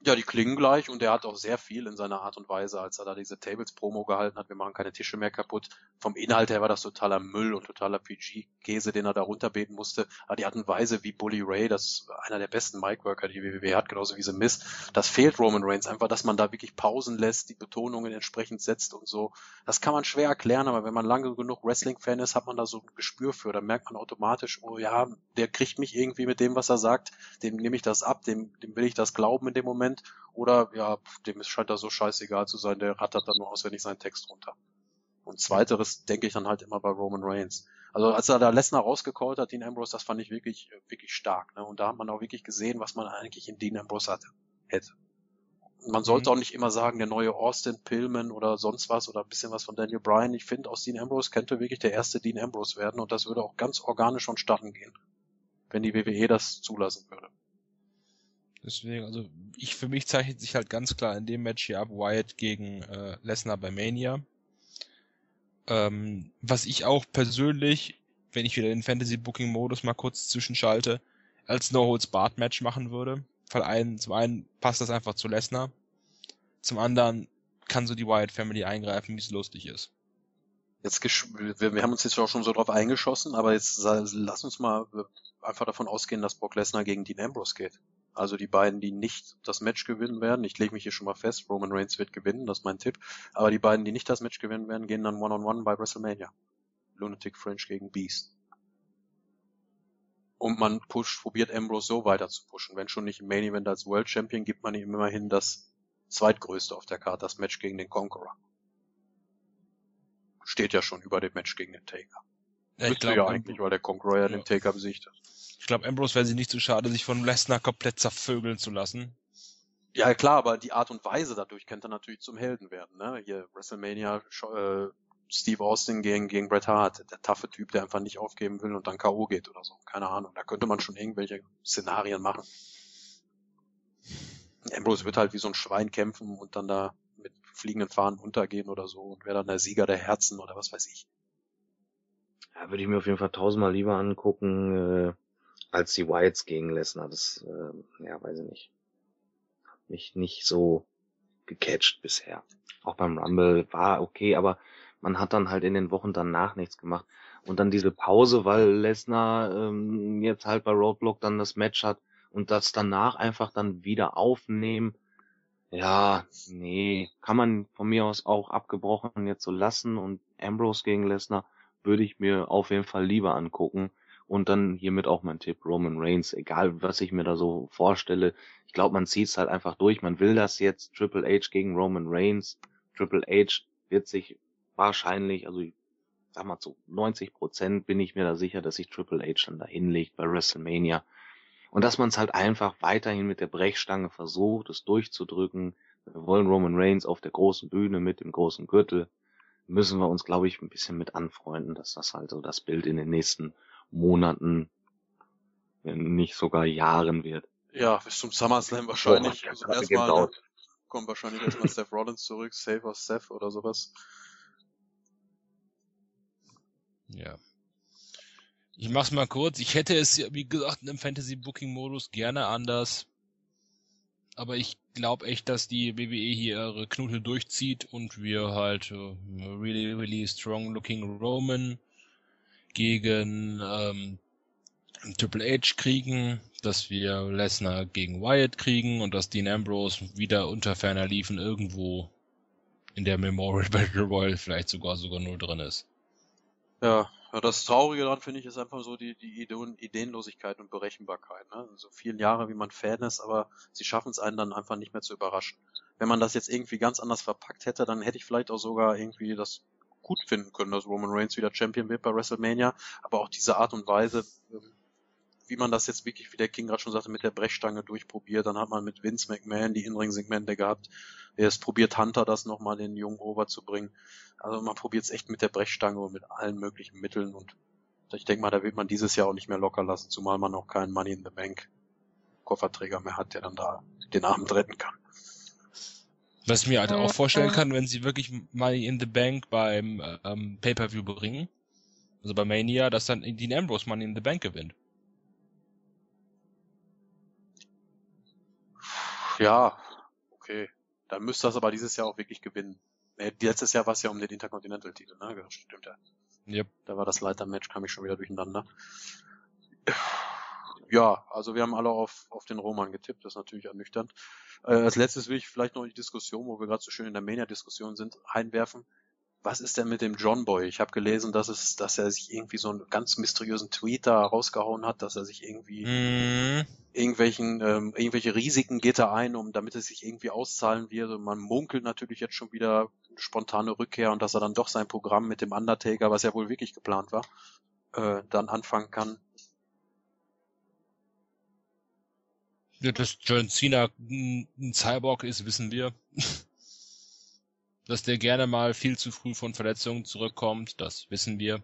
Ja, die klingen gleich und er hat auch sehr viel in seiner Art und Weise, als er da diese Tables-Promo gehalten hat, wir machen keine Tische mehr kaputt. Vom Inhalt her war das totaler Müll und totaler PG-Käse, den er da runterbeten musste. Aber die Art und Weise, wie Bully Ray, das ist einer der besten Mic-Worker, die WWE hat, genauso wie The Miz, das fehlt Roman Reigns einfach, dass man da wirklich Pausen lässt, die Betonungen entsprechend setzt und so. Das kann man schwer erklären, aber wenn man lange genug Wrestling-Fan ist, hat man da so ein Gespür für. Da merkt man automatisch, oh ja, der kriegt mich irgendwie mit dem, was er sagt, dem nehme ich das ab, dem, dem will ich das glauben in dem Moment. Oder ja, dem ist scheint da so scheißegal zu sein, der rattert dann nur auswendig seinen Text runter. Und zweiteres denke ich dann halt immer bei Roman Reigns. Also als er da Lesnar rausgecallt hat, Dean Ambrose, das fand ich wirklich, wirklich stark. Ne? Und da hat man auch wirklich gesehen, was man eigentlich in Dean Ambrose hatte, hätte. Man sollte Mhm. auch nicht immer sagen, der neue Austin Pillman oder sonst was oder ein bisschen was von Daniel Bryan. Ich finde, aus Dean Ambrose könnte wirklich der erste Dean Ambrose werden und das würde auch ganz organisch vonstatten gehen, wenn die WWE das zulassen würde. Deswegen, also ich für mich zeichnet sich halt ganz klar in dem Match hier ab Wyatt gegen äh, Lesnar bei Mania. Ähm, was ich auch persönlich, wenn ich wieder den Fantasy Booking Modus mal kurz zwischenschalte, als No Holds Barred Match machen würde. Weil einen, zum einen passt das einfach zu Lesnar, zum anderen kann so die Wyatt Family eingreifen, wie es lustig ist. Jetzt wir, wir haben uns jetzt auch schon so drauf eingeschossen, aber jetzt lass uns mal äh, einfach davon ausgehen, dass Brock Lesnar gegen Dean Ambrose geht. Also die beiden, die nicht das Match gewinnen werden, ich lege mich hier schon mal fest, Roman Reigns wird gewinnen, das ist mein Tipp. Aber die beiden, die nicht das Match gewinnen werden, gehen dann One-on-One bei WrestleMania. Lunatic French gegen Beast. Und man pusht, probiert Ambrose so weiter zu pushen. Wenn schon nicht im Main Event als World Champion, gibt man ihm immerhin das zweitgrößte auf der Karte, das Match gegen den Conqueror. Steht ja schon über dem Match gegen den Taker. Ja, ich glaube, ja eigentlich, weil der Conqueror ja Ja. den Taker besiegt hat. Ich glaub, Ambrose wäre sich nicht zu schade, sich von Lesnar komplett zervögeln zu lassen. Ja klar, aber die Art und Weise dadurch könnte er natürlich zum Helden werden. Ne? Hier WrestleMania, äh, Steve Austin gegen, gegen Bret Hart, der taffe Typ, der einfach nicht aufgeben will und dann K.O. geht oder so. Keine Ahnung. Da könnte man schon irgendwelche Szenarien machen. Ambrose wird halt wie so ein Schwein kämpfen und dann da mit fliegenden Fahnen untergehen oder so und wäre dann der Sieger der Herzen oder was weiß ich. Ja, würde ich mir auf jeden Fall tausendmal lieber angucken, äh, als die Whites gegen Lesnar. Das, äh, ja, weiß ich nicht. Hat mich nicht so gecatcht bisher. Auch beim Rumble war okay, aber man hat dann halt in den Wochen danach nichts gemacht. Und dann diese Pause, weil Lesnar ähm, jetzt halt bei Roadblock dann das Match hat und das danach einfach dann wieder aufnehmen. Ja, nee, kann man von mir aus auch abgebrochen jetzt so lassen und Ambrose gegen Lesnar würde ich mir auf jeden Fall lieber angucken. Und dann hiermit auch mein Tipp, Roman Reigns, egal was ich mir da so vorstelle. Ich glaube, man zieht es halt einfach durch. Man will das jetzt, Triple H gegen Roman Reigns. Triple H wird sich wahrscheinlich, also ich sag mal zu 90 Prozent bin ich mir da sicher, dass sich Triple H dann da hinlegt bei WrestleMania. Und dass man es halt einfach weiterhin mit der Brechstange versucht, es durchzudrücken. Wir wollen Roman Reigns auf der großen Bühne mit dem großen Gürtel. Müssen wir uns, glaube ich, ein bisschen mit anfreunden, dass das halt so das Bild in den nächsten Monaten, wenn nicht sogar Jahren wird. Ja, bis zum SummerSlam wahrscheinlich. Boah, also erstmal kommt wahrscheinlich erstmal Seth Rollins zurück, Save us Seth oder sowas. Ja. Ich mach's mal kurz. Ich hätte es, ja, wie gesagt, im Fantasy-Booking-Modus gerne anders. Aber ich glaube echt, dass die WWE hier ihre Knute durchzieht und wir halt äh, really, really strong looking Roman gegen ähm, Triple H kriegen, dass wir Lesnar gegen Wyatt kriegen und dass Dean Ambrose wieder unter ferner Liefen irgendwo in der Memorial Battle Royal vielleicht sogar sogar nur drin ist. Ja, das Traurige daran finde ich ist einfach so die, die Ideen, Ideenlosigkeit und Berechenbarkeit. Ne? So viele Jahre, wie man Fan ist, aber sie schaffen es einen dann einfach nicht mehr zu überraschen. Wenn man das jetzt irgendwie ganz anders verpackt hätte, dann hätte ich vielleicht auch sogar irgendwie das gut finden können, dass Roman Reigns wieder Champion wird bei WrestleMania. Aber auch diese Art und Weise, ähm, wie man das jetzt wirklich, wie der King gerade schon sagte, mit der Brechstange durchprobiert. Dann hat man mit Vince McMahon die Inring-Segmente gehabt. Jetzt probiert Hunter das nochmal den Jungen over zu bringen. Also man probiert es echt mit der Brechstange und mit allen möglichen Mitteln und ich denke mal, da wird man dieses Jahr auch nicht mehr locker lassen, zumal man auch keinen Money in the Bank Kofferträger mehr hat, der dann da den Abend retten kann. Was ich mir halt auch vorstellen kann, wenn sie wirklich Money in the Bank beim ähm, Pay-Per-View bringen, also bei Mania, dass dann Dean Ambrose Money in the Bank gewinnt. Ja, okay. Dann müsste das aber dieses Jahr auch wirklich gewinnen. Äh, Letztes Jahr war es ja um den Intercontinental-Titel, ne? Das stimmt ja. Yep. Da war das Leiter-Match, kam ich schon wieder durcheinander. Ja, also wir haben alle auf, auf den Roman getippt, das ist natürlich ernüchternd. Äh, als letztes will ich vielleicht noch die Diskussion, wo wir gerade so schön in der Mania-Diskussion sind, einwerfen. Was ist denn mit dem John Boy? Ich habe gelesen, dass es, dass er sich irgendwie so einen ganz mysteriösen Tweet da rausgehauen hat, dass er sich irgendwie Mm, irgendwelchen ähm, irgendwelche Risiken geht er ein, um damit es sich irgendwie auszahlen wird. Und man munkelt natürlich jetzt schon wieder eine spontane Rückkehr und dass er dann doch sein Programm mit dem Undertaker, was ja wohl wirklich geplant war, äh, dann anfangen kann. Dass John Cena ein Cyborg ist, wissen wir. Dass der gerne mal viel zu früh von Verletzungen zurückkommt, das wissen wir.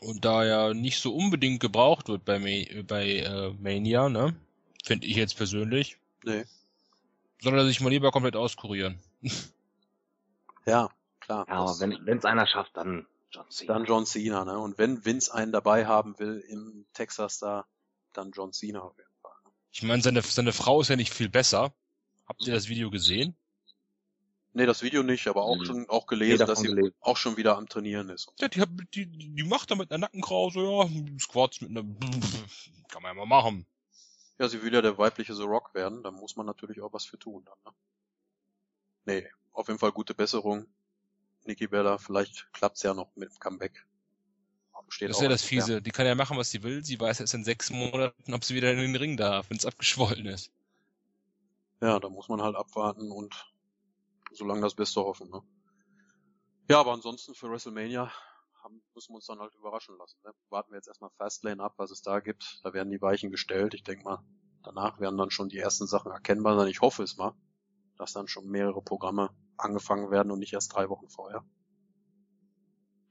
Und da er nicht so unbedingt gebraucht wird bei, Ma bei äh, Mania, ne? Finde ich jetzt persönlich. Nee. Soll er sich mal lieber komplett auskurieren. Ja, klar. Ja, aber wenn es einer schafft, dann John Cena. dann John Cena, ne? Und wenn Vince einen dabei haben will im Texas da, dann John Cena Fall. Ich meine, seine, seine Frau ist ja nicht viel besser. Habt ihr das Video gesehen? Nee, das Video nicht, aber auch Mhm. schon auch Nee, gelesen, dass davon sie gelesen. auch schon wieder am Trainieren ist. Ja, die, hat- die, die die macht da mit einer Nackenkrause, ja, Squats mit einer, kann man ja mal machen. Ja, sie will ja der weibliche The Rock werden, da muss man natürlich auch was für tun dann, ne? Nee, auf jeden Fall gute Besserung. Nikki Bella, vielleicht klappt's ja noch mit dem Comeback. Steht Das wäre das. Fiese. Die kann ja machen, was sie will. Sie weiß erst in sechs Monaten, ob sie wieder in den Ring darf, wenn es abgeschwollen ist. Ja, da muss man halt abwarten und solange das Beste hoffen, ne? Ja, aber ansonsten für WrestleMania haben, müssen wir uns dann halt überraschen lassen. Ne? Warten wir jetzt erstmal Fastlane ab, was es da gibt. Da werden die Weichen gestellt. Ich denke mal, danach werden dann schon die ersten Sachen erkennbar sein. Ich hoffe es mal, dass dann schon mehrere Programme angefangen werden und nicht erst drei Wochen vorher.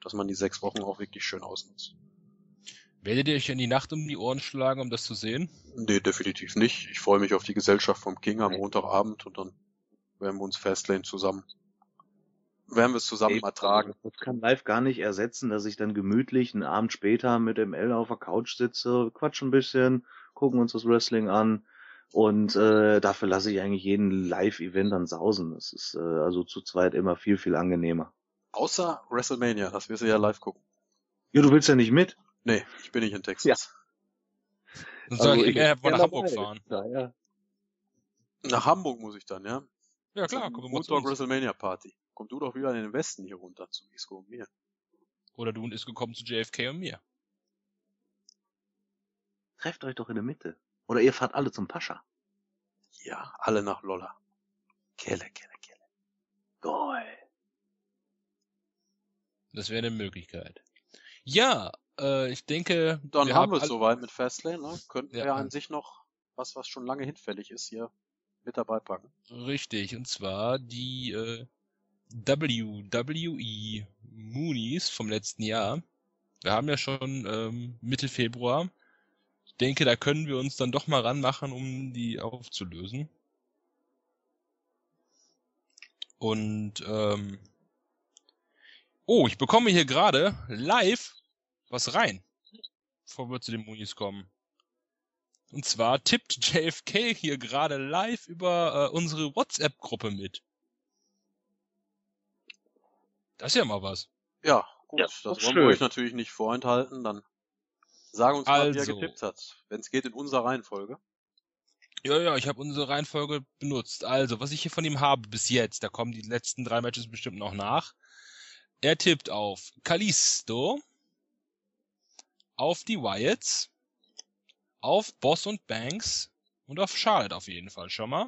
Dass man die sechs Wochen auch wirklich schön ausnutzt. Werdet ihr euch in die Nacht um die Ohren schlagen, um das zu sehen? Nee, definitiv nicht. Ich freue mich auf die Gesellschaft vom King am. Montagabend und dann werden wir uns Fastlane zusammen, werden wir es zusammen Eben, ertragen. Das kann live gar nicht ersetzen, dass ich dann gemütlich einen Abend später mit ML auf der Couch sitze, quatsch ein bisschen, gucken uns das Wrestling an und äh, dafür lasse ich eigentlich jeden Live-Event dann sausen. Das ist äh, also zu zweit immer viel, viel angenehmer. Außer WrestleMania, das wirst du ja live gucken. Ja, du willst ja nicht mit. Nee, ich bin nicht in Texas. Dann Also sag ich, ich- er wollen nach Ja, Hamburg fahren. Ja, ja. Nach Hamburg muss ich dann, ja? Ja klar, kommen wir mal zu Montag uns. WrestleMania Party. Komm du doch wieder in den Westen hier runter zu Isco und mir. Oder du ist gekommen zu JFK und mir. Trefft euch doch in der Mitte. Oder ihr fahrt alle zum Pascha. Ja, alle nach Lolla. Kelle, kelle, kelle. Geil. Das wäre eine Möglichkeit. Ja, äh, ich denke, Dann wir haben wir es soweit mit Fastlane, ne? Könnten Ja. wir an sich noch was, was schon lange hinfällig ist, hier mit dabei packen. Richtig, und zwar die äh, WWE Moonies vom letzten Jahr. Wir haben ja schon ähm, Mitte Februar. Ich denke, da können wir uns dann doch mal ranmachen, um die aufzulösen. Und ähm, oh, ich bekomme hier gerade live was rein, bevor wir zu den Moonies kommen. Und zwar tippt JFK hier gerade live über äh, unsere WhatsApp-Gruppe mit. Das ist ja mal was. Ja, gut, Ja, das wollen schön. wir euch natürlich nicht vorenthalten. Dann sagen uns mal, wie er Also. getippt hat. Wenn es geht in unserer Reihenfolge. Ja, ja, ich habe unsere Reihenfolge benutzt. Also, was ich hier von ihm habe bis jetzt, da kommen die letzten drei Matches bestimmt noch nach. Er tippt auf Kalisto, auf die Wyatts, auf Boss und Banks und auf Charlotte auf jeden Fall schon mal.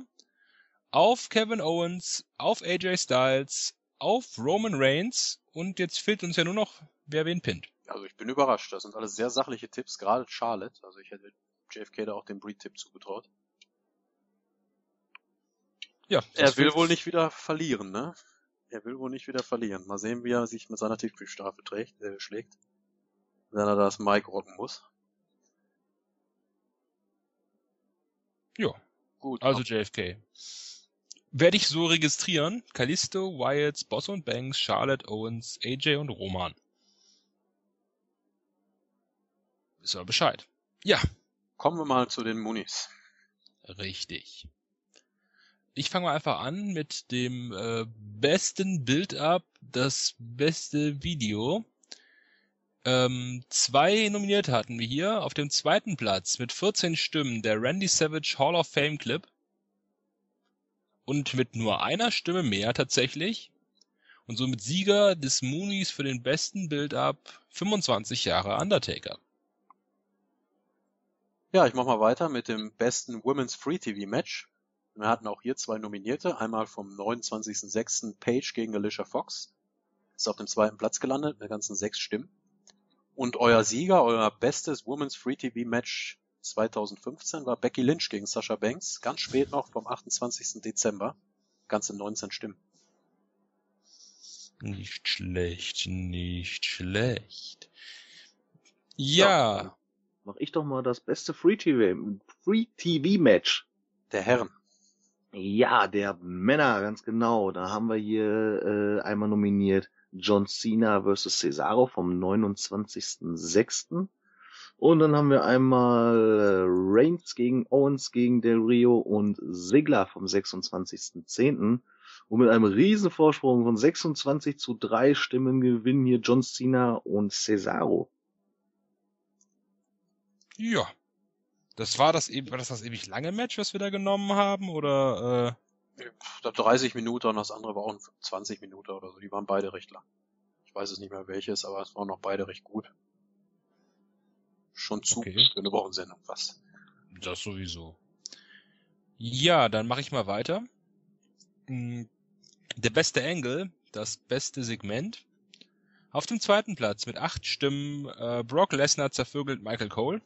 Auf Kevin Owens, auf AJ Styles, auf Roman Reigns und jetzt fehlt uns ja nur noch, wer wen pinnt. Also ich bin überrascht. Das sind alles sehr sachliche Tipps, gerade Charlotte. Also ich hätte JFK da auch den Breed-Tipp zugetraut. Ja, Er will wohl nicht wieder verlieren, ne? Er will wohl nicht wieder verlieren. Mal sehen, wie er sich mit seiner Tippspielstrafe trägt, äh, schlägt. Wenn er das Mike rocken muss. Ja, Gut. Also JFK. Werde ich so registrieren. Kalisto, Wyatts, Boss und Banks, Charlotte, Owens, AJ und Roman. Ist aber Bescheid. Ja, kommen wir mal zu den Munis. richtig. Ich fange mal einfach an mit dem äh, besten Build-up, das beste Video. Ähm, zwei Nominierte hatten wir hier. Auf dem zweiten Platz mit 14 Stimmen der Randy Savage Hall of Fame Clip. Und mit nur einer Stimme mehr tatsächlich. Und somit Sieger des Moonies für den besten Build-up 25 Jahre Undertaker. Ja, ich mach mal weiter mit dem besten Women's Free TV Match. Wir hatten auch hier zwei Nominierte. Einmal vom 29.06. Page gegen Alicia Fox. Ist auf dem zweiten Platz gelandet mit ganzen sechs Stimmen. Und euer Sieger, euer bestes Women's Free TV Match 2015 war Becky Lynch gegen Sasha Banks. Ganz spät noch vom 28. Dezember. Ganze 19 Stimmen. Nicht schlecht, nicht schlecht. Ja, Mach ich doch mal das beste Free TV, Free TV Match. Der Herren. Ja, der Männer, ganz genau. Da haben wir hier äh, einmal nominiert John Cena vs. Cesaro vom 29.06. Und dann haben wir einmal äh, Reigns gegen Owens gegen Del Rio und Ziggler vom 26.10. Und mit einem riesen Vorsprung von 26 zu 3 Stimmen gewinnen hier John Cena und Cesaro. ja. Das war das eben, war das das ewig lange Match, was wir da genommen haben, oder Ich glaube 30 Minuten und das andere war auch 20 Minuten oder so. Die waren beide recht lang. Ich weiß es nicht mehr welches, aber es waren noch beide recht gut. Schon zu Okay. für eine Wochensendung was. äh, das sowieso. Ja, dann mache ich mal weiter. Mm, Der beste Angle, das beste Segment. Auf dem zweiten Platz mit acht Stimmen äh, Brock Lesnar zervögelt Michael Cole.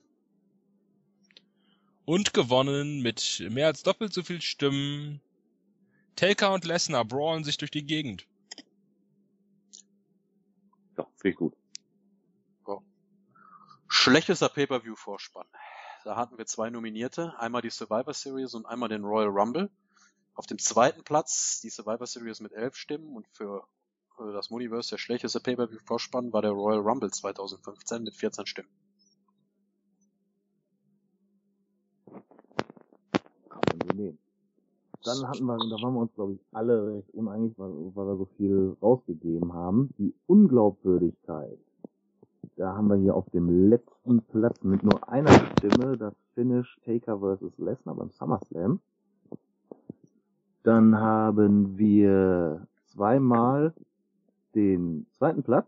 Und gewonnen mit mehr als doppelt so viel Stimmen. Taker und Lesnar brawlen sich durch die Gegend. Ja, finde ich gut. Schlechtester Pay-Per-View-Vorspann. Da hatten wir zwei Nominierte. Einmal die Survivor Series und einmal den Royal Rumble. Auf dem zweiten Platz die Survivor Series mit elf Stimmen und für äh, das Universe der schlechteste Pay-Per-View-Vorspann war der Royal Rumble 2015 mit 14 Stimmen. Kann man so nehmen. Dann hatten wir, da waren wir uns, glaube ich, alle recht uneinig, weil, weil wir so viel rausgegeben haben. Die Unglaubwürdigkeit. Da haben wir hier auf dem letzten Platz mit nur einer Stimme das Finish Taker vs. Lesnar beim SummerSlam. Dann haben wir zweimal den zweiten Platz.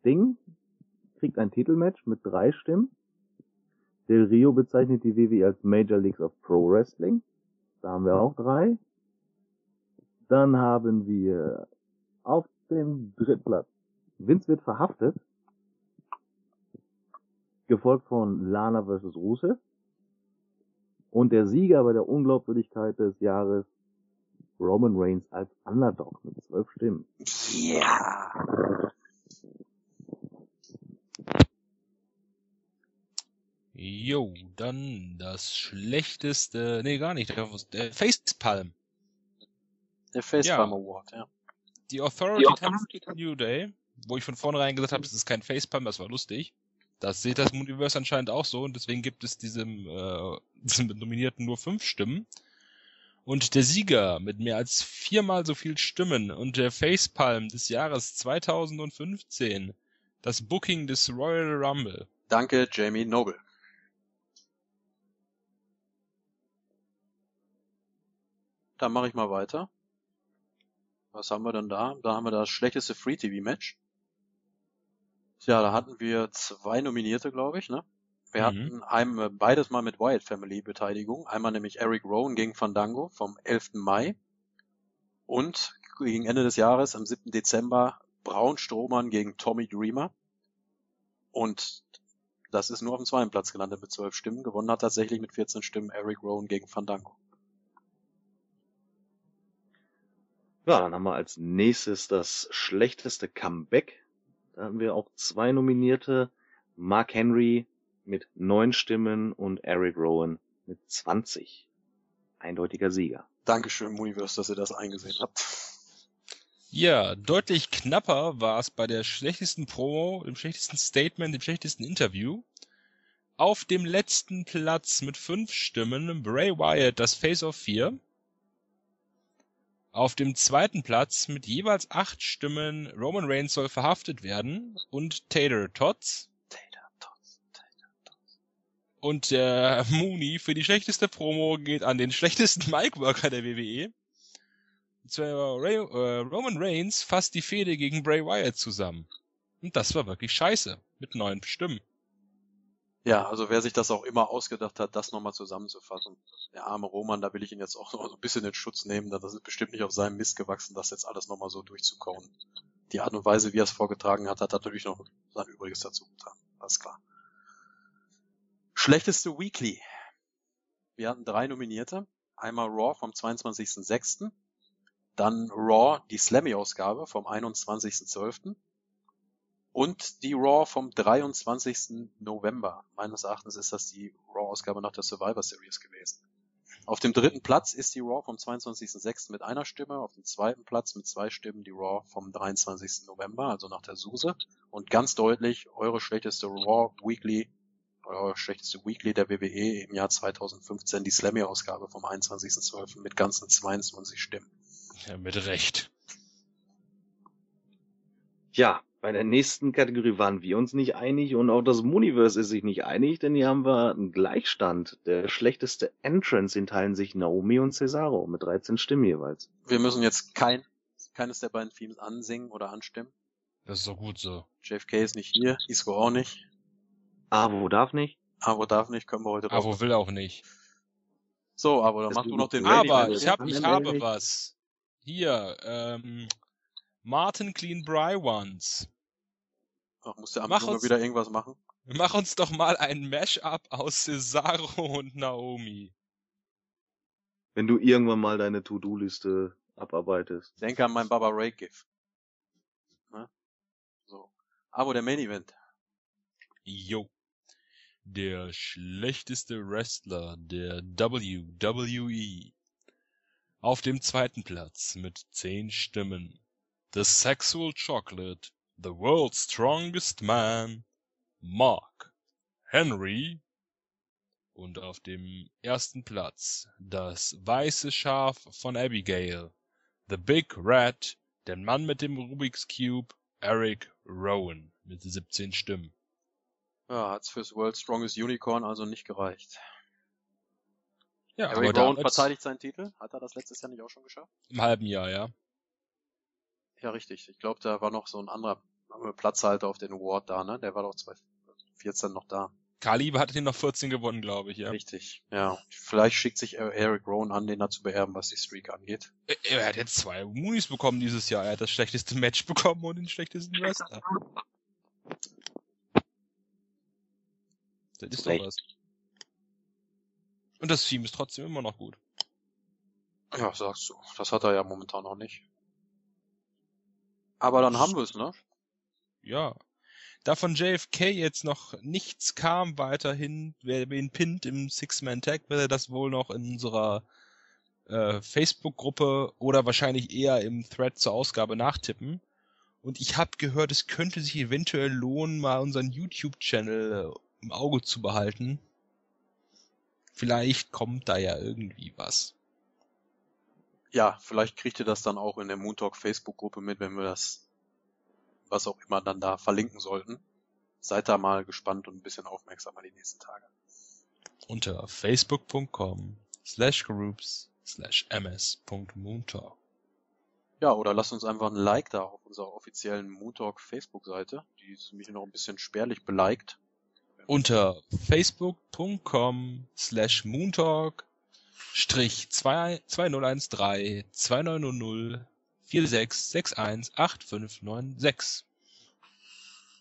Sting kriegt ein Titelmatch mit drei Stimmen. Del Rio bezeichnet die WWE als Major Leagues of Pro Wrestling. Da haben wir auch drei. Dann haben wir auf dem dritten Platz Vince wird verhaftet. gefolgt von Lana vs. Rusev. Und der Sieger bei der Unglaubwürdigkeit des Jahres Roman Reigns als Underdog mit zwölf Stimmen. Ja. Jo, dann das schlechteste, nee, gar nicht, der, Facepalm. Der Facepalm Ja. Award, ja. Die Authority, Die tanzt New Day, wo ich von vornherein gesagt habe, es ist kein Facepalm, das war lustig. Das sieht das Universe anscheinend auch so und deswegen gibt es diesem, äh, diesem Nominierten nur fünf Stimmen. Und der Sieger mit mehr als viermal so viel Stimmen und der Facepalm des Jahres 2015, das Booking des Royal Rumble. Danke, Jamie Noble. Dann mache ich mal weiter. Was haben wir denn da? Da haben wir das schlechteste Free-TV-Match. Ja, da hatten wir zwei Nominierte, glaube ich, ne? Wir Mhm. hatten einem, äh, beides mal mit Wyatt Family Beteiligung. Einmal nämlich Eric Rowan gegen Fandango vom 11. Mai. Und gegen Ende des Jahres, am 7. Dezember, Braun Strowman gegen Tommy Dreamer. Und das ist nur auf dem zweiten Platz gelandet mit 12 Stimmen. Gewonnen hat tatsächlich mit 14 Stimmen Eric Rowan gegen Fandango. Ja, dann haben wir als nächstes das schlechteste Comeback. Da hatten wir auch zwei Nominierte. Mark Henry mit neun Stimmen und Eric Rowan mit 20. Eindeutiger Sieger. Dankeschön, Universe, dass ihr das eingesehen habt. Ja, deutlich knapper war es bei der schlechtesten Promo, dem schlechtesten Statement, dem schlechtesten Interview. Auf dem letzten Platz mit fünf Stimmen Bray Wyatt, das Face of Fear. Auf dem zweiten Platz mit jeweils acht Stimmen Roman Reigns soll verhaftet werden und Tater Tots. Tater Tots, Tater Tots. Und der Mooney für die schlechteste Promo geht an den schlechtesten Mic-Worker der WWE. Und zwar Ray, äh, Roman Reigns fasst die Fehde gegen Bray Wyatt zusammen. Und das war wirklich scheiße. Mit neun Stimmen. Ja, also wer sich das auch immer ausgedacht hat, das nochmal zusammenzufassen. Der arme Roman, da will ich ihn jetzt auch noch so ein bisschen in Schutz nehmen, denn das ist bestimmt nicht auf seinem Mist gewachsen, das jetzt alles nochmal so durchzukauen. Die Art und Weise, wie er es vorgetragen hat, hat natürlich noch sein Übriges dazu getan. Alles klar. Schlechteste Weekly. Wir hatten drei Nominierte. Einmal Raw vom 22.06., dann Raw, die Slammy-Ausgabe vom 21.12., und die Raw vom 23. November. Meines Erachtens ist das die Raw-Ausgabe nach der Survivor Series gewesen. Auf dem dritten Platz ist die Raw vom 22.06. mit einer Stimme, auf dem zweiten Platz mit zwei Stimmen die Raw vom 23. November, also nach der Suse. Und ganz deutlich eure schlechteste Raw Weekly, eure schlechteste Weekly der WWE im Jahr 2015, die Slammy-Ausgabe vom 21.12. mit ganzen 22 Stimmen. Ja, mit Recht. Ja, bei der nächsten Kategorie waren wir uns nicht einig und auch das Mooniverse ist sich nicht einig, denn hier haben wir einen Gleichstand. Der schlechteste Entrance, den teilen sich Naomi und Cesaro mit 13 Stimmen jeweils. Wir müssen jetzt kein, keines der beiden Themes ansingen oder anstimmen. Das ist doch gut so. JFK ist nicht hier, Isco auch nicht. Avo darf nicht. Avo darf nicht, können wir heute drauf. Aber will auch nicht. So, aber dann Das mach du noch den. Ready Aber ich hab, ich habe was. Hier, ähm, Martin Clean Bry Ones. Ach, muss der Mach Amt uns- wieder irgendwas machen? Mach uns doch mal ein Mashup aus Cesaro und Naomi. Wenn du irgendwann mal deine To-Do-Liste abarbeitest. Denke an mein Baba Ray GIF. Ne? So. Aber der Main Event. Jo. Der schlechteste Wrestler der WWE. Auf dem zweiten Platz mit zehn Stimmen. The Sexual Chocolate, The World's Strongest Man, Mark Henry. Und auf dem ersten Platz das weiße Schaf von Abigail, The Big Rat, der Mann mit dem Rubik's Cube, Eric Rowan mit 17 Stimmen. Ja, hat's fürs World's Strongest Unicorn also nicht gereicht. Ja, Eric aber Rowan verteidigt seinen Titel. Hat er das letztes Jahr nicht auch schon geschafft? Im halben Jahr, ja. Ja, richtig. Ich glaube, da war noch so ein anderer äh, Platzhalter auf den Award da, ne? Der war doch 2014 noch da. Kali hat den noch 14 gewonnen, glaube ich, ja. Richtig. Ja. Vielleicht schickt sich Eric Rowan an, den da zu beerben, was die Streak angeht. Er- Er hat jetzt zwei Moonies bekommen dieses Jahr. Er hat das schlechteste Match bekommen und den schlechtesten Wrestler. Das ist doch was. Und das Theme ist trotzdem immer noch gut. Ja, sagst du. Das hat er ja momentan noch nicht. Aber dann haben wir es, ne? Ja. Da von JFK jetzt noch nichts kam weiterhin, wer wen pinnt im Six-Man-Tag, wird er das wohl noch in unserer äh, Facebook-Gruppe oder wahrscheinlich eher im Thread zur Ausgabe nachtippen. Und ich habe gehört, es könnte sich eventuell lohnen, mal unseren YouTube-Channel äh, im Auge zu behalten. Vielleicht kommt da ja irgendwie was. Ja, vielleicht kriegt ihr das dann auch in der Moon Talk Facebook-Gruppe mit, wenn wir das, was auch immer dann da verlinken sollten. Seid da mal gespannt und ein bisschen aufmerksamer die nächsten Tage. Unter facebook.com slash groups slash ms.moontalk. Ja, oder lasst uns einfach ein Like da auf unserer offiziellen Moon Talk Facebook-Seite. Die ist nämlich noch ein bisschen spärlich beliked. unter facebook.com slash moontalk strich 2013 2900 4661 8596.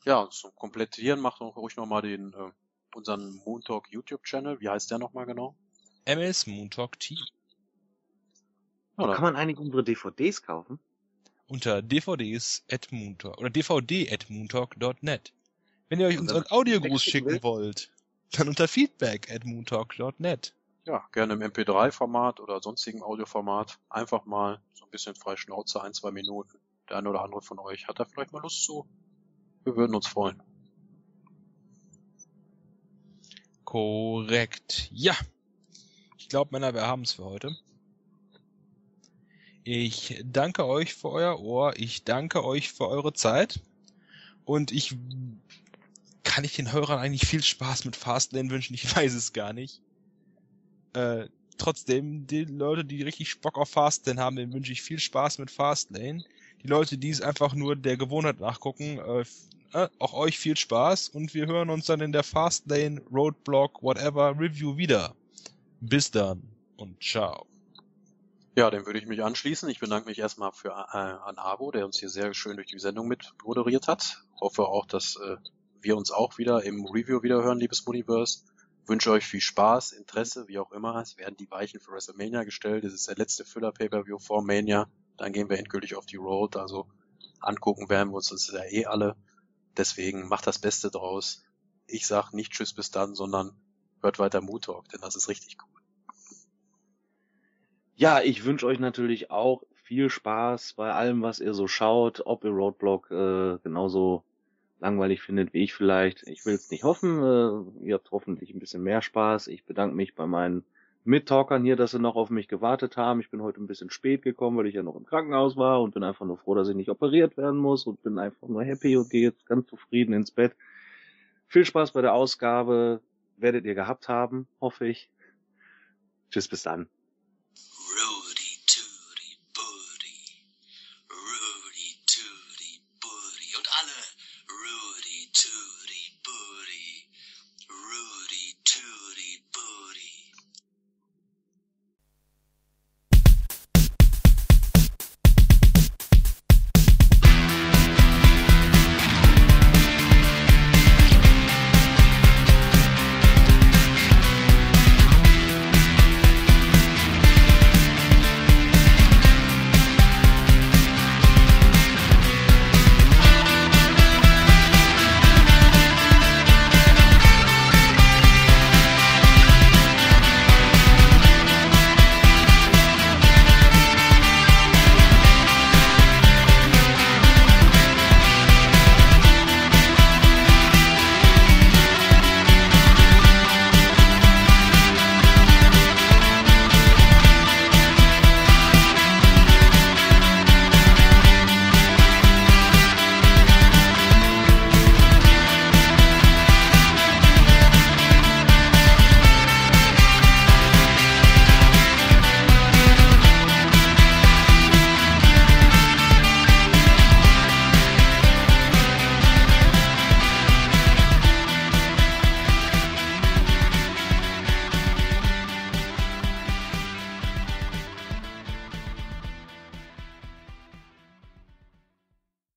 Ja, und zum Komplettieren macht doch ruhig nochmal den, äh, unseren Moon Talk YouTube-Channel. Wie heißt der nochmal genau? MS Moontalk Team. Ja, Kann man eigentlich unsere DVDs kaufen? Unter dvds at moontalk oder dvd at moontalk.net. Wenn ihr euch unseren Audiogruß schicken will? wollt, dann unter feedback at moontalk.net. ja, gerne im MP3-Format oder sonstigen Audioformat. Einfach mal so ein bisschen frei Schnauze, ein, zwei Minuten. Der eine oder andere von euch hat da vielleicht mal Lust zu. Wir würden uns freuen. Korrekt. Ja. Ich glaube, Männer, wir haben es für heute. Ich danke euch für euer Ohr. Ich danke euch für eure Zeit. Und ich kann ich den Hörern eigentlich viel Spaß mit Fastlane wünschen. Ich weiß es gar nicht. Äh, trotzdem, die Leute, die richtig Bock auf Fastlane haben, denen wünsche ich viel Spaß mit Fastlane. Die Leute, die es einfach nur der Gewohnheit nachgucken, äh, äh, auch euch viel Spaß und wir hören uns dann in der Fastlane, Roadblock, whatever Review wieder. Bis dann und ciao. Ja, dem würde ich mich anschließen. Ich bedanke mich erstmal für, äh, an Abo, der uns hier sehr schön durch die Sendung mit moderiert hat. Hoffe auch, dass äh, wir uns auch wieder im Review wiederhören, liebes Universe. Wünsche euch viel Spaß, Interesse, wie auch immer. Es werden die Weichen für WrestleMania gestellt. Es ist der letzte Filler-Pay-Per-View vor Mania. Dann gehen wir endgültig auf die Road. Also angucken werden wir uns das ja eh alle. Deswegen macht das Beste draus. Ich sag nicht Tschüss bis dann, sondern hört weiter Moon Talk, denn das ist richtig cool. Ja, ich wünsche euch natürlich auch viel Spaß bei allem, was ihr so schaut, ob ihr Roadblock äh, genauso langweilig findet wie ich vielleicht. Ich will es nicht hoffen. Äh, ihr habt hoffentlich ein bisschen mehr Spaß. Ich bedanke mich bei meinen Mittalkern hier, dass sie noch auf mich gewartet haben. Ich bin heute ein bisschen spät gekommen, weil ich ja noch im Krankenhaus war und bin einfach nur froh, dass ich nicht operiert werden muss und bin einfach nur happy und gehe jetzt ganz zufrieden ins Bett. Viel Spaß bei der Ausgabe. Werdet ihr gehabt haben, hoffe ich. Tschüss, bis dann.